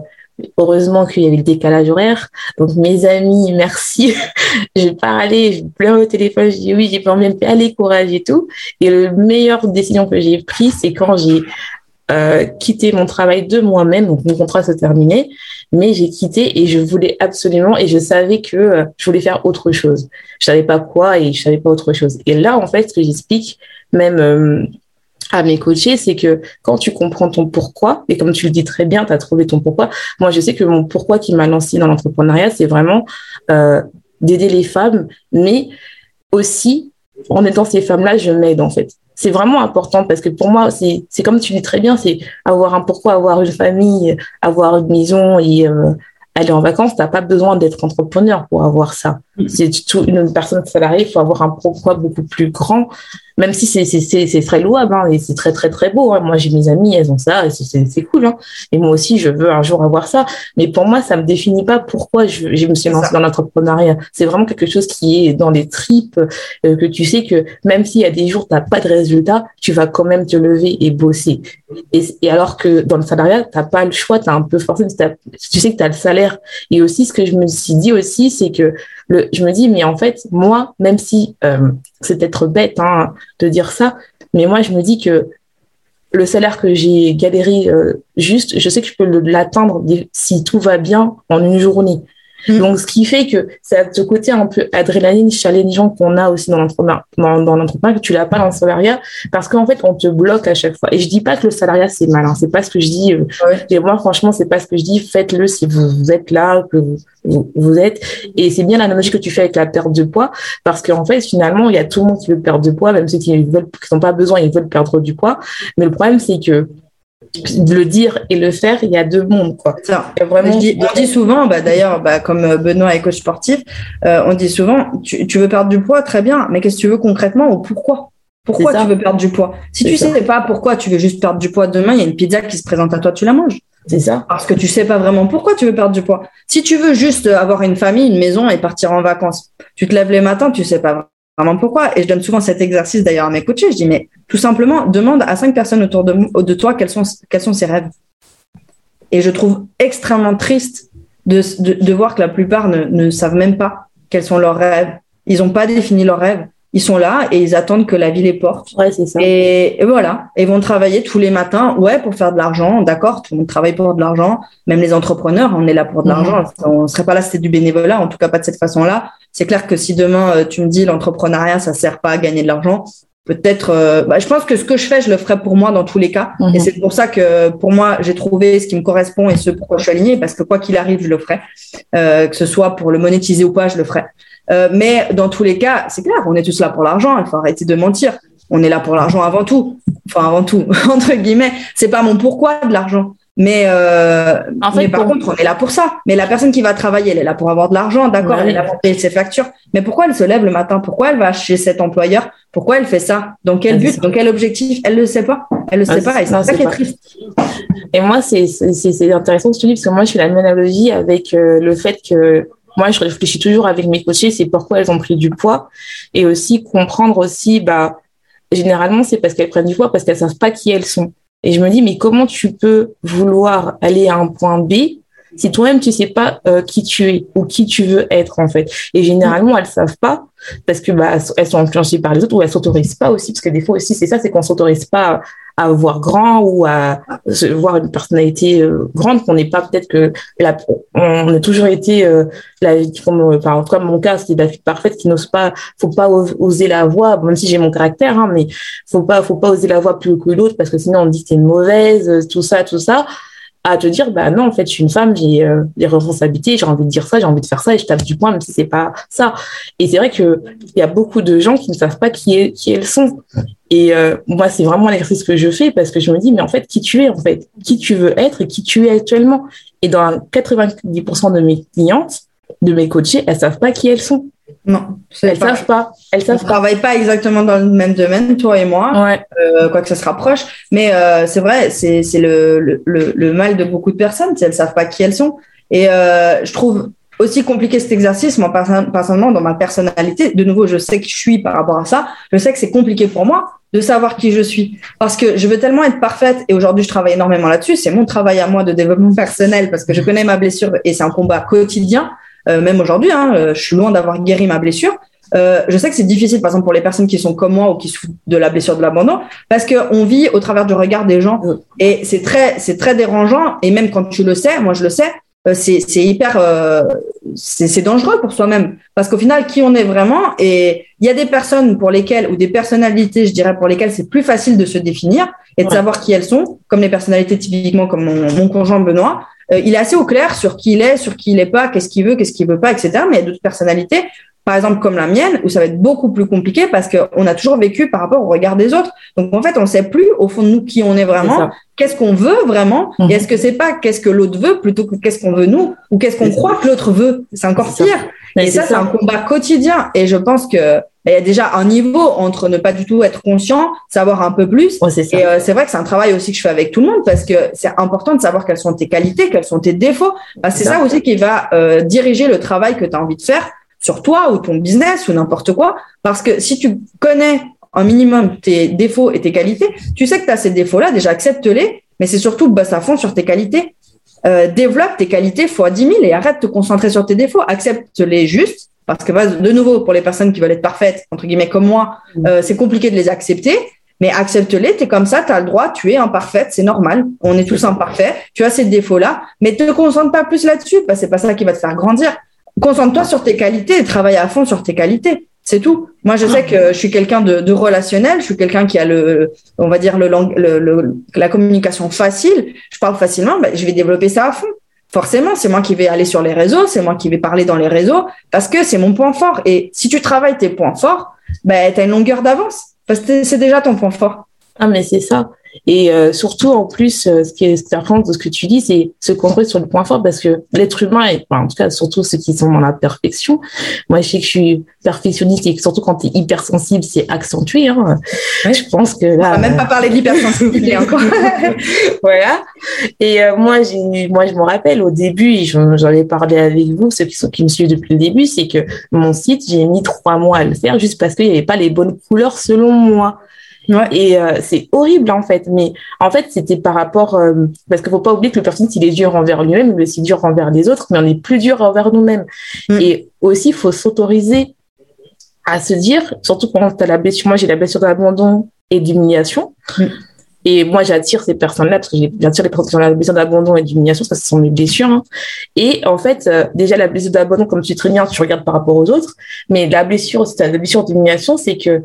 heureusement qu'il y avait le décalage horaire. Donc mes amis, merci. j'ai parlé, je pleurais au téléphone. Je dis oui, j'ai pas envie de aller courage et tout. Et le meilleure décision que j'ai prise, c'est quand j'ai euh, quitté mon travail de moi-même. Donc mon contrat se terminait mais j'ai quitté et je voulais absolument et je savais que euh, je voulais faire autre chose. Je savais pas quoi et je savais pas autre chose. Et là, en fait, ce que j'explique même à mes coachés, c'est que quand tu comprends ton pourquoi, et comme tu le dis très bien, tu as trouvé ton pourquoi. Moi, je sais que mon pourquoi qui m'a lancé dans l'entrepreneuriat, c'est vraiment euh, d'aider les femmes, mais aussi en étant ces femmes-là, je m'aide en fait c'est vraiment important parce que pour moi, c'est comme tu dis très bien, c'est avoir un pourquoi, avoir une famille, avoir une maison et euh, aller en vacances. Tu n'as pas besoin d'être entrepreneur pour avoir ça. Mm. C'est une personne salariée, il faut avoir un pourquoi beaucoup plus grand même si c'est très louable hein, et c'est très très très beau. Hein. Moi j'ai mes amis, elles ont ça et c'est cool. Hein. Et moi aussi je veux un jour avoir ça. Mais pour moi ça me définit pas pourquoi je, je me suis lancée dans l'entrepreneuriat. C'est vraiment quelque chose qui est dans les tripes euh, que tu sais que même s'il y a des jours t'as pas de résultat, tu vas quand même te lever et bosser. Et, et alors que dans le salariat t'as pas le choix, t'as un peu forcé. Tu sais que t'as le salaire. Et aussi ce que je me suis dit aussi c'est que je me dis, mais en fait, moi, même si euh, c'est peut-être bête hein, de dire ça, mais moi, je me dis que le salaire que j'ai galéré euh, juste, je sais que je peux l'atteindre si tout va bien en une journée. Mm. Donc, ce qui fait que c'est ce côté un peu adrénaline challengeant qu'on a aussi dans l'entrepreneuriat, dans, dans que tu l'as pas dans le salariat, parce qu'en fait, on te bloque à chaque fois. Et je dis pas que le salariat, c'est malin. C'est pas ce que je dis. Euh, et moi, franchement, c'est pas ce que je dis. Faites-le si vous, êtes là, que vous, vous, êtes. Et c'est bien l'analogie que tu fais avec la perte de poids, parce qu'en fait, finalement, il y a tout le monde qui veut perdre de poids, même ceux qui veulent, qui n'ont pas besoin, ils veulent perdre du poids. Mais le problème, c'est que le dire et le faire, il y a deux mondes. Quoi. Vraiment... on dit souvent, bah, d'ailleurs, bah, comme euh, Benoît est coach sportif, euh, on dit souvent, tu, veux perdre du poids, très bien, mais qu'est-ce que tu veux concrètement ou pourquoi? Pourquoi tu veux perdre du poids? Si tu ne sais pas pourquoi tu veux juste perdre du poids demain, il y a une pizza qui se présente à toi, tu la manges. C'est ça. Parce que tu sais pas vraiment pourquoi tu veux perdre du poids. Si tu veux juste avoir une famille, une maison et partir en vacances, tu te lèves les matins, tu sais pas pourquoi. Et je donne souvent cet exercice d'ailleurs à mes coachés. Je dis, mais tout simplement, demande à cinq personnes autour de, de toi quels sont, quels sont ses rêves. Et je trouve extrêmement triste de, de, voir que la plupart ne, ne, savent même pas quels sont leurs rêves. Ils n'ont pas défini leurs rêves ils sont là et ils attendent que la vie les porte. Ouais, c'est ça. Et, voilà, ils vont travailler tous les matins, ouais, pour faire de l'argent, d'accord, tout le monde travaille pour de l'argent, même les entrepreneurs, on est là pour de mhm. l'argent, on serait pas là si c'était du bénévolat, en tout cas pas de cette façon-là. C'est clair que si demain euh, tu me dis l'entrepreneuriat, ça sert pas à gagner de l'argent, peut-être, euh, bah, je pense que ce que je fais, je le ferai pour moi dans tous les cas. Mhm. Et c'est pour ça que pour moi, j'ai trouvé ce qui me correspond et ce pourquoi je suis alignée, parce que quoi qu'il arrive, je le ferai. Euh, que ce soit pour le monétiser ou pas, je le ferai. Euh, mais dans tous les cas, c'est clair, on est tous là pour l'argent. Il faut arrêter de mentir. On est là pour l'argent avant tout. Enfin, avant tout, entre guillemets. C'est pas mon pourquoi de l'argent. Mais, euh, en fait, par contre, on est là pour ça. Mais la personne qui va travailler, elle est là pour avoir de l'argent, d'accord, elle est là pour payer ses factures. Mais pourquoi elle se lève le matin? Pourquoi elle va chez cet employeur? Pourquoi elle fait ça? Dans quel but? Dans quel objectif? Elle le sait pas. Elle le sait pas. Et c'est ça qui est triste. Et moi, c'est intéressant ce que tu dis parce que moi, je fais la même analogie avec euh, le fait que moi, je réfléchis toujours avec mes coachés, c'est pourquoi elles ont pris du poids et aussi comprendre aussi, bah, généralement, c'est parce qu'elles prennent du poids parce qu'elles savent pas qui elles sont. Et je me dis, mais comment tu peux vouloir aller à un point B si toi-même tu sais pas euh, qui tu es ou qui tu veux être en fait. Et généralement elles savent pas parce que bah elles sont influencées par les autres ou elles s'autorisent pas aussi parce que des fois aussi c'est ça c'est qu'on s'autorise pas à voir grand ou à voir une personnalité euh, grande qu'on n'est pas peut-être que la, on a toujours été euh, la enfin, en tout cas mon cas c'est la fille parfaite qui n'ose pas faut pas oser la voix même si j'ai mon caractère hein, mais faut pas faut pas oser la voix plus que l'autre parce que sinon on dit que c'est mauvaise tout ça tout ça à te dire bah non en fait je suis une femme j'ai euh, des responsabilités j'ai envie de dire ça j'ai envie de faire ça et je tape du poing même si c'est pas ça. Et c'est vrai que il y a beaucoup de gens qui ne savent pas qui qui elles sont. Et euh, moi c'est vraiment l'exercice que je fais parce que je me dis mais en fait qui tu es en fait? Qui tu veux être et qui tu es actuellement? Et dans 90% de mes clientes de mes coachés elles savent pas qui elles sont non, elles ne savent pas. Elles savent on travaille pas exactement dans le même domaine, toi et moi, ouais. euh, quoi que ça se rapproche. Mais euh, c'est vrai, c'est le, le, le, mal de beaucoup de personnes, si elles savent pas qui elles sont. Et euh, je trouve aussi compliqué cet exercice, moi personnellement, dans ma personnalité. De nouveau, je sais que je suis par rapport à ça. Je sais que c'est compliqué pour moi de savoir qui je suis. Parce que je veux tellement être parfaite, et aujourd'hui je travaille énormément là-dessus, c'est mon travail à moi de développement personnel, parce que je connais ma blessure et c'est un combat quotidien. Euh, même aujourd'hui, hein, euh, je suis loin d'avoir guéri ma blessure. Euh, je sais que c'est difficile, par exemple, pour les personnes qui sont comme moi ou qui souffrent de la blessure de l'abandon, parce qu'on vit au travers du regard des gens et c'est très, c'est très dérangeant. Et même quand tu le sais, moi je le sais, c'est, c'est hyper, c'est, c'est dangereux pour soi-même, parce qu'au final, qui on est vraiment, et il y a des personnes pour lesquelles ou des personnalités, je dirais, pour lesquelles c'est plus facile de se définir et de savoir qui elles sont, comme les personnalités typiquement comme mon, mon conjoint Benoît. Euh, il est assez au clair sur qui il est, sur qui il n'est pas, qu'est-ce qu'il veut, qu'est-ce qu'il veut pas, etc. Mais il y a d'autres personnalités, par exemple comme la mienne, où ça va être beaucoup plus compliqué parce qu'on a toujours vécu par rapport au regard des autres. Donc en fait, on ne sait plus au fond de nous qui on est vraiment, qu'est-ce qu'on veut vraiment, et mhm. est-ce que c'est pas qu'est-ce que l'autre veut plutôt que qu'est-ce qu'on veut nous, ou qu'est-ce qu'on croit que l'autre veut. C'est encore pire. Et ça, c'est un combat quotidien. Et je pense que il y a déjà un niveau entre ne pas du tout être conscient, savoir un peu plus. et euh, c'est vrai que c'est un travail aussi que je fais avec tout le monde parce que c'est important de savoir quelles sont tes qualités, quels sont tes défauts. c'est ça aussi qui va euh, diriger le travail que tu as envie de faire sur toi ou ton business ou n'importe quoi. Parce que si tu connais un minimum tes défauts et tes qualités, tu sais que tu as ces défauts-là, déjà accepte-les, mais c'est surtout bosse à fond sur tes qualités. Euh, développe tes qualités fois 10 000 et arrête de te concentrer sur tes défauts. Accepte-les juste parce que de nouveau, pour les personnes qui veulent être parfaites, entre guillemets comme moi, mm. euh, c'est compliqué de les accepter. Mais accepte-les, tu es comme ça, tu as le droit, tu es imparfaite, c'est normal. On est tous imparfaits. Tu as ces défauts-là, mais te concentre pas plus là-dessus, parce que c'est pas ça qui va te faire grandir. Concentre-toi sur tes qualités et travaille à fond sur tes qualités. C'est tout. Moi, je sais que je suis quelqu'un de, relationnel. Je suis quelqu'un qui a le, on va dire le, le, la communication facile. Je parle facilement. Ben, je vais développer ça à fond. Forcément, c'est moi qui vais aller sur les réseaux, c'est moi qui vais parler dans les réseaux parce que c'est mon point fort. Et si tu travailles tes points forts, ben, tu as une longueur d'avance parce que c'est déjà ton point fort. Ah, mais c'est ça. Et euh, surtout, en plus, euh, ce qui est intéressant de ce que tu dis, c'est se construire sur le point fort parce que l'être humain, et, en tout cas, surtout ceux qui sont dans la perfection, moi, je sais que je suis perfectionniste et surtout quand tu es hypersensible, c'est accentué. Hein. Je pense que là. On va même pas parler de l'hypersensibilité encore. voilà. Et euh, moi, j'ai, moi, je me rappelle au début, et j'en ai parlé avec vous, ceux qui, sont, qui me suivent depuis le début, c'est que mon site, j'ai mis trois mois à le faire juste parce qu'il n'y avait pas les bonnes couleurs selon moi. Et euh, c'est horrible en fait. Mais en fait, c'était par rapport euh, parce qu'il faut pas oublier que le personnage il est dur envers lui-même, mais aussi dur envers les autres, mais on est plus dur envers nous-mêmes. Mm. Et aussi, il faut s'autoriser à se dire, surtout quand tu as la blessure. Moi, j'ai la blessure d'abandon et d'humiliation. Mm. Et moi, j'attire ces personnes-là parce que j'attire les personnes qui ont la blessure d'abandon et d'humiliation, parce que ce sont mes blessures. Hein. Et en fait, euh, déjà, la blessure d'abandon, comme tu dis très bien, tu regardes par rapport aux autres. Mais la blessure, c'est la blessure d'humiliation, c'est que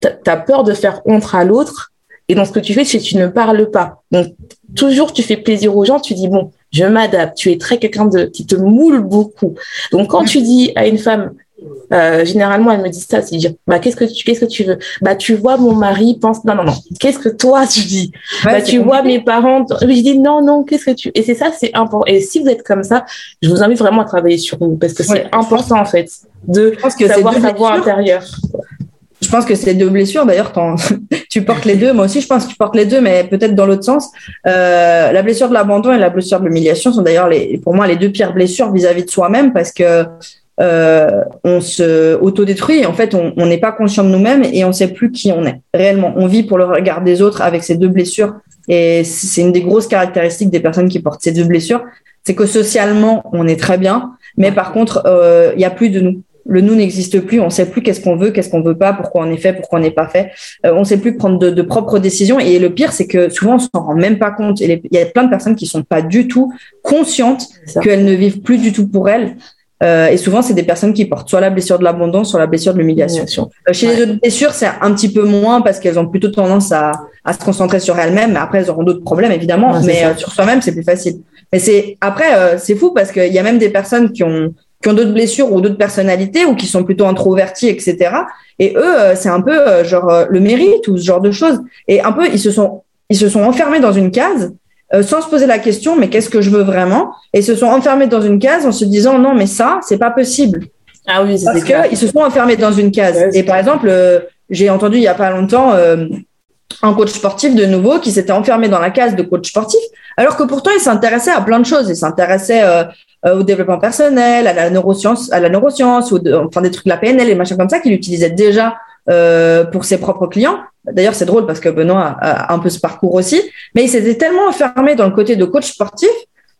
tu as peur de faire honte à l'autre. Et donc, ce que tu fais, c'est que tu ne parles pas. Donc, toujours, tu fais plaisir aux gens, tu dis, bon, je m'adapte. Tu es très quelqu'un de, qui te moule beaucoup. Donc, quand tu dis à une femme, euh, généralement, elle me dit ça, c'est dire, bah, qu'est-ce que tu, qu'est-ce que tu veux? Bah, tu vois, mon mari pense, non, non, non. Qu'est-ce que toi, tu dis? bah, tu vois, mes parents, je dis, non, non, qu'est-ce que tu, et c'est ça, c'est important. Et si vous êtes comme ça, je vous invite vraiment à travailler sur vous, parce que c'est important, en fait, de savoir sa voix intérieure. Je pense que c'est deux blessures. D'ailleurs, tu portes les deux. Moi aussi, je pense que tu portes les deux, mais peut-être dans l'autre sens. Euh, la blessure de l'abandon et la blessure de l'humiliation sont d'ailleurs pour moi les deux pires blessures vis-à-vis de soi-même parce que euh, on se autodétruit. En fait, on n'est pas conscient de nous-mêmes et on ne sait plus qui on est réellement. On vit pour le regard des autres avec ces deux blessures. Et c'est une des grosses caractéristiques des personnes qui portent ces deux blessures, c'est que socialement, on est très bien, mais par contre, euh, il n'y a plus de nous le nous n'existe plus, on ne sait plus qu'est-ce qu'on veut, qu'est-ce qu'on veut pas, pourquoi on est fait, pourquoi on n'est pas fait. Euh, on ne sait plus prendre de, propres décisions. Et le pire, c'est que souvent, on s'en rend même pas compte. il y a plein de personnes qui sont pas du tout conscientes qu'elles ne vivent plus du tout pour elles. Euh, et souvent, c'est des personnes qui portent soit la blessure de l'abandon, soit la blessure de l'humiliation. Euh, chez les autres blessures, c'est un petit peu moins parce qu'elles ont plutôt tendance à, se concentrer sur elles-mêmes. Mais après, elles auront d'autres problèmes, évidemment. mais sur soi-même, c'est plus facile. Mais c'est après, c'est fou parce qu'il y a même des personnes qui ont qui ont d'autres blessures ou d'autres personnalités ou qui sont plutôt introvertis, etc. Et eux, euh, c'est un peu euh, genre euh, le mérite ou ce genre de choses. Et un peu, ils se sont, ils se sont enfermés dans une case sans se poser la question, mais qu'est-ce que je veux vraiment? Et ils se sont enfermés dans une case en se disant non, mais ça, c'est pas possible. Ah oui, parce qu'ils se sont enfermés dans une case. Et par exemple, j'ai entendu il y a pas longtemps un coach sportif de nouveau qui s'était enfermé dans la case de coach sportif, alors que pourtant il s'intéressait à plein de choses. Il s'intéressait euh, au développement personnel, à la neuroscience, à la neuroscience, ou enfin des trucs de la PNL et machin comme ça qu'il utilisait déjà euh, pour ses propres clients. D'ailleurs, c'est drôle parce que Benoît a, un peu ce parcours aussi, mais il s'était tellement enfermé dans le côté de coach sportif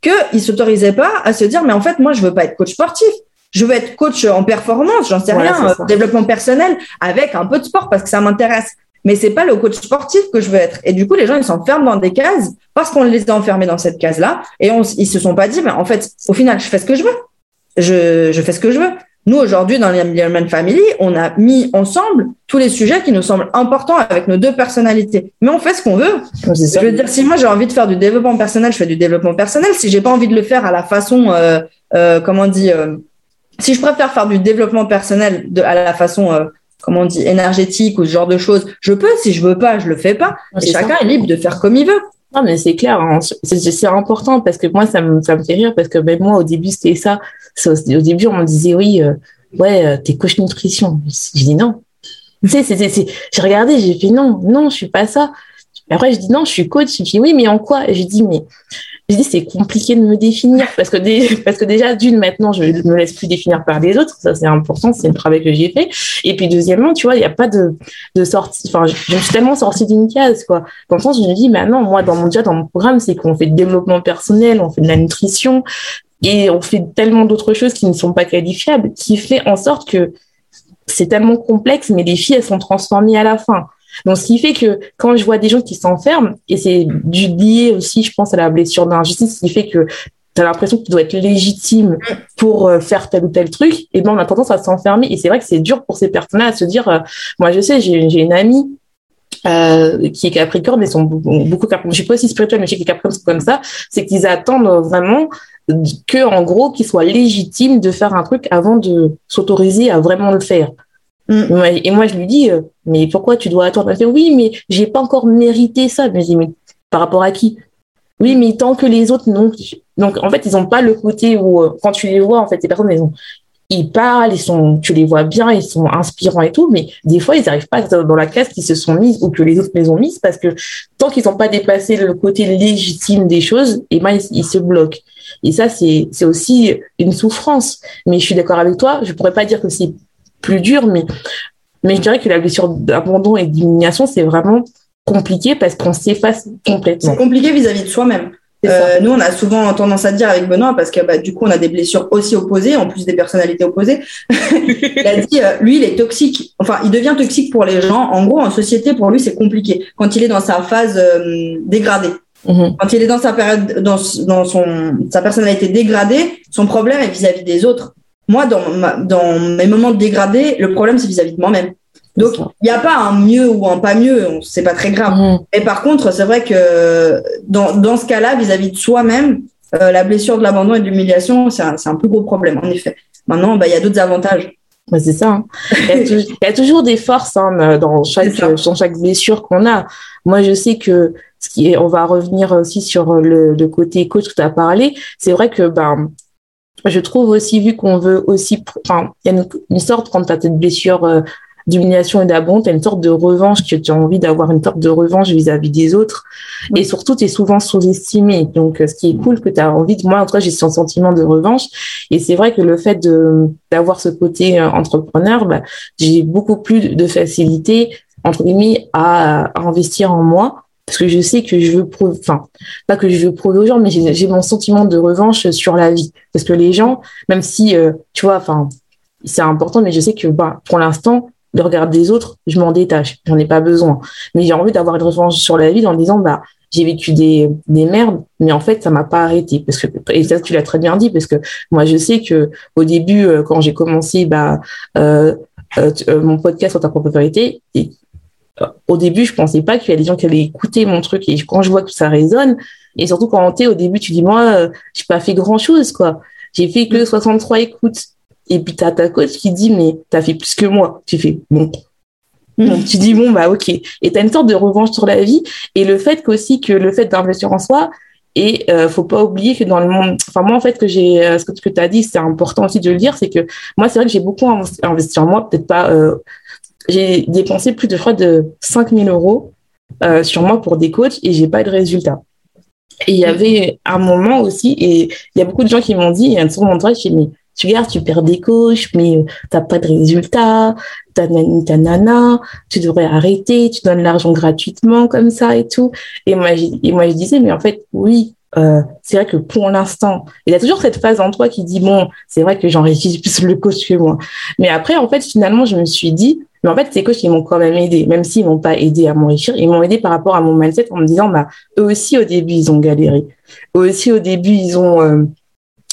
qu'il s'autorisait pas à se dire mais en fait moi je veux pas être coach sportif, je veux être coach en performance, j'en sais rien, euh, développement personnel avec un peu de sport parce que ça m'intéresse mais c'est pas le coach sportif que je veux être. Et du coup, les gens, ils s'enferment dans des cases parce qu'on les a enfermés dans cette case-là. Et on, ils se sont pas dit, mais en fait, au final, je fais ce que je veux. Je, je fais ce que je veux. Nous, aujourd'hui, dans l'Human Family, on a mis ensemble tous les sujets qui nous semblent importants avec nos deux personnalités. Mais on fait ce qu'on veut. Je veux dire, si moi j'ai envie de faire du développement personnel, je fais du développement personnel. Si j'ai pas envie de le faire à la façon, euh, euh, comment on dit, euh, si je préfère faire du développement personnel de, à la façon comment on dit, énergétique ou ce genre de choses. Je peux, si je veux pas, je le fais pas. et chacun est libre de faire comme il veut. Non, mais c'est clair, hein. c'est important parce que moi, ça me, ça me fait rire parce que même moi, au début, c'était ça. Au début, on me disait, oui, euh, ouais, euh, t'es coach nutrition. Je dis non. tu sais, c'est, j'ai regardé, j'ai fait non, non, je suis pas ça. après, je dis non, je suis coach. Je dis oui, mais en quoi? Je dis, mais je dis c'est compliqué de me définir. Parce que, parce que déjà d'une maintenant je ne me laisse plus définir par les autres. Ça c'est important. C'est le travail que j'ai fait. Et puis deuxièmement tu vois il n'y a pas de, de sortie. Enfin je, me suis tellement sortie d'une case quoi. Dans le sens je me dis maintenant moi dans mon déjà dans mon programme c'est qu'on fait du développement personnel on fait de la nutrition et on fait tellement d'autres choses qui ne sont pas qualifiables, qui fait en sorte que c'est tellement complexe, mais les filles, elles sont transformées à la fin. Donc, ce qui fait que quand je vois des gens qui s'enferment, et c'est du lié aussi, je pense, à la blessure d'injustice, ce qui fait que tu as l'impression que tu dois être légitime pour euh, faire tel ou tel truc, et ben on a tendance à s'enfermer. Et c'est vrai que c'est dur pour ces personnes-là à se dire, euh, moi je sais, j'ai une amie euh, qui est Capricorne, ils sont beaucoup, beaucoup Capricorne. Je suis pas aussi spirituelle, mais je sais que les Capricornes sont comme ça. C'est qu'ils attendent vraiment que, en gros, qu'ils soient légitimes de faire un truc avant de s'autoriser à vraiment le faire. Mm. Et moi, je lui dis, euh, mais pourquoi tu dois attendre? Oui, mais j'ai pas encore mérité ça. Mais je dis, mais par rapport à qui? Oui, mais tant que les autres non. Donc, en fait, ils ont pas le côté où, euh, quand tu les vois, en fait, ces personnes, ils, parlent, ils sont, tu les vois bien, ils sont inspirants et tout, mais des fois, ils n'arrivent pas dans la case qu'ils se sont mises ou que les autres les ont mises parce que tant qu'ils n'ont pas dépassé le côté légitime des choses, et eh ben, ils, se bloquent. Et ça, c'est aussi une souffrance. Mais je suis d'accord avec toi, je pourrais pas dire que c'est plus dur, mais, mais je dirais que la blessure d'abandon et d'humiliation, c'est vraiment compliqué parce qu'on s'efface complètement. C'est compliqué vis-à-vis de soi-même. Euh, nous, on a souvent tendance à dire avec Benoît, parce que bah, du coup, on a des blessures aussi opposées, en plus des personnalités opposées. il a dit, euh, lui, il est toxique. Enfin, il devient toxique pour les gens. En gros, en société, pour lui, c'est compliqué. Quand il est dans sa phase euh, dégradée. Mhm. Quand il est dans sa période, dans, dans son, sa personnalité dégradée, son problème est vis-à-vis des autres. Moi, dans, dans mes moments de dégradé, le problème, c'est vis-à-vis de moi-même. Donc, il n'y a pas un mieux ou un pas mieux, c'est pas très grave. Mm. Et par contre, c'est vrai que dans, dans ce cas-là, vis-à-vis de soi-même, euh, la blessure de l'abandon et de l'humiliation, c'est un, un, plus gros problème, en effet. Maintenant, bah, il y a d'autres avantages. c'est ça. Hein. Il y, a toujours des forces hein, dans, chaque, dans chaque blessure qu'on a. Moi, je sais que ce qui est, on va revenir aussi sur le, le côté coach que tu as parlé. C'est vrai que ben, je trouve aussi, vu qu'on veut aussi, enfin, il y a une, sorte, quand tu as cette blessure euh, d'humiliation et d'abond, tu as une sorte de revanche, que tu as envie d'avoir une sorte de revanche vis-à-vis des autres. Et surtout, tu es souvent sous-estimé. Donc, ce qui est cool, que tu as envie de, moi, en tout cas, j'ai ce sentiment de revanche. Et c'est vrai que le fait d'avoir ce côté euh, entrepreneur, bah, j'ai beaucoup plus de facilité, entre guillemets, à, à investir en moi parce que je sais que je veux prouver, enfin, pas que je veux prouver aux gens, mais j'ai mon sentiment de revanche sur la vie. Parce que les gens, même si, euh, tu vois, enfin, c'est important, mais je sais que, bah, pour l'instant, le regard des autres, je m'en détache, j'en ai pas besoin. Mais j'ai envie d'avoir une revanche sur la vie en disant, bah, j'ai vécu des, des merdes, mais en fait, ça m'a pas arrêté. Parce que, et ça, tu l'as très bien dit, parce que moi, je sais que au début, euh, quand j'ai commencé, bah, euh, mon podcast sur ta propre vérité, au début, je pensais pas qu'il y a des gens qui allaient écouter mon truc. Et quand je vois que ça résonne, et surtout quand tu es au début, tu dis, moi, euh, j'ai pas fait grand chose, quoi. J'ai fait que 63 mm. écoutes. Et puis, t'as ta coach qui dit, mais t'as fait plus que moi. Tu fais, bon. Mm. tu dis, bon, bah, ok. Et t'as une sorte de revanche sur la vie. Et le fait qu'aussi que le fait d'investir en soi, et euh, faut pas oublier que dans le monde, enfin moi en fait que j'ai, euh, ce que, tu as dit, c'est important aussi de le dire, c'est que moi c'est vrai que j'ai beaucoup investi en moi, peut-être pas euh, j'ai dépensé plus de, je crois, de 5000 euros euh, sur moi pour des coachs et j'ai pas de résultat. Et il y avait un moment aussi, et il y a beaucoup de gens qui m'ont dit, il y a un second endroit, je mais tu regardes, tu perds des coachs, mais euh, t'as pas de résultat, t'as ta nana, tu devrais arrêter, tu donnes l'argent gratuitement comme ça et tout. Et moi, et moi je disais, mais en fait, oui, euh, c'est vrai que pour l'instant, il y a toujours cette phase en toi qui dit, bon, c'est vrai que j'enrichis plus le coach que moi. Mais après, en fait, finalement, je me suis dit, mais en fait, ces coachs, ils m'ont quand même aidé, même s'ils m'ont pas aidé à m'enrichir, ils m'ont aidé par rapport à mon mindset en me disant, bah, eux aussi, au début, ils ont galéré. Eux aussi, au début, ils ont, euh,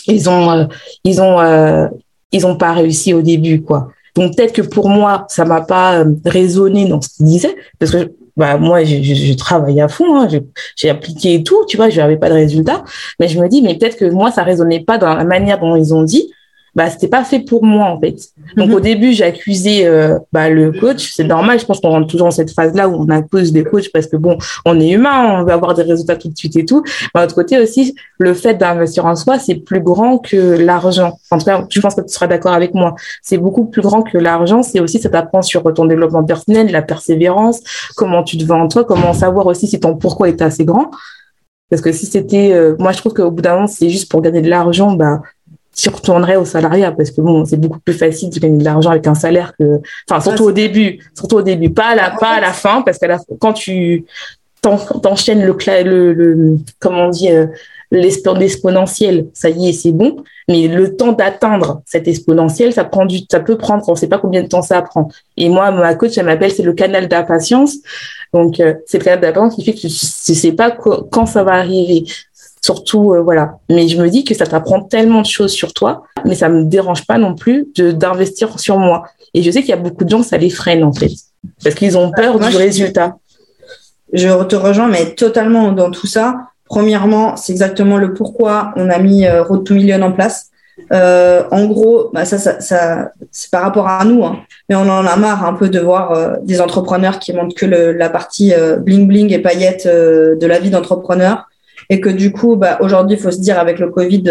ils ont, euh, ils ont, euh, ils ont pas réussi au début, quoi. Donc, peut-être que pour moi, ça m'a pas résonné dans ce qu'ils disaient, parce que, bah, moi, je, je, je travaille à fond, hein, j'ai appliqué tout, tu vois, je n'avais pas de résultat. Mais je me dis, mais peut-être que moi, ça résonnait pas dans la manière dont ils ont dit bah c'était pas fait pour moi en fait. Donc au mhm. début j'ai accusé euh, bah, le coach, c'est normal, je pense qu'on rentre toujours dans cette phase là où on accuse des coachs parce que bon on est humain, on veut avoir des résultats tout de suite et tout. Mais de l'autre côté aussi le fait d'investir en soi c'est plus grand que l'argent. En tout cas je pense que tu seras d'accord avec moi. C'est beaucoup plus grand que l'argent. C'est aussi ça t'apprend sur ton développement personnel, la persévérance, comment tu te vends en toi, comment savoir aussi si ton pourquoi est assez grand. Parce que si c'était, euh, moi je trouve qu'au bout d'un moment c'est juste pour gagner de l'argent, bah tu retournerais au salariat parce que bon, c'est beaucoup plus facile de gagner de l'argent avec un salaire que, enfin, surtout au début, surtout au début, pas à la, pas à la fin parce que quand tu t'enchaînes le, le, comment euh, l'exponentiel, ça y est, c'est bon. Mais le temps d'atteindre cet exponentiel, ça prend du, ça peut prendre, on ne sait pas combien de temps ça prend. Et moi, ma coach, elle m'appelle, c'est le canal d'impatience. Donc, euh, c'est le canal d'impatience qui fait que je ne sais pas quand ça va arriver. Surtout, euh, voilà. Mais je me dis que ça t'apprend tellement de choses sur toi, mais ça me dérange pas non plus de d'investir sur moi. Et je sais qu'il y a beaucoup de gens, ça les freine en fait, parce qu'ils ont peur du résultat. Je te rejoins, mais totalement dans tout ça. Premièrement, c'est exactement le pourquoi on a mis euh, Road to Million en place. Euh, en gros, bah ça, ça, ça c'est par rapport à nous, hein. mais on en a marre un peu de voir euh, des entrepreneurs qui montrent que le, la partie euh, bling bling et paillettes de la vie d'entrepreneur, et que du coup, bah, aujourd'hui, il faut se dire avec le Covid,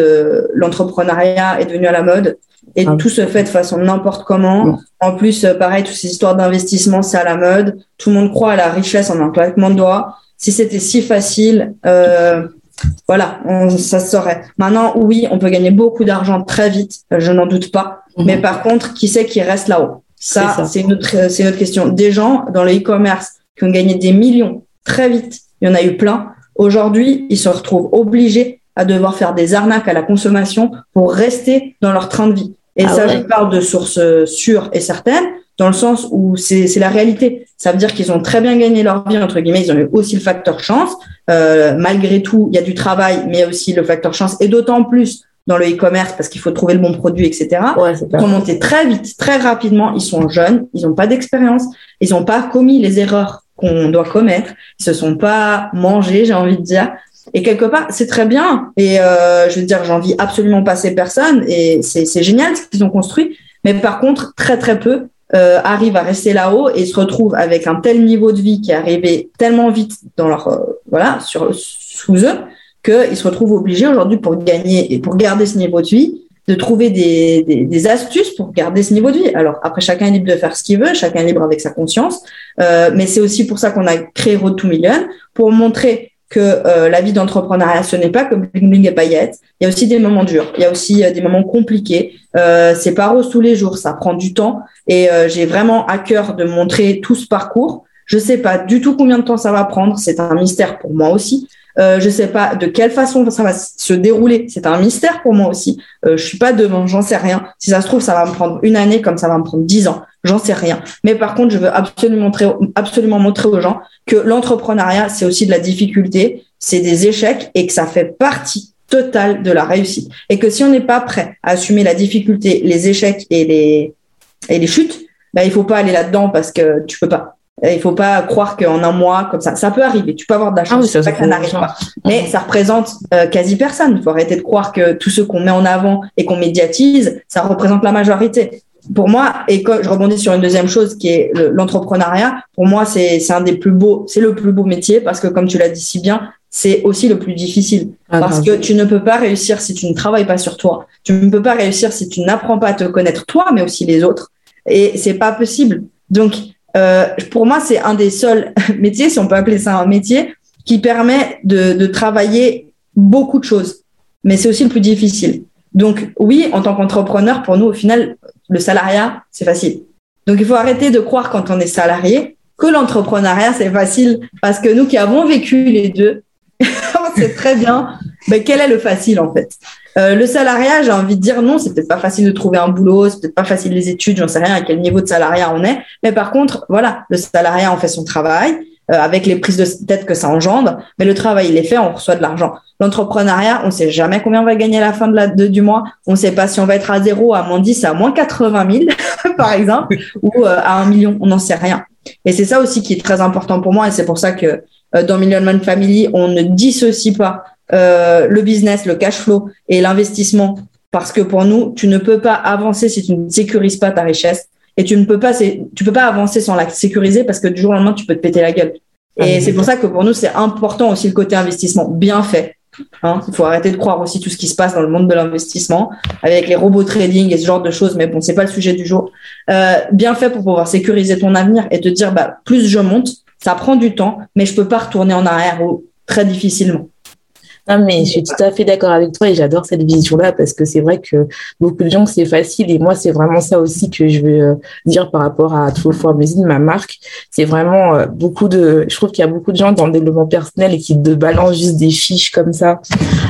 l'entrepreneuriat est devenu à la mode et ah. tout se fait de façon n'importe comment. En plus, pareil, toutes ces histoires d'investissement, c'est à la mode. Tout le monde croit à la richesse en un claquement de doigts. Si c'était si facile, euh, voilà, on, ça se saurait. Maintenant, oui, on peut gagner beaucoup d'argent très vite, euh, je n'en doute pas. Mhm. Mais par contre, qui c'est qui reste là-haut? Ça, c'est une, une autre question. Des gens dans le e-commerce qui ont gagné des millions très vite, il y en a eu plein. Aujourd'hui, ils se retrouvent obligés à devoir faire des arnaques à la consommation pour rester dans leur train de vie. Et ah ça, je parle de sources sûres et certaines dans le sens où c'est la réalité. Ça veut dire qu'ils ont très bien gagné leur vie, entre guillemets, ils ont eu aussi le facteur chance. Euh, malgré tout, il y a du travail, mais il y a aussi le facteur chance, et d'autant plus dans le e-commerce parce qu'il faut trouver le bon produit, etc. Ouais, ils ont monté très vite, très rapidement. Ils sont jeunes, ils n'ont pas d'expérience, ils n'ont pas commis les erreurs qu'on doit commettre, ils se sont pas mangés, j'ai envie de dire. Et quelque part, c'est très bien. Et euh, je veux dire, j'envie absolument pas ces personnes. Et c'est génial ce qu'ils ont construit. Mais par contre, très très peu euh, arrivent à rester là-haut et se retrouvent avec un tel niveau de vie qui est arrivé tellement vite dans leur euh, voilà sur sous eux qu'ils se retrouvent obligés aujourd'hui pour gagner et pour garder ce niveau de vie de trouver des, des, des, astuces pour garder ce niveau de vie. Alors après, chacun est libre de faire ce qu'il veut, chacun est libre avec sa conscience, euh, mais c'est aussi pour ça qu'on a créé Road to Million pour montrer que euh, la vie d'entrepreneuriat, ce n'est pas que bling bling et paillettes. Il y a aussi des moments durs, il y a aussi euh, des moments compliqués. Euh, c'est pas rose tous les jours, ça prend du temps. Et euh, j'ai vraiment à cœur de montrer tout ce parcours. Je sais pas du tout combien de temps ça va prendre, c'est un mystère pour moi aussi. Euh, je sais pas de quelle façon ça va se dérouler, c'est un mystère pour moi aussi. Euh, je suis pas devant, j'en sais rien. Si ça se trouve, ça va me prendre une année comme ça va me prendre dix ans, j'en sais rien. Mais par contre, je veux absolument montrer, absolument montrer aux gens que l'entrepreneuriat, c'est aussi de la difficulté, c'est des échecs et que ça fait partie totale de la réussite. Et que si on n'est pas prêt à assumer la difficulté, les échecs et les, et les chutes, ben, il faut pas aller là-dedans parce que tu peux pas. Il faut pas croire qu'en un mois, comme ça, ça peut arriver. Tu peux avoir de la chance, ah ça, ça n'arrive pas. Mais ça représente euh, quasi personne. Il faut arrêter de croire que tous ceux qu'on met en avant et qu'on médiatise, ça représente la majorité pour moi, et quand je rebondis sur une deuxième chose qui est l'entrepreneuriat, pour moi, c'est un des plus beaux, c'est le plus beau métier parce que, comme tu l'as dit si bien, c'est aussi le plus difficile. Ah, parce que tu ne peux pas réussir si tu ne travailles pas sur toi. Tu ne peux pas réussir si tu n'apprends pas à te connaître toi, mais aussi les autres. Et c'est pas possible. Donc, euh, pour moi, c'est un des seuls métiers, si on peut appeler ça un métier, qui permet de, de travailler beaucoup de choses. Mais c'est aussi le plus difficile. Donc oui, en tant qu'entrepreneur, pour nous, au final, le salariat, c'est facile. Donc il faut arrêter de croire quand on est salarié que l'entrepreneuriat, c'est facile, parce que nous qui avons vécu les deux, on sait très bien ben, quel est le facile en fait? Euh, le salariat, j'ai envie de dire non, c'est peut-être pas facile de trouver un boulot, c'est peut-être pas facile les études, j'en sais rien à quel niveau de salariat on est. Mais par contre, voilà, le salariat, on fait son travail. Euh, avec les prises de tête que ça engendre. Mais le travail, il est fait, on reçoit de l'argent. L'entrepreneuriat, on sait jamais combien on va gagner à la fin de la, du mois. On sait pas si on va être à zéro, à moins 10, à moins 80 000, par exemple, ou euh, à un million. On n'en sait rien. Et c'est ça aussi qui est très important pour moi. Et c'est pour ça que euh, dans Million Man Family, on ne dissocie pas le business, le cash flow et l'investissement. Parce que pour nous, tu ne peux pas avancer si tu ne sécurises pas ta richesse et tu ne peux pas, tu peux pas avancer sans la sécuriser parce que du jour au lendemain, tu peux te péter la gueule. Et ah, c'est pour ça que pour nous, c'est important aussi le côté investissement bien fait. Hein. Il faut arrêter de croire aussi tout ce qui se passe dans le monde de l'investissement avec les robots trading et ce genre de choses. Mais bon, c'est pas le sujet du jour. Euh, bien fait pour pouvoir sécuriser ton avenir et te dire, bah, plus je monte, ça prend du temps, mais je peux pas retourner en arrière ou très difficilement. Non, mais je suis tout à fait d'accord avec toi et j'adore cette vision-là parce que c'est vrai que beaucoup de gens, c'est facile et moi, c'est vraiment ça aussi que je veux euh, dire par rapport à True for ma marque. C'est vraiment euh, beaucoup de, je trouve qu'il y a beaucoup de gens dans le développement personnel et qui te balancent juste des fiches comme ça,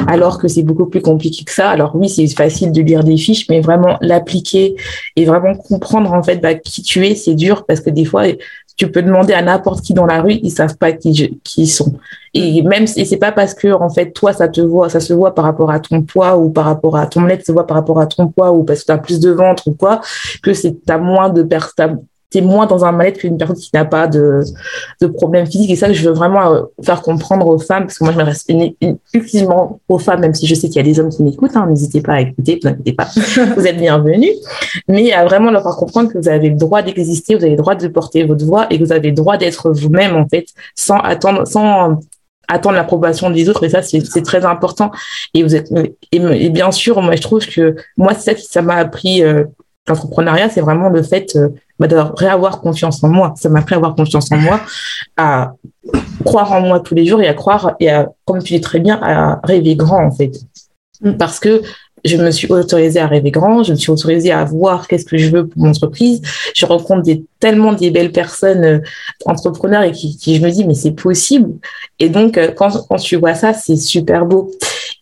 alors que c'est beaucoup plus compliqué que ça. Alors oui, c'est facile de lire des fiches, mais vraiment l'appliquer et vraiment comprendre en fait bah, qui tu es, c'est dur parce que des fois, tu peux demander à n'importe qui dans la rue, ils savent pas qui, qui ils sont. Et même, et c'est pas parce que, en fait, toi, ça te voit, ça se voit par rapport à ton poids ou par rapport à ton lait, se voit par rapport à ton poids ou parce que tu as plus de ventre ou quoi, que c'est, t'as moins de personnes, t'es moins dans un mal-être qu'une personne qui n'a pas de, de problème physique. Et ça, je veux vraiment euh, faire comprendre aux femmes, parce que moi, je m'adresse exclusivement aux femmes, même si je sais qu'il y a des hommes qui m'écoutent. Hein, N'hésitez pas à écouter, vous inquiétez pas, vous êtes bienvenus. Mais à vraiment leur faire comprendre que vous avez le droit d'exister, vous avez le droit de porter votre voix et que vous avez le droit d'être vous-même, en fait, sans attendre, sans attendre l'approbation des autres et ça c'est très important et vous êtes et, bien sûr moi je trouve que moi c'est ça qui ça m'a appris euh, l'entrepreneuriat c'est vraiment le fait euh, bah, de réavoir confiance en moi. Ça m'a à avoir confiance en moi, à croire en moi tous les jours et à croire, et à, comme tu dis très bien, à rêver grand, en fait. Mm. Parce que je me suis autorisée à rêver grand, je me suis autorisée à voir qu'est-ce que je veux pour mon entreprise. Je rencontre des, tellement des belles personnes euh, entrepreneurs et qui, qui, je me dis, mais c'est possible. Et donc, euh, quand, quand tu vois ça, c'est super beau.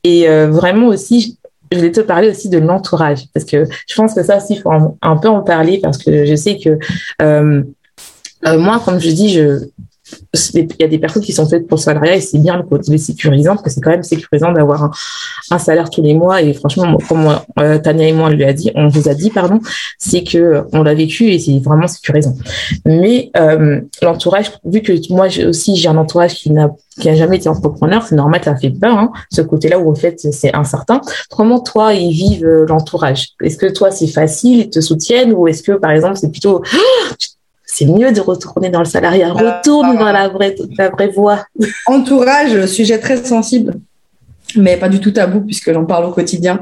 Et euh, vraiment aussi, je voulais te parler aussi de l'entourage, parce que je pense que ça aussi, il faut un, peu en parler, parce que je sais que euh, euh, moi, comme je dis, je, il y a des personnes qui sont faites pour le salariat et c'est bien le côté sécurisant parce que c'est quand même sécurisant d'avoir un, salaire tous les mois. Et franchement comme euh, Tania et moi on lui a dit on vous a dit pardon c'est que on l'a vécu et c'est vraiment sécurisant. Mais euh, l'entourage vu que moi aussi j'ai un entourage qui n'a qui a jamais été entrepreneur c'est normal ça fait peur hein, ce côté là où en fait c'est incertain. Comment toi ils vivent euh, l'entourage? Est-ce que toi c'est facile ils te soutiennent ou est-ce que par exemple c'est plutôt c'est mieux de retourner dans le salariat. Retourne dans la vraie, la vraie voie. Entourage, sujet très sensible, mais pas du tout tabou puisque j'en parle au quotidien.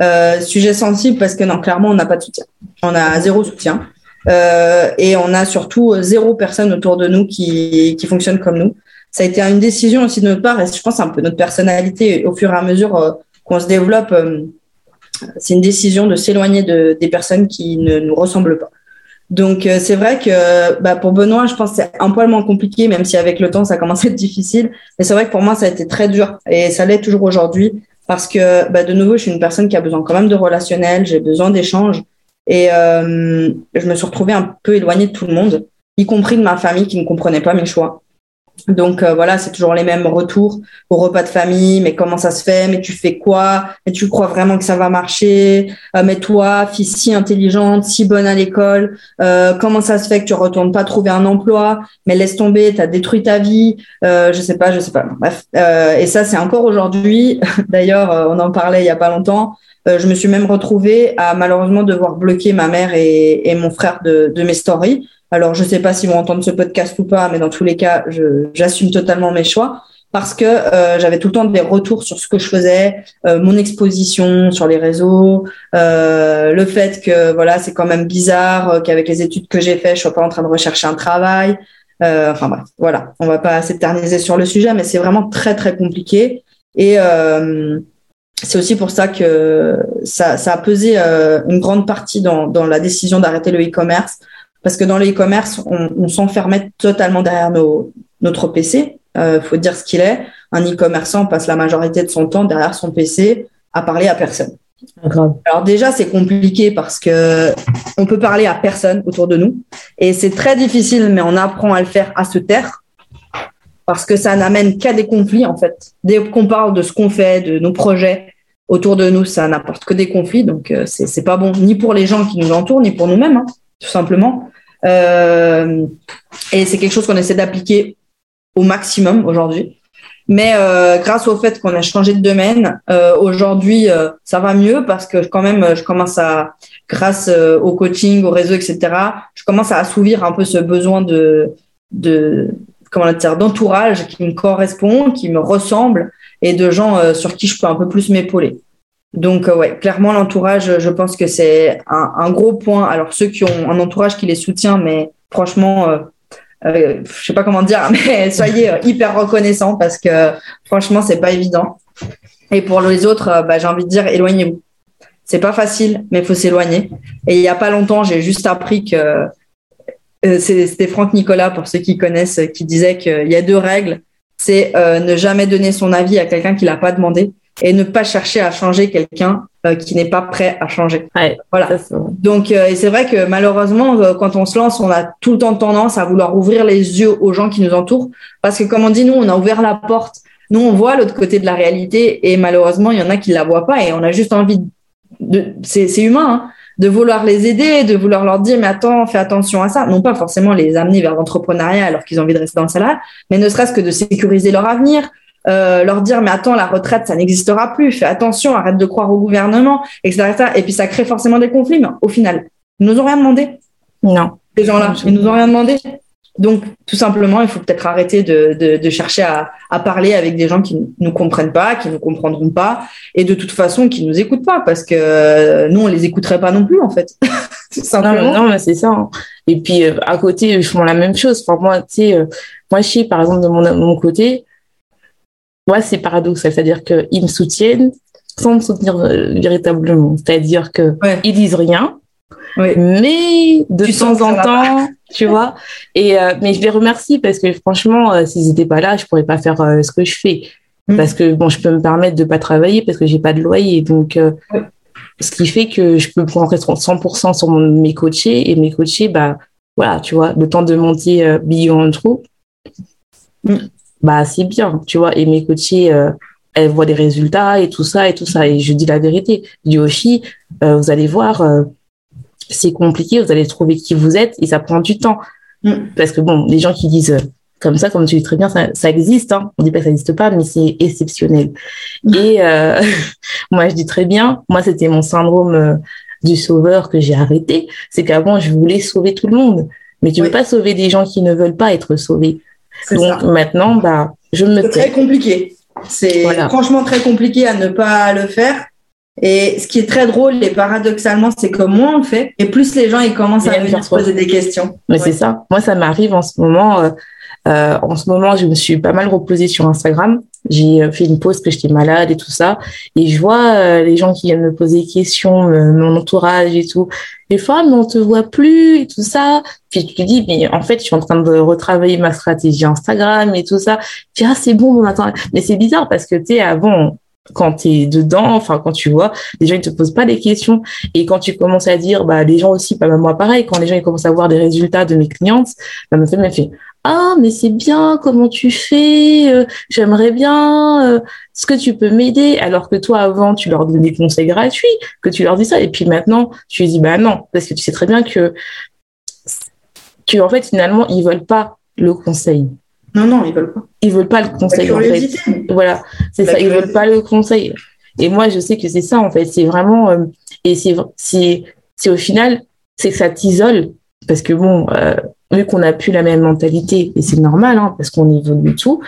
Euh, sujet sensible parce que non, clairement, on n'a pas de soutien. On a zéro soutien. Euh, et on a surtout zéro personne autour de nous qui, qui fonctionne comme nous. Ça a été une décision aussi de notre part, et je pense un peu notre personnalité au fur et à mesure euh, qu'on se développe. c'est une décision de s'éloigner de, des personnes qui ne nous ressemblent pas. Donc euh, c'est vrai que bah, pour Benoît, je pense que c'est un poil moins compliqué, même si avec le temps ça commence à être difficile. Mais c'est vrai que pour moi ça a été très dur et ça l'est toujours aujourd'hui parce que bah, de nouveau je suis une personne qui a besoin quand même de relationnel, j'ai besoin d'échanges et euh, je me suis retrouvée un peu éloignée de tout le monde, y compris de ma famille qui ne comprenait pas mes choix. Donc euh, voilà, c'est toujours les mêmes retours au repas de famille. Mais comment ça se fait? Mais tu fais quoi? Mais tu crois vraiment que ça va marcher? Euh, Mais toi, fille si intelligente, si bonne à l'école, euh, comment ça se fait que tu retournes pas trouver un emploi? Mais laisse tomber, tu as détruit ta vie. je sais pas, je sais pas. Bref, et ça c'est encore aujourd'hui. D'ailleurs, on en parlait il y a pas longtemps. je me suis même retrouvée à malheureusement devoir bloquer ma mère et, mon frère de mes stories alors, je ne sais pas s'ils vont entendre ce podcast ou pas, mais dans tous les cas, j'assume totalement mes choix parce que euh, j'avais tout le temps des retours sur ce que je faisais, euh, mon exposition sur les réseaux, euh, le fait que voilà, c'est quand même bizarre qu'avec les études que j'ai faites, je sois pas en train de rechercher un travail. enfin bref, voilà, on va pas s'éterniser sur le sujet, mais c'est vraiment très très compliqué. Et c'est aussi pour ça que ça, a pesé une grande partie dans la décision d'arrêter le e-commerce parce que dans le e-commerce, on, s'enfermait totalement derrière nos, notre PC. Euh, faut dire ce qu'il est. Un e-commerçant passe la majorité de son temps derrière son PC à parler à personne. Alors déjà, c'est compliqué parce que on peut parler à personne autour de nous et c'est très difficile, mais on apprend à le faire à se taire parce que ça n'amène qu'à des conflits en fait. Dès qu'on parle de ce qu'on fait, de nos projets autour de nous, ça n'apporte que des conflits. Donc euh, c'est pas bon ni pour les gens qui nous entourent ni pour nous-mêmes, hein, tout simplement. Euh, et c'est quelque chose qu'on essaie d'appliquer au maximum aujourd'hui. Mais euh, grâce au fait qu'on a changé de domaine, euh, aujourd'hui, ça va mieux parce que quand même, je commence à, grâce au coaching, au réseau, etc., je commence à assouvir un peu ce besoin de, de comment dire, d'entourage qui me correspond, qui me ressemble et de gens sur qui je peux un peu plus m'épauler. Donc, euh, ouais, clairement, l'entourage, je pense que c'est un, gros point. Alors, ceux qui ont un entourage qui les soutient, mais franchement, euh, euh, je sais pas comment dire, mais soyez hyper reconnaissants parce que franchement, c'est pas évident. Et pour les autres, bah, j'ai envie de dire éloignez-vous. C'est pas facile, mais il faut s'éloigner. Et il y a pas longtemps, j'ai juste appris que c'était Franck Nicolas, pour ceux qui connaissent, qui disait qu'il y a deux règles. C'est ne jamais donner son avis à quelqu'un qui l'a pas demandé et ne pas chercher à changer quelqu'un euh, qui n'est pas prêt à changer. voilà. Donc, euh, c'est vrai que malheureusement, euh, quand on se lance, on a tout le temps tendance à vouloir ouvrir les yeux aux gens qui nous entourent, parce que comme on dit, nous, on a ouvert la porte. Nous, on voit l'autre côté de la réalité, et malheureusement, il y en a qui la voient pas, et on a juste envie de, c'est humain, hein, de vouloir les aider, de vouloir leur dire, mais attends, fais attention à ça. Non pas forcément les amener vers l'entrepreneuriat alors qu'ils ont envie de rester dans le salariat, mais ne serait-ce que de sécuriser leur avenir, euh, leur dire mais attends la retraite ça n'existera plus fais attention arrête de croire au gouvernement etc., et puis ça crée forcément des conflits mais au final ils nous ont rien demandé. Non. Ces gens-là ils nous ont rien demandé. Donc tout simplement il faut peut-être arrêter de, de, de chercher à, à, parler avec des gens qui nous comprennent pas qui nous comprendront pas et de toute façon qui nous écoutent pas parce que euh, nous on les écouterait pas non plus en fait. Simplement. non, mais c'est ça hein. et puis euh, à côté je fais la même chose. Enfin moi tu sais moi je sais par exemple de mon, de mon côté moi, c'est paradoxal. C'est-à-dire qu'ils me soutiennent sans me soutenir euh, véritablement. C'est-à-dire qu'ils ils disent rien, mais de temps en temps, tu vois. Et euh, mais je les remercie parce que franchement, euh, s'ils n'étaient pas là, je pourrais pas faire ce que je fais. Mm. Parce que bon, je peux me permettre de pas travailler parce que j'ai pas de loyer. Donc, ce qui fait que je peux prendre 100% sur mes coachés et mes coachés, bah voilà, tu vois, le temps de monter Beyond Trou, mm bah c'est bien, tu vois. Et mes coachés, euh, elles voient des résultats et tout ça et tout ça. Et je dis la vérité. Je dis aussi, euh, vous allez voir, euh, c'est compliqué, vous allez trouver qui vous êtes et ça prend du temps. Mm. Parce que bon, les gens qui disent comme ça, comme tu dis très bien, ça, ça existe. Hein. On dit pas que ça n'existe pas, mais c'est exceptionnel. Mm. Et moi, je dis très bien, moi, c'était mon syndrome du sauveur que j'ai arrêté. C'est qu'avant, je voulais sauver tout le monde. Mais tu ne veux pas sauver des gens qui ne veulent pas être sauvés. Donc maintenant, bah, je me C'est très compliqué. C'est franchement très compliqué à ne pas le faire. Et ce qui est très drôle et paradoxalement, c'est que moins on le fait, et plus les gens ils commencent à venir se poser des questions. Mais c'est ça. Moi, ça m'arrive en ce moment. Euh, euh, en ce moment, je me suis pas mal reposée sur Instagram. J'ai euh, fait une pause que j'étais malade et tout ça. Et je vois euh, les gens qui viennent me poser des questions, mon entourage et tout. Des fois, mais on te voit plus et tout ça. Puis tu te dis, mais en fait, je suis en train de retravailler ma stratégie Instagram et tout ça. Puis ah, c'est bon, mon attends. Mais c'est bizarre parce que tu sais, avant, quand tu es dedans, enfin quand tu vois, les gens ils te posent pas des questions et quand tu commences à dire bah les gens aussi pas bah, moi pareil quand les gens ils commencent à voir des résultats de mes clientes, bah ma femme elle fait ah mais c'est bien comment tu fais euh, j'aimerais bien euh, est-ce que tu peux m'aider? Alors que toi avant tu leur donnais des conseils gratuits que tu leur dis ça. Et puis maintenant tu dis bah non parce que tu sais très bien que que en fait finalement ils veulent pas le conseil. Non non ils veulent pas. Ils veulent pas le conseil en fait. voilà c'est ça ils veulent pas le conseil. Et moi je sais que c'est ça en fait. C'est vraiment euh, et c'est au final c'est que ça t'isole parce que bon vu qu'on n'a plus la même mentalité, et c'est normal, hein, parce qu'on évolue tout,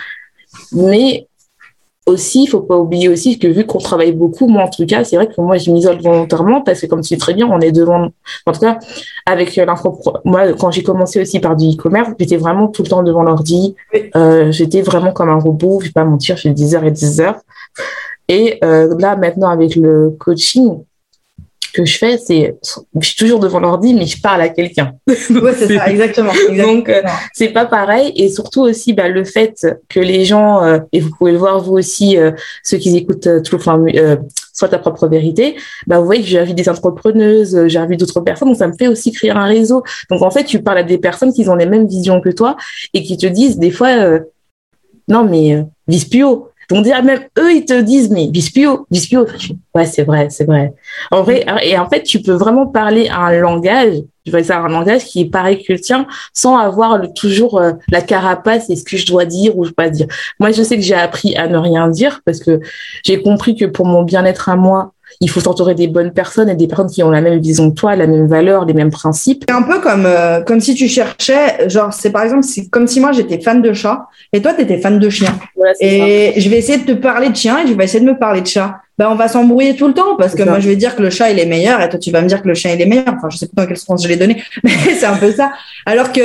mais aussi, il faut pas oublier aussi que vu qu'on travaille beaucoup, moi en tout cas, c'est vrai que moi je m'isole volontairement parce que comme tu sais très bien, on est devant, en tout cas, avec l'info, moi quand j'ai commencé aussi par du e-commerce, j'étais vraiment tout le temps devant l'ordi, euh, j'étais vraiment comme un robot, je vais pas mentir, je fais 10 heures et 10 heures. Et euh, là maintenant avec le coaching, que je fais, c'est je suis toujours devant l'ordi, mais je parle à quelqu'un. ouais, c'est ça, exactement. Donc euh, c'est pas pareil, et surtout aussi bah, le fait que les gens euh, et vous pouvez le voir vous aussi, euh, ceux qui écoutent tout, enfin, soit ta propre vérité, bah vous voyez que j'ai envie des entrepreneuses, j'ai envie d'autres personnes, donc ça me fait aussi créer un réseau. Donc en fait, tu parles à des personnes qui ont les mêmes visions que toi et qui te disent des fois, non mais vis plus haut donc déjà même eux ils te disent mais Bispio, Bispio, ouais c'est vrai, c'est vrai. En vrai et en fait tu peux vraiment parler un langage, tu ça un langage qui est pareil que le tien sans avoir toujours euh, la carapace et ce que je dois dire ou je pas dire. Moi je sais que j'ai appris à ne rien dire parce que j'ai compris que pour mon bien-être à moi il faut s'entourer des bonnes personnes et des personnes qui ont la même vision que toi, la même valeur, les mêmes principes. C'est un peu comme, euh, comme si tu cherchais, genre, c'est par exemple, c'est comme si moi j'étais fan de chat et toi tu étais fan de chien. et je vais essayer de te parler de chien et tu vas essayer de me parler de chat. Ben, on va s'embrouiller tout le temps parce que moi je vais dire que le chat il est meilleur et toi tu vas me dire que le chien il est meilleur. Enfin, je sais pas dans quel sens je l'ai donné, mais c'est un peu ça. Alors que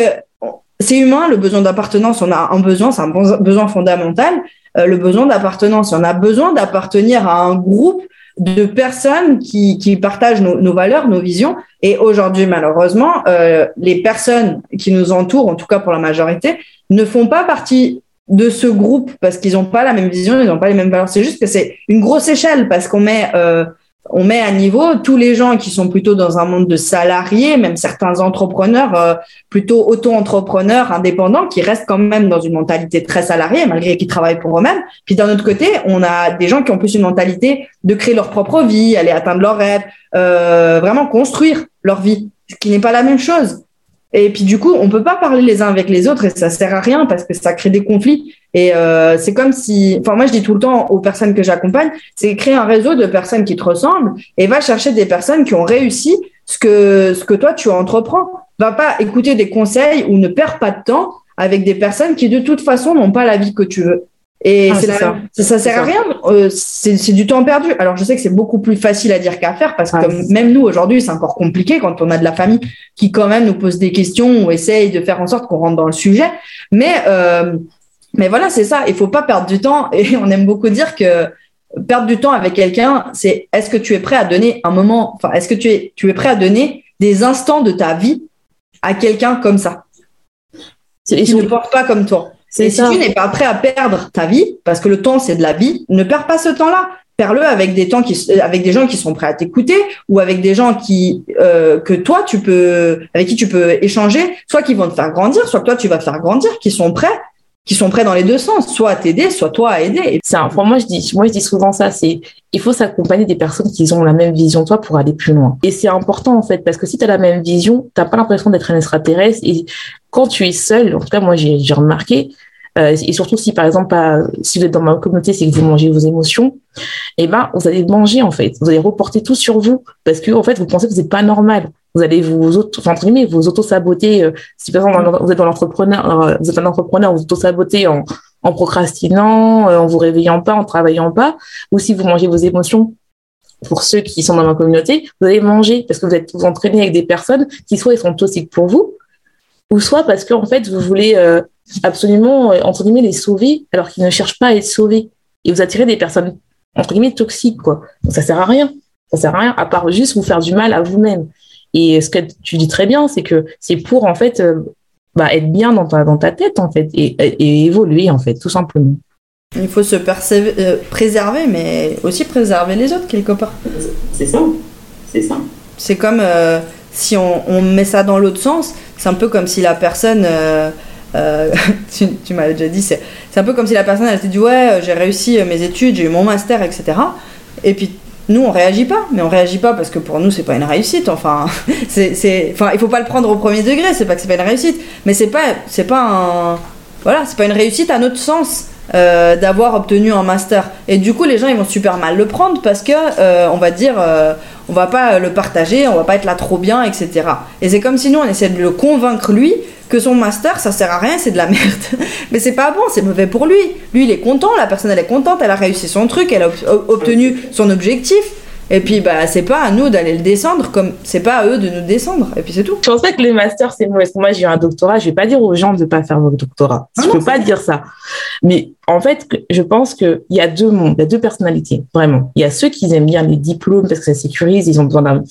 c'est humain, le besoin d'appartenance, on a un besoin, c'est un besoin fondamental. Euh, le besoin d'appartenance, on a besoin d'appartenir à un groupe de personnes qui, qui partagent nos, nos, valeurs, nos visions. Et aujourd'hui, malheureusement, euh, les personnes qui nous entourent, en tout cas pour la majorité, ne font pas partie de ce groupe parce qu'ils n'ont pas la même vision, ils n'ont pas les mêmes valeurs. C'est juste que c'est une grosse échelle parce qu'on met euh, on met à niveau tous les gens qui sont plutôt dans un monde de salariés, même certains entrepreneurs euh, plutôt auto-entrepreneurs indépendants qui restent quand même dans une mentalité très salariée malgré qu'ils travaillent pour eux-mêmes. Puis d'un autre côté, on a des gens qui ont plus une mentalité de créer leur propre vie, aller atteindre leurs rêves, euh, vraiment construire leur vie, ce qui n'est pas la même chose. Et puis du coup, on peut pas parler les uns avec les autres et ça sert à rien parce que ça crée des conflits. Et euh, c'est comme si, enfin moi je dis tout le temps aux personnes que j'accompagne, c'est créer un réseau de personnes qui te ressemblent et va chercher des personnes qui ont réussi ce que ce que toi tu entreprends. Va pas écouter des conseils ou ne perds pas de temps avec des personnes qui de toute façon n'ont pas la vie que tu veux. Et ah, ça. ça. sert à rien. Euh, c'est du temps perdu. Alors je sais que c'est beaucoup plus facile à dire qu'à faire parce que même nous aujourd'hui c'est encore compliqué quand on a de la famille qui quand même nous pose des questions ou essaye de faire en sorte qu'on rentre dans le sujet. Mais euh, mais voilà c'est ça. Il faut pas perdre du temps et on aime beaucoup dire que perdre du temps avec quelqu'un c'est est-ce que tu es prêt à donner un moment. Enfin est-ce que tu es tu es prêt à donner des instants de ta vie à quelqu'un comme ça? Qui ne pense pas comme toi. Et si tu n'es pas prêt à perdre ta vie, parce que le temps c'est de la vie, ne perds pas ce temps-là. Perds-le avec des temps qui, avec des gens qui sont prêts à t'écouter ou avec des gens qui euh, que toi tu peux, avec qui tu peux échanger, soit qui vont te faire grandir, soit que toi tu vas faire grandir, qui sont prêts qui sont prêts dans les deux sens, soit à t'aider, soit toi à aider. C'est pour moi je dis, moi je dis souvent ça, c'est il faut s'accompagner des personnes qui ont la même vision toi pour aller plus loin. Et c'est important en fait parce que si tu as la même vision, t'as pas l'impression d'être un extraterrestre et quand tu es seul, en tout cas moi j'ai remarqué, euh, et surtout si par exemple si vous êtes dans ma communauté, c'est que vous mangez vos émotions, et eh ben vous allez manger en fait, vous allez reporter tout sur vous parce que en fait vous pensez que vous n'êtes pas normal. Vous allez vous auto, enfin, vous auto saboter. Euh, si par exemple vous êtes dans l'entrepreneur, euh, vous êtes un entrepreneur, vous auto sabotez en, en procrastinant, en vous réveillant pas, en travaillant pas, ou si vous mangez vos émotions pour ceux qui sont dans ma communauté, vous allez manger parce que vous êtes vous entraînez avec des personnes qui soit ils sont toxiques pour vous, ou soit parce que en fait vous voulez euh, absolument euh, entre guillemets les sauver alors qu'ils ne cherchent pas à être sauvés et vous attirez des personnes entre guillemets toxiques quoi. Donc ça sert à rien, ça sert à rien à part juste vous faire du mal à vous-même. Et ce que tu dis très bien, c'est que c'est pour en fait euh, bah, être bien dans ta dans ta tête en fait et, et, évoluer en fait tout simplement. Il faut se préserver, mais aussi préserver les autres quelque part. C'est ça, c'est ça. C'est comme si on, on, met ça dans l'autre sens, c'est un peu comme si la personne. Euh, euh, tu, tu m'avais déjà dit, c'est un peu comme si la personne elle s'est dit Ouais, euh, j'ai réussi mes études, j'ai eu mon master, etc. Et puis nous, on réagit pas, mais on réagit pas parce que pour nous, c'est pas une réussite. Enfin, c'est, enfin, il faut pas le prendre au premier degré. C'est pas que c'est pas une réussite, mais c'est pas, pas voilà, c'est pas une réussite à notre sens. Euh, d'avoir obtenu un master. Et du coup, les gens ils vont super mal le prendre parce que euh, on va dire, euh, on va pas le partager, on va pas être là trop bien, etc. Et c'est comme si nous on essaie de le convaincre lui que son master ça sert à rien, c'est de la merde. Mais c'est pas bon, c'est mauvais pour lui. Lui il est content, la personne elle est contente, elle a réussi son truc, elle a obtenu son objectif. Et puis, bah, c'est pas à nous d'aller le descendre, comme c'est pas à eux de nous descendre. Et puis, c'est tout. Je pense pas que les masters, c'est mauvais. Moi, j'ai eu un doctorat. Je vais pas dire aux gens de pas faire votre doctorat. je peux pas dire ça. Mais en fait, je pense qu'il y a deux mondes, il y a deux personnalités, vraiment. Il y a ceux qui aiment bien les diplômes parce que ça sécurise, ils ont besoin d'un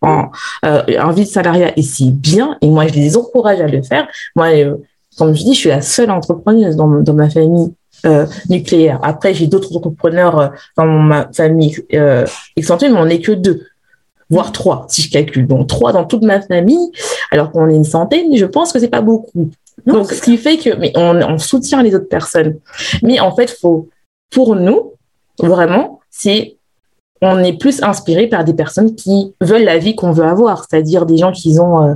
en, euh, un vie de salariat et c'est bien. Et moi, je les encourage à le faire. Moi, euh, comme je dis, je suis la seule entrepreneuse dans, dans ma famille euh, nucléaire. Après, j'ai d'autres entrepreneurs euh, dans ma famille euh, mais on n'est que deux, voire trois, si je calcule. Donc, trois dans toute ma famille, alors qu'on est une centaine, je pense que c'est pas beaucoup. Donc, ce qui fait que, mais on, on, soutient les autres personnes. Mais en fait, faut, pour nous, vraiment, c'est, on est plus inspiré par des personnes qui veulent la vie qu'on veut avoir, c'est-à-dire des gens qui ont euh,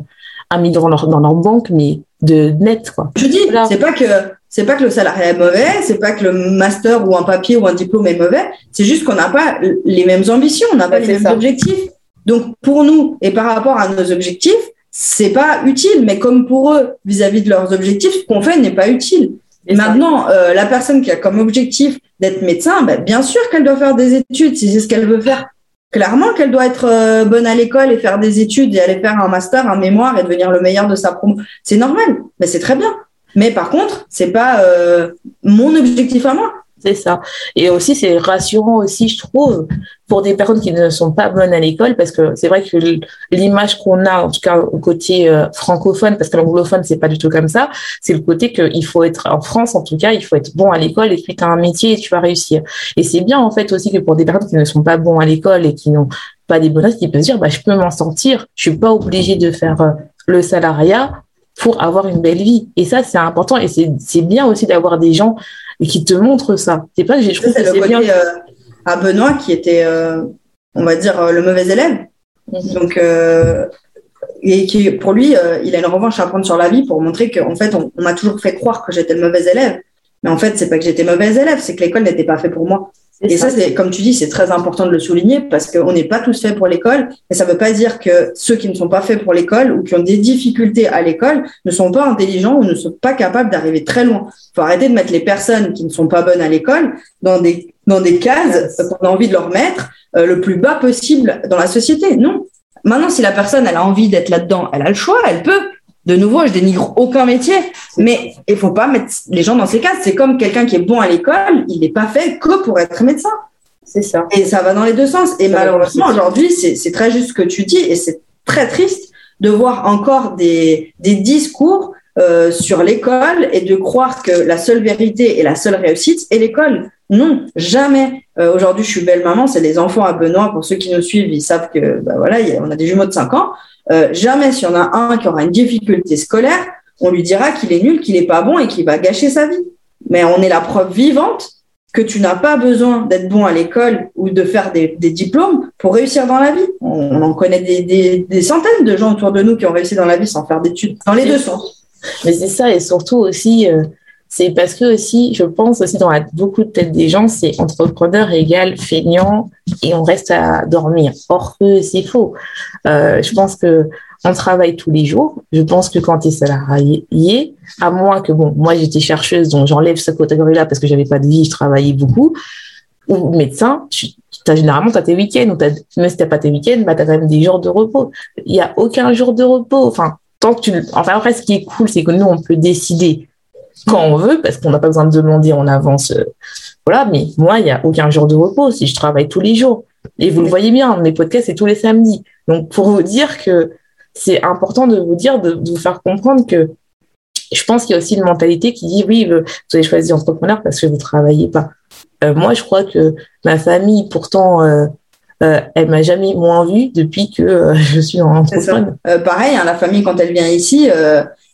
un million dans leur, dans leur banque, mais de net, quoi. Je dis, c'est pas que c'est pas que le salariat est mauvais, c'est pas que le master ou un papier ou un diplôme est mauvais, c'est juste qu'on n'a pas les mêmes ambitions, on n'a pas les mêmes objectifs. Donc pour nous et par rapport à nos objectifs, c'est pas utile, mais comme pour eux vis-à-vis de leurs objectifs, ce qu'on fait n'est pas utile. Et maintenant, euh, la personne qui a comme objectif d'être médecin, ben, bien sûr qu'elle doit faire des études si c'est ce qu'elle veut faire clairement qu'elle doit être euh, bonne à l'école et faire des études et aller faire un master, un mémoire et devenir le meilleur de sa promo. C'est normal, mais c'est très bien. Mais par contre, c'est pas euh, mon objectif à moi. C'est ça. Et aussi, c'est rassurant aussi, je trouve, pour des personnes qui ne sont pas bonnes à l'école, parce que c'est vrai que l'image qu'on a, en tout cas au côté euh, francophone, parce que l'anglophone, c'est pas du tout comme ça, c'est le côté qu'il faut être, en France en tout cas, il faut être bon à l'école et puis tu as un métier et tu vas réussir. Et c'est bien en fait aussi que pour des personnes qui ne sont pas bons à l'école et qui n'ont pas des bonnes qui peuvent dire, bah, je peux m'en sortir, je suis pas obligé de faire euh, le salariat pour avoir une belle vie. Et ça, c'est important et c'est bien aussi d'avoir des gens et qui te montre ça. C'est pas, je trouve que c'est bien. Euh, à Benoît qui était, euh, on va dire, euh, le mauvais élève. Mhm. Donc, et qui, pour lui, il a une revanche à prendre sur la vie pour montrer qu'en fait, on, m'a toujours fait croire que j'étais le mauvais élève. Mais en fait, c'est pas que j'étais mauvais élève, c'est que l'école n'était pas fait pour moi. Et ça, c'est comme tu dis, c'est très important de le souligner parce qu'on n'est pas tous faits pour l'école. Et ça ne veut pas dire que ceux qui ne sont pas faits pour l'école ou qui ont des difficultés à l'école ne sont pas intelligents ou ne sont pas capables d'arriver très loin. Il faut arrêter de mettre les personnes qui ne sont pas bonnes à l'école dans des, dans des cases qu'on a envie de leur mettre euh, le plus bas possible dans la société. Non. Maintenant, si la personne elle a envie d'être là-dedans, elle a le choix, elle peut de nouveau, je dénigre aucun métier, mais il faut pas mettre les gens dans ces cases. C'est comme quelqu'un qui est bon à l'école, il n'est pas fait que pour être médecin. C'est ça. Et ça va dans les deux sens. Et malheureusement, aujourd'hui, c'est très juste ce que tu dis, et c'est très triste de voir encore des, des discours euh, sur l'école et de croire que la seule vérité et la seule réussite est l'école. Non, jamais. Euh, aujourd'hui, je suis belle maman, c'est les enfants à Benoît. Pour ceux qui nous suivent, ils savent que bah voilà, on a des jumeaux de 5 ans. Euh, jamais s'il y en a un qui aura une difficulté scolaire, on lui dira qu'il est nul, qu'il n'est pas bon et qu'il va gâcher sa vie. Mais on est la preuve vivante que tu n'as pas besoin d'être bon à l'école ou de faire des, diplômes pour réussir dans la vie. On, en connaît des, centaines de gens autour de nous qui ont réussi dans la vie sans faire d'études, dans les deux sens. Mais c'est ça, et surtout aussi, euh, c'est parce que aussi, je pense aussi dans beaucoup de têtes des gens, c'est entrepreneur égale feignant et on reste à dormir. Or c'est faux. Euh, je pense que on travaille tous les jours. Je pense que quand tu es salarié, à moins que, bon, moi j'étais chercheuse, donc j'enlève cette catégorie-là parce que j'avais pas de vie, je travaillais beaucoup, ou médecin, tu, as, généralement tu as tes week-ends, ou même si tu pas tes week-ends, bah, tu as quand même des jours de repos. Il n'y a aucun jour de repos. Enfin, tant que tu, enfin, après, ce qui est cool, c'est que nous, on peut décider quand on veut, parce qu'on n'a pas besoin de demander en avance. Euh, voilà, mais moi, il n'y a aucun jour de repos si je travaille tous les jours. Et vous le voyez bien, mes podcasts, c'est tous les samedis. Donc, pour vous dire que c'est important de vous dire, de, vous faire comprendre que je pense qu'il y a aussi une mentalité qui dit oui, vous avez choisi entrepreneur parce que vous ne travaillez pas. Euh, moi, je crois que ma famille, pourtant, euh, euh, elle m'a jamais moins vue depuis que je suis en entrepreneur. pareil, hein, la famille, quand elle vient ici,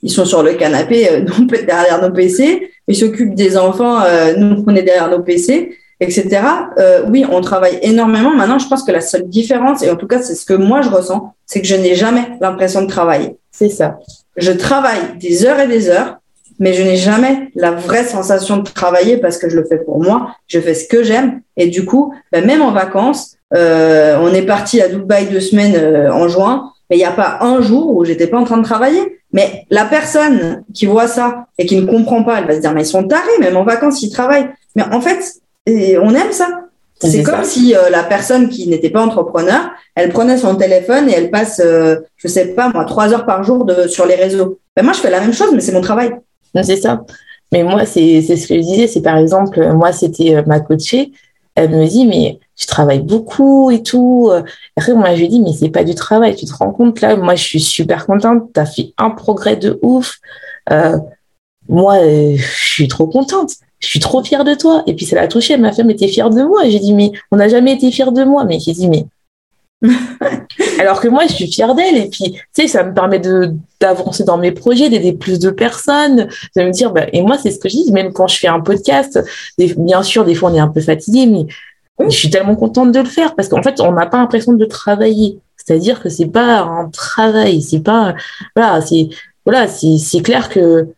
ils sont sur le canapé, nous, derrière nos PC, ils s'occupent des enfants, nous, on est derrière nos PC etc. Euh, oui, on travaille énormément. Maintenant, je pense que la seule différence, et en tout cas, c'est ce que moi je ressens, c'est que je n'ai jamais l'impression de travailler. C'est ça. Je travaille des heures et des heures, mais je n'ai jamais la vraie sensation de travailler parce que je le fais pour moi. Je fais ce que j'aime. Et du coup, ben, même en vacances, euh, on est parti à Dubaï deux semaines euh, en juin, mais il n'y a pas un jour où j'étais pas en train de travailler. Mais la personne qui voit ça et qui ne comprend pas, elle va se dire, mais ils sont tarés, même en vacances, ils travaillent. Mais en fait, on aime ça. C'est comme si euh, la personne qui n'était pas entrepreneur, elle prenait son téléphone et elle passe, euh, je sais pas moi, trois heures par jour de, sur les réseaux. Ben moi, je fais la même chose, mais c'est mon travail. C'est ça. Mais moi, c'est ce que je disais. C'est par exemple, moi, c'était euh, ma coachée. Elle me dit, mais je travaille beaucoup et tout. Après, moi, je lui dis, mais c'est pas du travail. Tu te rends compte là? Moi, je suis super contente. Tu as fait un progrès de ouf. moi, je suis trop contente je suis trop fière de toi. Et puis ça l'a touché, ma femme était fière de moi. J'ai dit, mais on n'a jamais été fière de moi. Mais j'ai dit, mais. Alors que moi, je suis fière d'elle. Et puis, tu sais, ça me permet d'avancer dans mes projets, d'aider plus de personnes, de me dire, bah, et moi, c'est ce que je dis, même quand je fais un podcast, bien sûr, des fois, on est un peu fatigué, mais je suis tellement contente de le faire parce qu'en fait, on n'a pas l'impression de travailler. C'est-à-dire que c'est pas un travail, c'est pas, voilà, c'est, voilà, c'est, clair que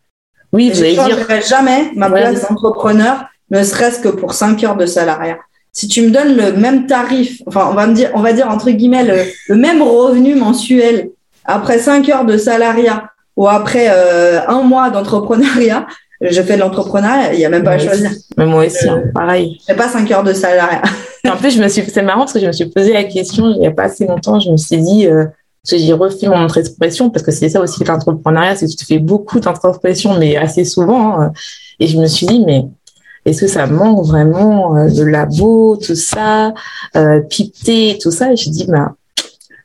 oui, vous allez dire. jamais ma place d'entrepreneur, ne serait-ce que pour 5 heures de salariat. Si tu me donnes le même tarif, enfin, on va me dire, on va dire entre guillemets le, même revenu mensuel après 5 heures de salariat ou après euh, un mois d'entrepreneuriat, je fais de l'entrepreneuriat, il n'y a même pas à choisir. Mais moi aussi, hein, pareil. Je fais pas 5 heures de salariat. en plus, je me suis, c'est marrant parce que je me suis posé la question il n'y a pas assez longtemps. Je me suis dit, euh, j'ai refait mon expression parce que c'est ça aussi l'entrepreneuriat, c'est que tu fais beaucoup d'entrepression, mais assez souvent. Hein. et je me suis dit, mais est-ce que ça manque vraiment euh, de labo, tout ça, euh, pipeté, tout ça? Et je dis, bah,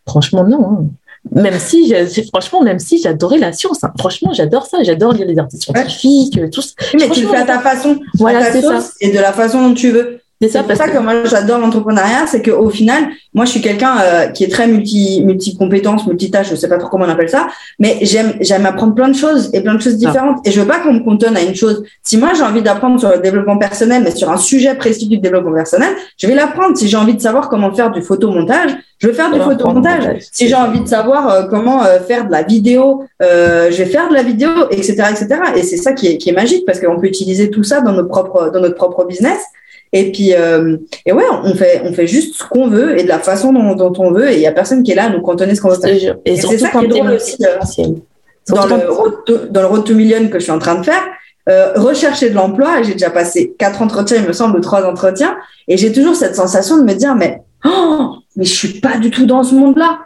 franchement, non. Hein. Même si, franchement, même si j'adorais la science, hein. franchement, j'adore ça, j'adore lire les articles scientifiques, tout ça. Mais tu le fais à ta façon, voilà, c'est ça. et de la façon dont tu veux. C'est pour ça que... moi j'adore l'entrepreneuriat, c'est qu'au final, moi je suis quelqu'un euh, qui est très multi multi compétences, multitâche, je sais pas trop comment on appelle ça, mais j'aime j'aime apprendre plein de choses et plein de choses ah. différentes. Et je veux pas qu'on me cantonne à une chose. Si moi j'ai envie d'apprendre sur le développement personnel, mais sur un sujet précis du développement personnel, je vais l'apprendre. Si j'ai envie de savoir comment faire du photomontage, je vais faire du photomontage. Si j'ai envie de savoir euh, comment euh, faire de la vidéo, je vais faire de la vidéo, etc., etc. Et c'est ça qui est, qui est magique parce qu'on peut utiliser tout ça dans notre propre dans notre propre business. Et puis, euh, et ouais, on fait, on fait juste ce qu'on veut et de la façon dont, dont on veut. Et il y a personne qui est là à nous cantonner ce qu'on veut faire. Et, c'est ça qui est drôle aussi. Euh, dans, le road to, dans le road to million que je suis en train de faire, euh, rechercher de l'emploi. J'ai déjà passé quatre entretiens, il me semble, ou trois entretiens. Et j'ai toujours cette sensation de me dire, mais, oh, mais je suis pas du tout dans ce monde-là.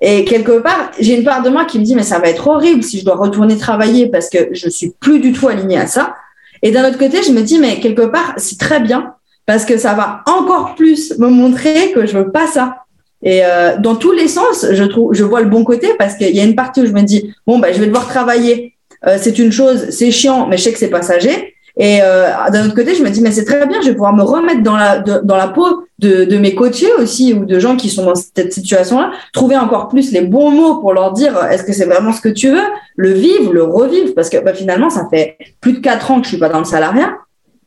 Et quelque part, j'ai une part de moi qui me dit, mais ça va être horrible si je dois retourner travailler parce que je suis plus du tout alignée à ça. Et d'un autre côté, je me dis, mais quelque part, c'est très bien parce que ça va encore plus me montrer que je veux pas ça. Et euh, dans tous les sens, je trouve, je vois le bon côté parce qu'il y a une partie où je me dis bon bah je vais devoir travailler, euh, c'est une chose, c'est chiant, mais je sais que c'est passager. Et euh, d'un autre côté, je me dis mais c'est très bien, je vais pouvoir me remettre dans la dans la peau de, de mes coachés aussi ou de gens qui sont dans cette situation-là, trouver encore plus les bons mots pour leur dire est-ce que c'est vraiment ce que tu veux, le vivre, le revivre, parce que bah, finalement ça fait plus de quatre ans que je suis pas dans le salariat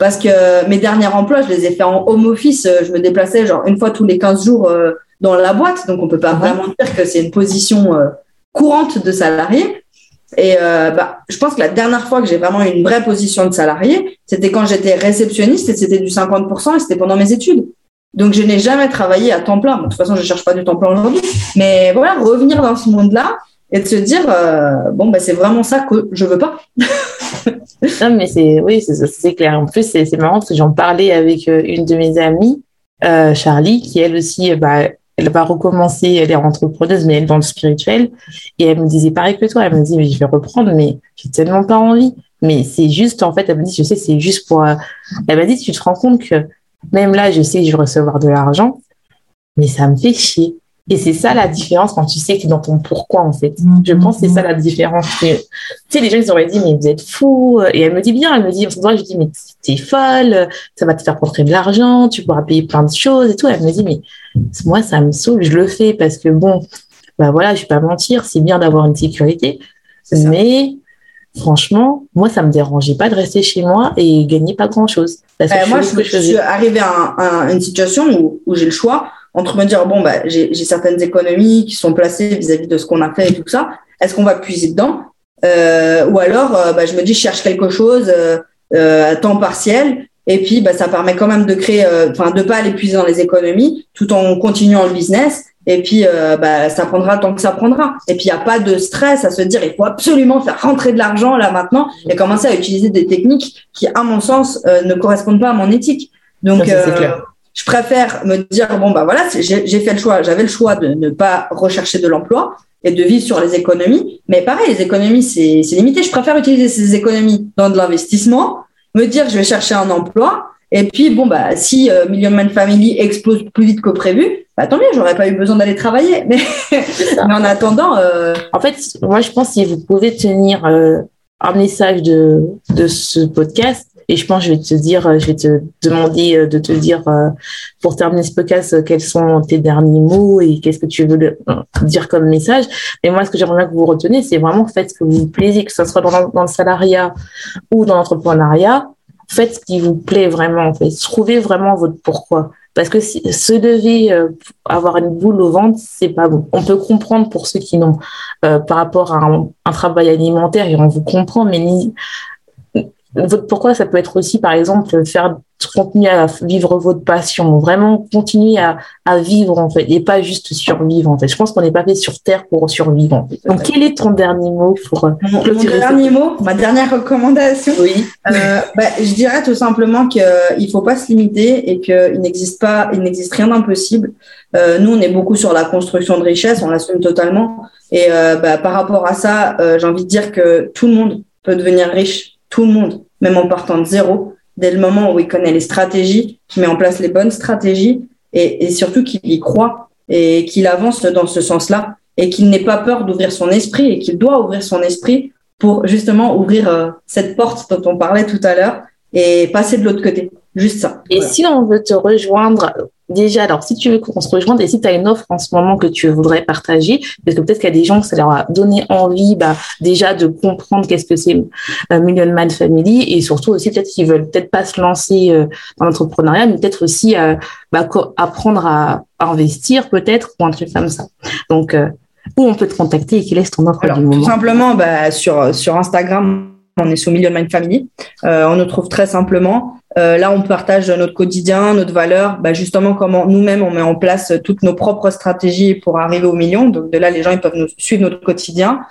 parce que mes derniers emplois, je les ai fait en home office. Euh, je me déplaçais genre une fois tous les 15 jours euh, dans la boîte. Donc, on peut pas vraiment dire que c'est une position euh, courante de salarié. Et bah, je pense que la dernière fois que j'ai vraiment eu une vraie position de salarié, c'était quand j'étais réceptionniste et c'était du 50% et c'était pendant mes études. Donc, je n'ai jamais travaillé à temps plein. de toute façon, je cherche pas du temps plein aujourd'hui. Mais voilà, revenir dans ce monde-là et de se dire, bon, bah, c'est vraiment ça que je veux pas. non, mais c'est, oui, c'est clair. En plus, c'est marrant parce que j'en parlais avec euh, une de mes amies, euh, Charlie, qui elle aussi, bah, elle va recommencer, elle est entrepreneuse, mais elle est dans le spirituel. Et elle me disait pareil que toi. Elle me dit, mais je vais reprendre, mais j'ai tellement pas envie. Mais c'est juste, en fait, elle me dit, je sais, c'est juste pour. Euh, elle m'a dit, tu te rends compte que même là, je sais que je vais recevoir de l'argent, mais ça me fait chier. Et c'est ça la différence quand tu sais que dans ton pourquoi, en fait. Mm-hmm. Je pense que c'est ça la différence. Tu sais, les gens, ils auraient dit, mais vous êtes fous. Et elle me dit bien, elle me dit, je dis, mais t'es folle, ça va te faire porter de l'argent, tu pourras payer plein de choses et tout. Elle me dit, mais moi, ça me saoule, je le fais parce que bon, bah voilà, je vais pas mentir, c'est bien d'avoir une sécurité. Mais franchement, moi, ça me dérangeait pas de rester chez moi et gagner pas grand chose. Parce que moi, je, suis arrivée à, une situation où, où j'ai le choix entre me dire, bon, bah, j'ai certaines économies qui sont placées vis-à-vis de ce qu'on a fait et tout ça, est-ce qu'on va puiser dedans? Euh, Ou alors, euh, bah, je me dis, je cherche quelque chose euh, à temps partiel, et puis bah, ça permet quand même de créer, enfin, de pas aller puiser dans les économies, tout en continuant le business. Et puis, bah, ça prendra temps que ça prendra. Et puis, il n'y a pas de stress à se dire, il faut absolument faire rentrer de l'argent là maintenant et commencer à utiliser des techniques qui, à mon sens, ne correspondent pas à mon éthique. Donc, clair je préfère me dire bon bah voilà j'ai fait le choix j'avais le choix de ne pas rechercher de l'emploi et de vivre sur les économies. Mais pareil les économies c'est limité. Je préfère utiliser ces économies dans de l'investissement me dire je vais chercher un emploi et puis bon bah si euh, Million Man Family explose plus vite que prévu bah tant mieux j'aurais pas eu besoin d'aller travailler. Mais, mais en attendant euh... en fait moi je pense si vous pouvez tenir euh, un message de de ce podcast et je pense, je vais te dire, euh, je vais te demander euh, de te dire, euh, pour terminer ce podcast, quels sont tes derniers mots et qu'est-ce que tu veux dire comme message. Mais moi, ce que j'aimerais que vous retenez, c'est vraiment faites ce que vous plaisez, que ce soit dans, le salariat ou dans l'entrepreneuriat. Faites ce qui vous plaît vraiment, en fait. Trouvez vraiment votre pourquoi. Parce que si, se lever, avoir une boule au ventre, c'est pas bon. On peut comprendre pour ceux qui n'ont, par rapport à un, travail alimentaire, et on vous comprend, mais ni, votre pourquoi, ça peut être aussi, par exemple, faire continuer à vivre votre passion, vraiment continuer à, à vivre en fait, et pas juste survivre en fait? Je pense qu'on n'est pas fait sur Terre pour survivre. En fait. Donc, quel est ton dernier mot pour euh, mon, mon dernier mot, ma dernière recommandation Oui. Euh, bah, je dirais tout simplement qu'il ne faut pas se limiter et qu'il n'existe pas, il n'existe rien d'impossible. Euh, nous, on est beaucoup sur la construction de richesse, on l'assume totalement. Et euh, bah, par rapport à ça, euh, j'ai envie de dire que tout le monde peut devenir riche, tout le monde, même en partant de zéro, dès le moment où il connaît les stratégies, qu'il met en place les bonnes stratégies et, et surtout qu'il y croit et qu'il avance dans ce sens-là et qu'il n'ait pas peur d'ouvrir son esprit et qu'il doit ouvrir son esprit pour justement ouvrir euh, cette porte dont on parlait tout à l'heure et passer de l'autre côté. Juste ça. Et voilà. si on veut te rejoindre, déjà, alors si tu veux qu'on se rejoigne et si tu as une offre en ce moment que tu voudrais partager, parce que peut-être qu'il y a des gens que ça leur a donné envie bah, déjà de comprendre qu'est-ce que c'est euh, Million Man Family et surtout aussi peut-être qu'ils veulent peut-être pas se lancer euh, dans l'entrepreneuriat, mais peut-être aussi euh, bah, apprendre à, à investir peut-être ou un truc comme ça. Donc, euh, où on peut te contacter et quelle est ton offre alors, du moment? Tout simplement bah, sur, sur Instagram, on est sous Million Mind Family. Euh, on nous trouve très simplement. Euh, là, on partage notre quotidien, notre valeur, bah, justement comment nous-mêmes on met en place toutes nos propres stratégies pour arriver au million. Donc de là, les gens ils peuvent nous suivre notre quotidien.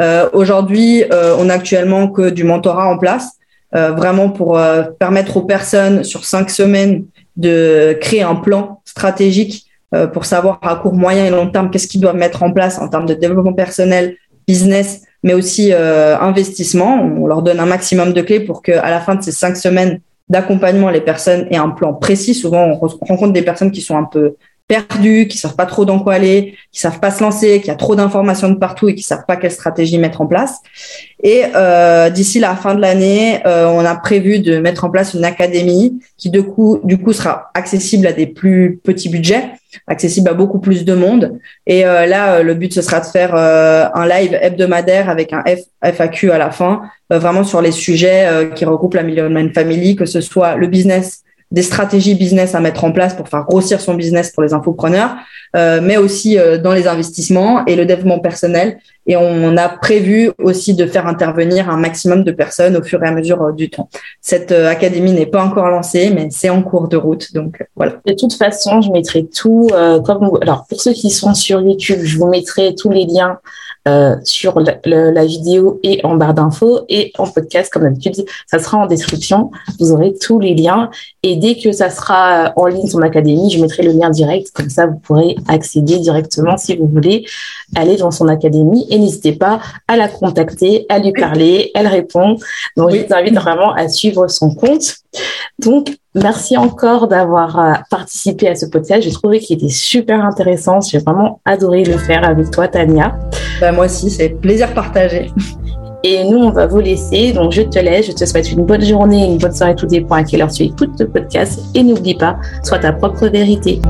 Euh, Aujourd'hui, euh, on a actuellement que du mentorat en place, euh, vraiment pour permettre aux personnes sur cinq semaines de créer un plan stratégique pour savoir à court, moyen et long terme qu'est-ce qu'ils doivent mettre en place en termes de développement personnel, business, mais aussi investissement. On leur donne un maximum de clés pour qu'à la fin de ces cinq semaines d'accompagnement, les personnes aient un plan précis. Souvent, on rencontre des personnes qui sont un peu perdues, qui savent pas trop dans quoi aller, qui savent pas se lancer, qui a trop d'informations de partout et qui savent pas quelle stratégie mettre en place. Et euh, d'ici la fin de l'année, euh, on a prévu de mettre en place une académie qui du coup, du coup sera accessible à des plus petits budgets, accessible à beaucoup plus de monde. Et euh, là, le but ce sera de faire euh, un live hebdomadaire avec un FAQ à la fin, euh, vraiment sur les sujets qui regroupent la Million Man Family, que ce soit le business des stratégies business à mettre en place pour faire grossir son business pour les infopreneurs, mais aussi euh, dans les investissements et le développement personnel. Et on a prévu aussi de faire intervenir un maximum de personnes au fur et à mesure euh, du temps. Cette académie n'est pas encore lancée, mais c'est en cours de route. Donc voilà. De toute façon, je mettrai tout comme alors pour ceux qui sont sur YouTube, je vous mettrai tous les liens euh, sur la, la, la, vidéo et en barre d'infos et en podcast comme d'habitude. Ça sera en description. Vous aurez tous les liens et dès que ça sera en ligne sur l'académie, je mettrai le lien direct. Comme ça, vous pourrez accéder directement si vous voulez aller dans son académie et n'hésitez pas à la contacter, à lui parler. Elle répond. Donc, oui. je vous invite vraiment à suivre son compte. Donc, merci encore d'avoir euh, participé à ce podcast. J'ai trouvé qu'il était super intéressant. J'ai vraiment adoré le faire avec toi, Tania. Bah, moi aussi, c'est plaisir partagé. Et nous, on va vous laisser. Donc, je te laisse. Je te souhaite une bonne journée, une bonne soirée. Tout dépend à quelle heure tu écoutes le podcast. Et n'oublie pas, sois ta propre vérité.